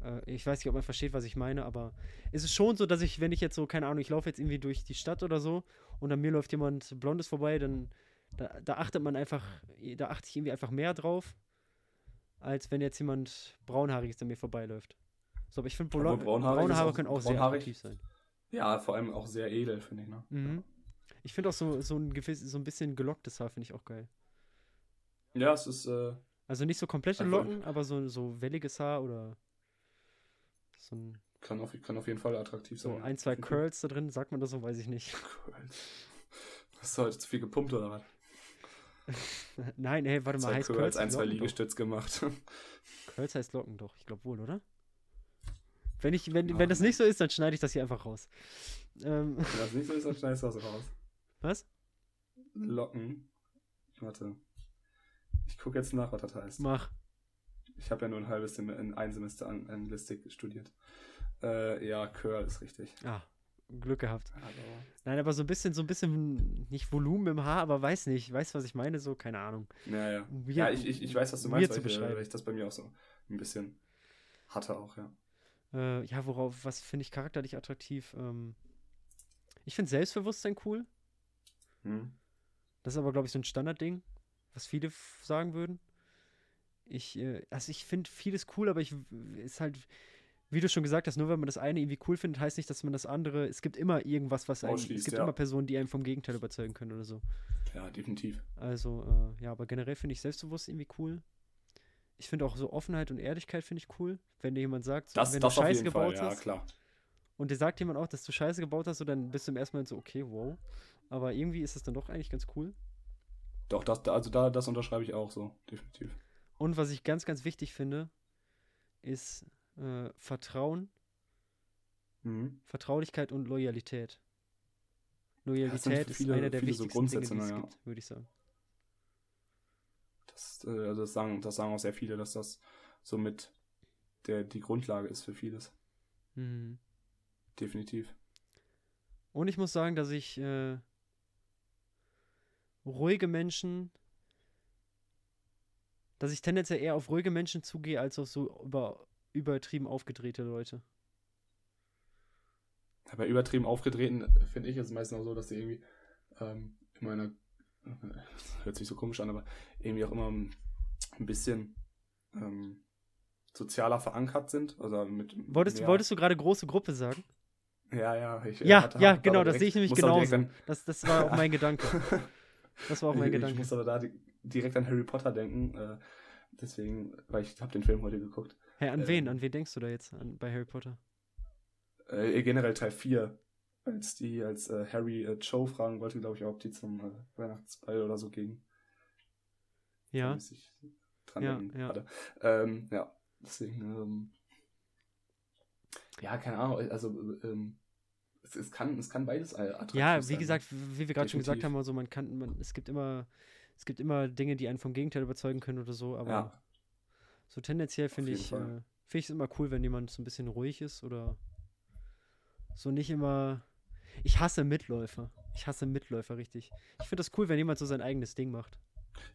Äh, ich weiß nicht, ob man versteht, was ich meine, aber es ist schon so, dass ich, wenn ich jetzt so, keine Ahnung, ich laufe jetzt irgendwie durch die Stadt oder so und an mir läuft jemand Blondes vorbei, dann da, da achtet man einfach, da achte ich irgendwie einfach mehr drauf, als wenn jetzt jemand braunhaariges an mir vorbeiläuft. So, aber ich finde, braune Haare können auch sehr attraktiv sein. Ja, vor allem auch sehr edel, finde ich. Ne? Mhm. Ich finde auch so, so, ein gewiss, so ein bisschen gelocktes Haar finde ich auch geil. Ja, es ist. Äh, also nicht so komplette Locken, aber so, so welliges Haar oder so ein. Kann auf, kann auf jeden Fall attraktiv sein. So ein, zwei Curls da drin, sagt man das so, weiß ich nicht. Curls. Hast du heute zu viel gepumpt oder was? Nein, hey, warte mal, heißt Curls als ein, zwei Liegestütz gemacht. Curls heißt Locken doch, ich glaube wohl, oder? Wenn, ich, wenn, oh, wenn das nicht so ist, dann schneide ich das hier einfach raus. Ähm. Wenn das nicht so ist, dann schneidest du das raus. Was? Locken. Warte. Ich gucke jetzt nach, was das heißt. Mach. Ich habe ja nur ein halbes Semester, ein Semester Anglistik studiert. Äh, ja, Curl ist richtig. Ah, Glück gehabt. Hallo. Nein, aber so ein bisschen, so ein bisschen, nicht Volumen im Haar, aber weiß nicht. Weißt du, was ich meine? So, keine Ahnung. Ja, ja. Weird, ja, ich, ich, ich weiß, was du meinst, weil ich, weil ich das bei mir auch so ein bisschen hatte auch, ja. Äh, ja, worauf, was finde ich charakterlich attraktiv? Ähm, ich finde Selbstbewusstsein cool. Hm. Das ist aber, glaube ich, so ein Standardding, was viele sagen würden. Ich, äh, also ich finde vieles cool, aber ich ist halt, wie du schon gesagt hast, nur wenn man das eine irgendwie cool findet, heißt nicht, dass man das andere. Es gibt immer irgendwas, was einem. Es gibt ja. immer Personen, die einem vom Gegenteil überzeugen können oder so. Ja, definitiv. Also, äh, ja, aber generell finde ich selbstbewusst irgendwie cool. Ich finde auch so Offenheit und Ehrlichkeit finde ich cool. Wenn dir jemand sagt, so, das, wenn das du Scheiße gebaut Fall, hast. Ja, klar. Und dir sagt jemand auch, dass du Scheiße gebaut hast, so, dann bist du im ersten Moment so, okay, wow. Aber irgendwie ist es dann doch eigentlich ganz cool. Doch, das, also da, das unterschreibe ich auch so, definitiv. Und was ich ganz, ganz wichtig finde, ist äh, Vertrauen, mhm. Vertraulichkeit und Loyalität. Loyalität ist einer der wichtigsten so Dinge, die es ja. gibt, würde ich sagen. Das, äh, also das, sagen, das sagen auch sehr viele, dass das somit der, die Grundlage ist für vieles. Mhm. Definitiv. Und ich muss sagen, dass ich äh, ruhige Menschen, dass ich tendenziell eher auf ruhige Menschen zugehe, als auf so über, übertrieben aufgedrehte Leute. Aber übertrieben aufgedrehten finde ich es meistens auch so, dass sie irgendwie ähm, in meiner, hört sich so komisch an, aber irgendwie auch immer ein bisschen ähm, sozialer verankert sind. Also mit wolltest, wolltest du gerade große Gruppe sagen? Ja, ja. Ich, ja, hatte, ja, genau, das sehe ich nämlich genauso. Das, das war auch mein Gedanke. Das war auch mein ich, Gedanke. Ich muss aber da direkt an Harry Potter denken. Äh, deswegen, weil ich habe den Film heute geguckt. Hä, an äh, wen? An wen denkst du da jetzt an, bei Harry Potter? Äh, generell Teil 4. Als die, als äh, Harry äh, Joe fragen wollte, glaube ich, ob die zum äh, Weihnachtsball oder so gingen. Ja. Dran ja, ja. Ähm, ja, deswegen, ähm, ja, keine Ahnung, also ähm, es, es, kann, es kann beides attraktiv Ja, wie sein. gesagt, wie wir gerade schon gesagt haben, also man kann, man, es gibt immer, es gibt immer Dinge, die einen vom Gegenteil überzeugen können oder so, aber ja. So tendenziell finde ich, äh, finde ich es immer cool, wenn jemand so ein bisschen ruhig ist oder so nicht immer. Ich hasse Mitläufer. Ich hasse Mitläufer richtig. Ich finde das cool, wenn jemand so sein eigenes Ding macht.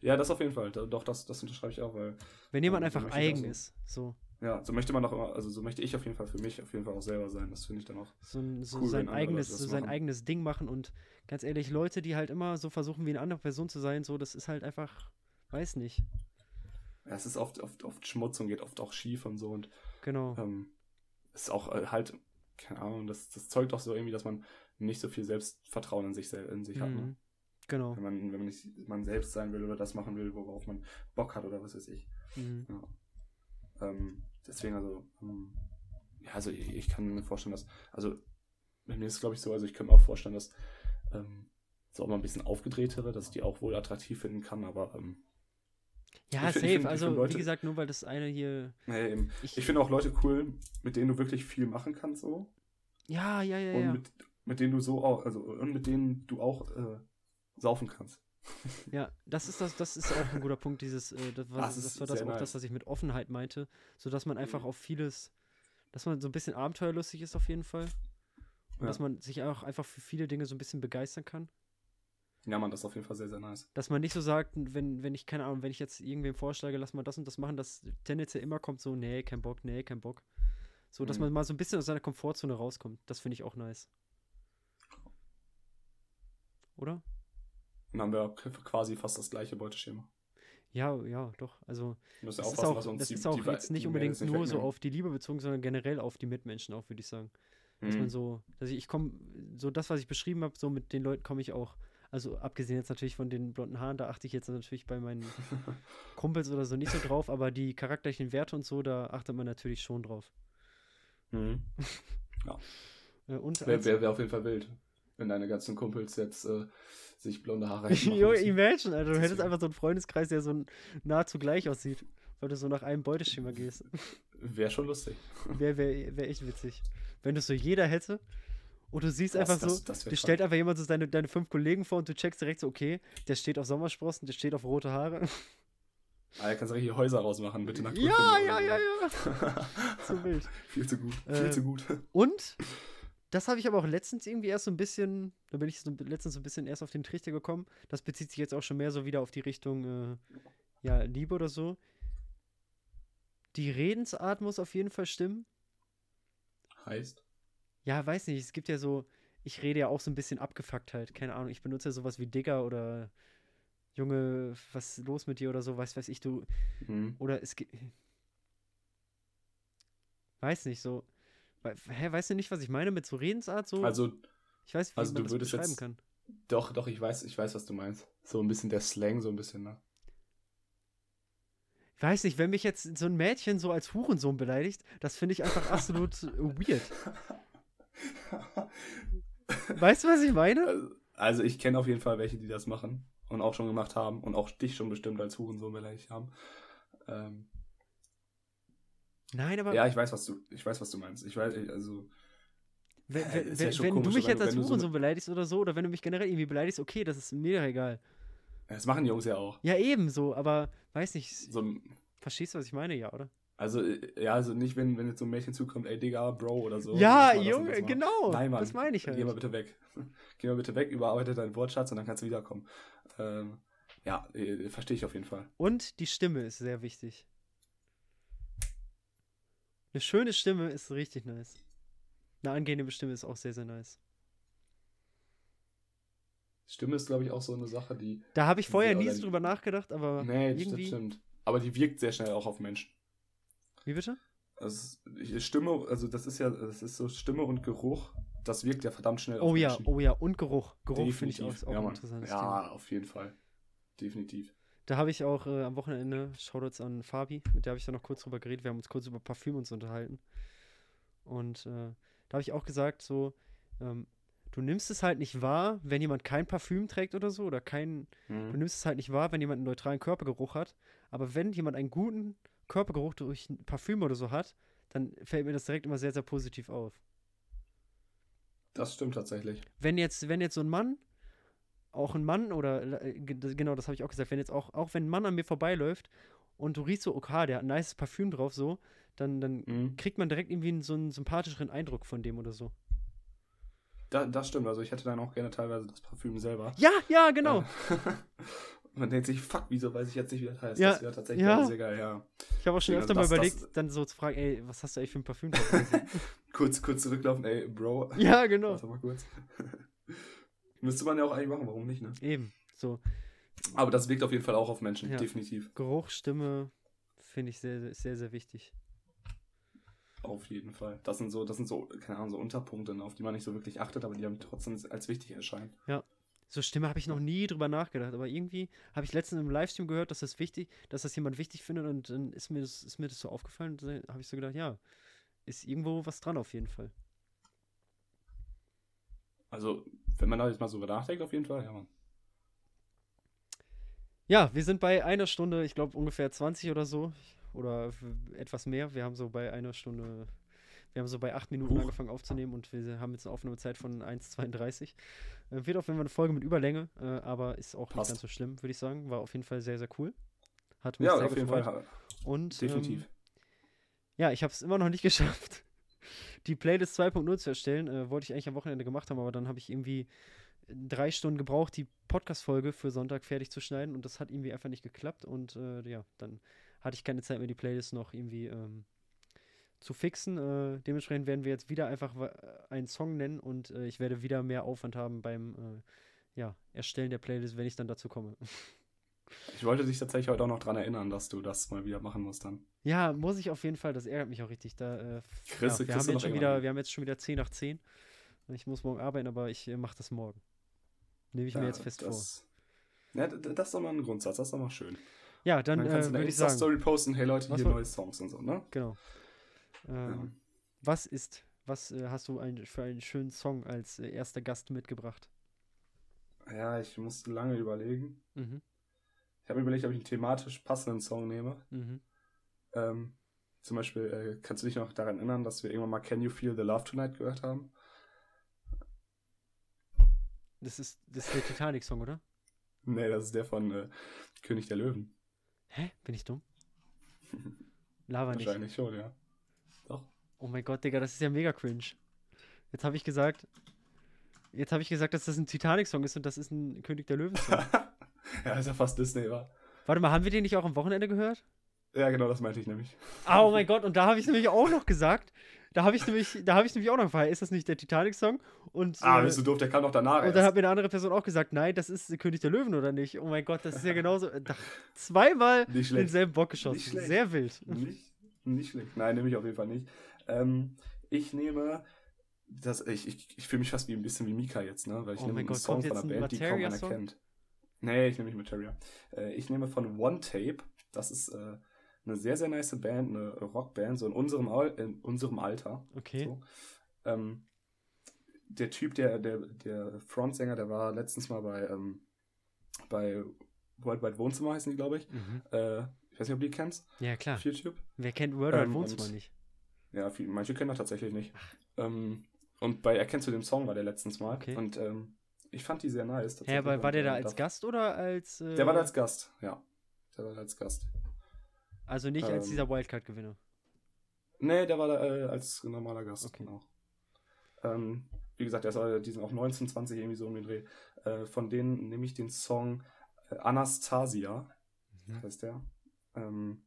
Ja, das auf jeden Fall. Doch, das, das unterschreibe ich auch, weil. Wenn jemand ähm, einfach eigen so. ist, so. Ja, so möchte man auch immer, also so möchte ich auf jeden Fall für mich auf jeden Fall auch selber sein. Das finde ich dann auch. So, so cool, sein, eigenes, so sein eigenes Ding machen und ganz ehrlich, Leute, die halt immer so versuchen, wie eine andere Person zu sein, so, das ist halt einfach, weiß nicht. Ja, es ist oft, oft, oft Schmutz und geht oft auch schief und so und. Genau. Ähm, ist auch äh, halt, keine Ahnung, das, das zeugt auch so irgendwie, dass man nicht so viel Selbstvertrauen in sich, in sich mhm. hat. Ne? Mhm. Genau. Wenn man, wenn man nicht man selbst sein will oder das machen will, worauf man Bock hat oder was weiß ich. Mhm. Ja. Ähm, deswegen, also, ähm, ja, also ich, ich, kann mir vorstellen, dass, also, bei mir ist es glaube ich so, also ich kann mir auch vorstellen, dass ähm, so auch mal ein bisschen aufgedrehtere, dass ich die auch wohl attraktiv finden kann, aber ähm, ja, ich, safe. Find, also, Leute, wie gesagt, nur weil das eine hier. Nee, ich, ich finde auch Leute cool, mit denen du wirklich viel machen kannst, so. Ja, ja, ja. Und ja. Mit, mit denen du so auch, also, und mit denen du auch äh, saufen kannst. Ja, das ist das, das ist auch ein guter Punkt, dieses, äh, das, war, das, das war das auch nice. das, was ich mit Offenheit meinte, so dass man einfach mhm. auf vieles, dass man so ein bisschen abenteuerlustig ist auf jeden Fall. Und ja. dass man sich auch einfach für viele Dinge so ein bisschen begeistern kann. Ja, man, das ist auf jeden Fall sehr, sehr nice. Dass man nicht so sagt, wenn, wenn ich, keine Ahnung, wenn ich jetzt irgendwem vorschlage, lass mal das und das machen, dass tendenziell immer kommt so, nee, kein Bock, nee, kein Bock. So, dass mhm. man mal so ein bisschen aus seiner Komfortzone rauskommt. Das finde ich auch nice. Oder? Dann haben wir quasi fast das gleiche Beuteschema. Ja, ja, doch. Also das ist auch, das die, ist auch die, jetzt nicht unbedingt nicht nur so auf die Liebe bezogen, sondern generell auf die Mitmenschen auch, würde ich sagen. Dass mhm. man so, dass ich, ich komme, so das, was ich beschrieben habe, so mit den Leuten komme ich auch. Also abgesehen jetzt natürlich von den blonden Haaren, da achte ich jetzt natürlich bei meinen Kumpels oder so nicht so drauf, aber die charakterlichen Werte und so, da achtet man natürlich schon drauf. Mhm. Ja. und wäre wär, wär auf jeden Fall wild. wenn deine ganzen Kumpels jetzt äh, sich blonde Haare hätten. jo, imagine, Alter, du hättest einfach so einen Freundeskreis, der so nahezu gleich aussieht, weil du so nach einem Beuteschema gehst. Wäre schon lustig. Wäre wär, wär echt witzig. Wenn das so jeder hätte. Und du siehst das, einfach so, das, dir stellt einfach jemand so deine, deine fünf Kollegen vor und du checkst direkt so, okay, der steht auf Sommersprossen, der steht auf rote Haare. Ah, da kannst du richtig Häuser rausmachen, bitte nach Ja, ja, ja, ja. so wild. Viel zu gut, viel äh, zu gut. Und das habe ich aber auch letztens irgendwie erst so ein bisschen, da bin ich so, letztens so ein bisschen erst auf den Trichter gekommen. Das bezieht sich jetzt auch schon mehr so wieder auf die Richtung, äh, ja, Liebe oder so. Die Redensart muss auf jeden Fall stimmen. Heißt? Ja, weiß nicht. Es gibt ja so, ich rede ja auch so ein bisschen abgefuckt halt. Keine Ahnung. Ich benutze ja sowas wie Digger oder Junge, was ist los mit dir oder so, weiß, weiß ich, du. Mhm. Oder es gibt. Weiß nicht, so. Hä, weißt du nicht, was ich meine mit so Redensart? So? Also. Ich weiß, wie also man du das würdest beschreiben jetzt, kann. Doch, doch, ich weiß, ich weiß, was du meinst. So ein bisschen der Slang, so ein bisschen, ne? Ich weiß nicht, wenn mich jetzt so ein Mädchen so als Hurensohn beleidigt, das finde ich einfach absolut weird. weißt du, was ich meine? Also, ich kenne auf jeden Fall welche, die das machen und auch schon gemacht haben und auch dich schon bestimmt als Hurensohn beleidigt haben. Ähm, Nein, aber. Ja, ich weiß, was du, ich weiß, was du meinst. Ich weiß, also. Wenn, wenn, ja wenn du mich jetzt als Hurensohn so beleidigst oder so, oder wenn du mich generell irgendwie beleidigst, okay, das ist mir egal. Das machen Jungs ja auch. Ja, ebenso, aber weiß nicht. So, verstehst du, was ich meine, ja, oder? Also, äh, ja, also nicht, wenn, wenn jetzt so ein Mädchen zukommt, ey Digga, Bro oder so. Ja, Junge, genau. Nein, Mann. Das meine ich halt. Geh mal bitte weg. Geh mal bitte weg, überarbeite deinen Wortschatz und dann kannst du wiederkommen. Ähm, ja, äh, verstehe ich auf jeden Fall. Und die Stimme ist sehr wichtig. Eine schöne Stimme ist richtig nice. Eine angenehme Stimme ist auch sehr, sehr nice. Stimme ist, glaube ich, auch so eine Sache, die. Da habe ich vorher nie so drüber nachgedacht, aber. Nee, irgendwie... stimmt, stimmt. Aber die wirkt sehr schnell auch auf Menschen. Wie bitte? Also Stimme, also das ist ja, das ist so Stimme und Geruch, das wirkt ja verdammt schnell oh ja, Menschen. Oh ja, und Geruch. Geruch finde ich auch, ja, interessant. Ja, Thema. auf jeden Fall. Definitiv. Da habe ich auch äh, am Wochenende, Shoutouts an Fabi, mit der habe ich da noch kurz drüber geredet. Wir haben uns kurz über Parfüm uns unterhalten. Und äh, da habe ich auch gesagt, so, ähm, du nimmst es halt nicht wahr, wenn jemand kein Parfüm trägt oder so, oder kein, mhm. du nimmst es halt nicht wahr, wenn jemand einen neutralen Körpergeruch hat. Aber wenn jemand einen guten Körpergeruch durch Parfüm oder so hat, dann fällt mir das direkt immer sehr, sehr positiv auf. Das stimmt tatsächlich. Wenn jetzt, wenn jetzt so ein Mann auch ein Mann oder äh, genau, das habe ich auch gesagt, wenn jetzt auch, auch wenn ein Mann an mir vorbeiläuft und du riechst so, okay, der hat ein nice Parfüm drauf, so, dann, dann mhm. kriegt man direkt irgendwie so einen sympathischeren Eindruck von dem oder so. Da, das stimmt, also ich hätte dann auch gerne teilweise das Parfüm selber. Ja, ja, genau. Man denkt sich, fuck, wieso weiß ich jetzt nicht, wie das heißt. Ja, das wäre tatsächlich ja. sehr geil, ja. Ich habe auch schon öfter also mal überlegt, das, dann so zu fragen, ey, was hast du eigentlich für ein Parfüm kurz, kurz zurücklaufen, ey, Bro. Ja, genau. Warte mal kurz. Müsste man ja auch eigentlich machen, warum nicht, ne? Eben, so. Aber das wirkt auf jeden Fall auch auf Menschen, ja. definitiv. Geruch, Stimme finde ich sehr, sehr, sehr wichtig. Auf jeden Fall. Das sind so, das sind so, keine Ahnung, so Unterpunkte, ne, auf die man nicht so wirklich achtet, aber die haben trotzdem als wichtig erscheinen. Ja. So Stimme habe ich noch nie drüber nachgedacht, aber irgendwie habe ich letztens im Livestream gehört, dass das wichtig, dass das jemand wichtig findet und dann ist mir das, ist mir das so aufgefallen dann habe ich so gedacht, ja, ist irgendwo was dran auf jeden Fall. Also, wenn man da jetzt mal so nachdenkt, auf jeden Fall, ja, Mann. Ja, wir sind bei einer Stunde, ich glaube ungefähr 20 oder so. Oder etwas mehr. Wir haben so bei einer Stunde, wir haben so bei acht Minuten Huch. angefangen aufzunehmen und wir haben jetzt eine Aufnahmezeit von 1,32. Äh, wird auf jeden Fall eine Folge mit Überlänge, äh, aber ist auch Passt. nicht ganz so schlimm, würde ich sagen. War auf jeden Fall sehr, sehr cool. Hat mich ja, sehr auf gefreut. jeden Fall. Und, Definitiv. Ähm, ja, ich habe es immer noch nicht geschafft, die Playlist 2.0 zu erstellen. Äh, wollte ich eigentlich am Wochenende gemacht haben, aber dann habe ich irgendwie drei Stunden gebraucht, die Podcast-Folge für Sonntag fertig zu schneiden und das hat irgendwie einfach nicht geklappt und äh, ja, dann hatte ich keine Zeit mehr, die Playlist noch irgendwie ähm, zu fixen. Äh, dementsprechend werden wir jetzt wieder einfach einen Song nennen und äh, ich werde wieder mehr Aufwand haben beim äh, ja, Erstellen der Playlist, wenn ich dann dazu komme. Ich wollte dich tatsächlich heute auch noch daran erinnern, dass du das mal wieder machen musst dann. Ja, muss ich auf jeden Fall. Das ärgert mich auch richtig. Da, äh, Chris, ja, wir, haben jetzt schon wieder, wir haben jetzt schon wieder 10 nach 10. Ich muss morgen arbeiten, aber ich äh, mache das morgen. Nehme ich ja, mir jetzt fest das, vor. Ja, das ist doch mal ein Grundsatz. Das ist doch mal schön. Ja, dann, dann kannst äh, du eine Insta-Story posten. Hey Leute, hier neue Songs und so, ne? Genau. Ähm, ja. Was ist Was äh, hast du ein, für einen schönen Song als äh, erster Gast mitgebracht? Ja, ich musste lange überlegen. Mhm. Ich habe mir überlegt, ob ich einen thematisch passenden Song nehme. Mhm. Ähm, zum Beispiel, äh, kannst du dich noch daran erinnern, dass wir irgendwann mal Can You Feel the Love Tonight gehört haben? Das ist, das ist der Titanic-Song, oder? Nee, das ist der von äh, König der Löwen. Hä? Bin ich dumm? Lava nicht. Wahrscheinlich schon, ja. Doch. Oh mein Gott, Digga, das ist ja mega cringe. Jetzt habe ich gesagt, jetzt habe ich gesagt, dass das ein Titanic-Song ist und das ist ein König der Löwen-Song. ja, ist ja fast Disney, wa? Warte mal, haben wir den nicht auch am Wochenende gehört? Ja, genau, das meinte ich nämlich. Ah, oh mein Gott, und da habe ich nämlich auch noch gesagt, da habe ich nämlich, da habe ich nämlich auch noch gefragt, ist das nicht der Titanic-Song? ah, bist du doof, der kam noch danach. Und erst. dann hat mir eine andere Person auch gesagt, nein, das ist König der Löwen oder nicht? Oh mein Gott, das ist ja genauso. zweimal denselben Bock geschossen. Sehr wild. Nicht, nicht schlecht. Nein, nehme ich auf jeden Fall nicht. Ähm, ich nehme. Das, ich ich, ich fühle mich fast wie ein bisschen wie Mika jetzt, ne? Weil ich oh nehme einen Gott, Song von einer Band, die kaum einer kennt. Nee, ich nehme nicht Materia. Äh, ich nehme von One Tape. Das ist äh, eine sehr, sehr nice Band, eine Rockband, so in unserem, in unserem Alter. Okay. So. Ähm, der Typ, der, der, der Frontsänger, der war letztens mal bei, ähm, bei Worldwide Wohnzimmer, heißen die, glaube ich. Mhm. Äh, ich weiß nicht, ob du die kennst. Ja, klar. Auf YouTube. Wer kennt Worldwide ähm, Wohnzimmer nicht? Ja, viel, manche kennen das tatsächlich nicht. Ähm, und bei Erkennst du den Song war der letztens mal. Okay. Und ähm, ich fand die sehr nice. Ja, aber war der da als Gast oder als. Äh... Der war da als Gast, ja. Der war da als Gast. Also nicht als ähm. dieser Wildcard-Gewinner. Nee, der war da äh, als normaler Gast, okay. genau. Ähm, wie gesagt, der ist, die sind auch 19, 20 irgendwie so um den Dreh. Äh, von denen nehme ich den Song äh, Anastasia, mhm. heißt der. Ähm,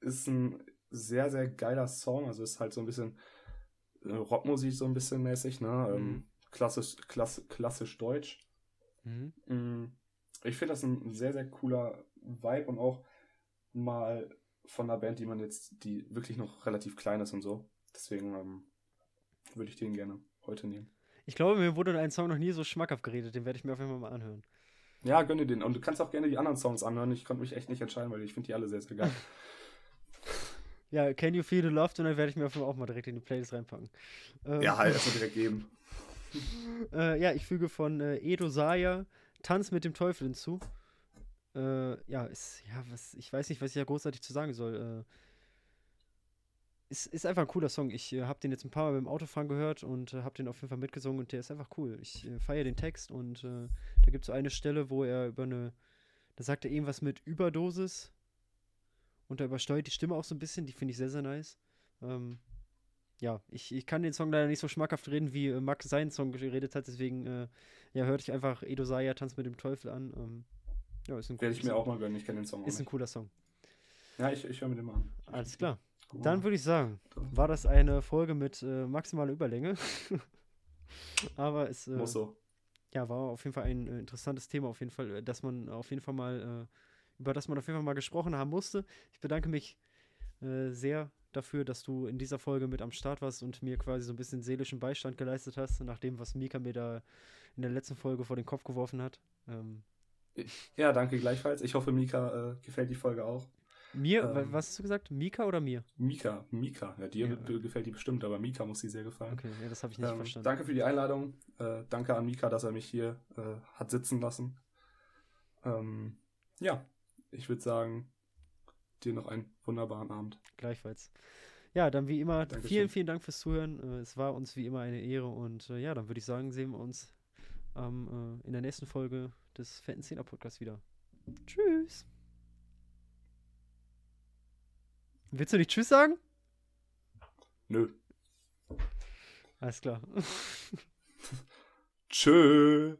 ist ein sehr, sehr geiler Song, also ist halt so ein bisschen äh, Rockmusik so ein bisschen mäßig, ne? Ähm, mhm. klassisch, klass, klassisch deutsch. Mhm. Mm, ich finde das ein sehr, sehr cooler Vibe und auch mal von einer Band, die man jetzt, die wirklich noch relativ klein ist und so. Deswegen ähm, würde ich den gerne heute nehmen. Ich glaube, mir wurde ein Song noch nie so schmackhaft geredet. Den werde ich mir auf jeden Fall mal anhören. Ja, gönn dir den. Und du kannst auch gerne die anderen Songs anhören. Ich konnte mich echt nicht entscheiden, weil ich finde die alle sehr, sehr geil. ja, Can You Feel the Love? Und dann werde ich mir auf jeden Fall auch mal direkt in die Playlist reinpacken. Ähm, ja, halt, erstmal direkt geben. äh, ja, ich füge von äh, Edo Saya Tanz mit dem Teufel hinzu. Äh, ja, ist, ja, was, ich weiß nicht, was ich da großartig zu sagen soll. Äh, ist, ist einfach ein cooler Song. Ich äh, habe den jetzt ein paar Mal beim Autofahren gehört und äh, habe den auf jeden Fall mitgesungen und der ist einfach cool. Ich feiere den Text und da gibt es so eine Stelle, wo er über eine, da sagt er irgendwas mit Überdosis und da übersteuert die Stimme auch so ein bisschen, die finde ich sehr, sehr nice. Ähm, ja, ich, ich kann den Song leider nicht so schmackhaft reden, wie äh, Max seinen Song geredet hat, deswegen äh, ja, hörte ich einfach Edo Saya Tanz mit dem Teufel an. Ähm, ja, ist ein Werde ich mir Song. auch mal gönnen, ich kenne den Song Ist ein cooler Song. Ja, ich, ich höre mir den mal an. Alles klar. Dann würde ich sagen, war das eine Folge mit äh, maximaler Überlänge. Aber es äh, Muss so. ja, war auf jeden Fall ein äh, interessantes Thema, auf jeden Fall, äh, dass man auf jeden Fall mal, äh, über das man auf jeden Fall mal gesprochen haben musste. Ich bedanke mich äh, sehr dafür, dass du in dieser Folge mit am Start warst und mir quasi so ein bisschen seelischen Beistand geleistet hast, nach dem, was Mika mir da in der letzten Folge vor den Kopf geworfen hat. Ähm, ja, danke gleichfalls. Ich hoffe, Mika äh, gefällt die Folge auch. Mir, ähm, was hast du gesagt? Mika oder mir? Mika, Mika. Ja, dir ja. gefällt die bestimmt, aber Mika muss sie sehr gefallen. Okay, ja, das habe ich nicht ähm, verstanden. Danke für die Einladung. Äh, danke an Mika, dass er mich hier äh, hat sitzen lassen. Ähm, ja, ich würde sagen, dir noch einen wunderbaren Abend. Gleichfalls. Ja, dann wie immer, Dankeschön. vielen, vielen Dank fürs Zuhören. Äh, es war uns wie immer eine Ehre und äh, ja, dann würde ich sagen, sehen wir uns ähm, in der nächsten Folge des Fetten Zehner Podcasts wieder. Tschüss. Willst du nicht Tschüss sagen? Nö. Alles klar. Tschö.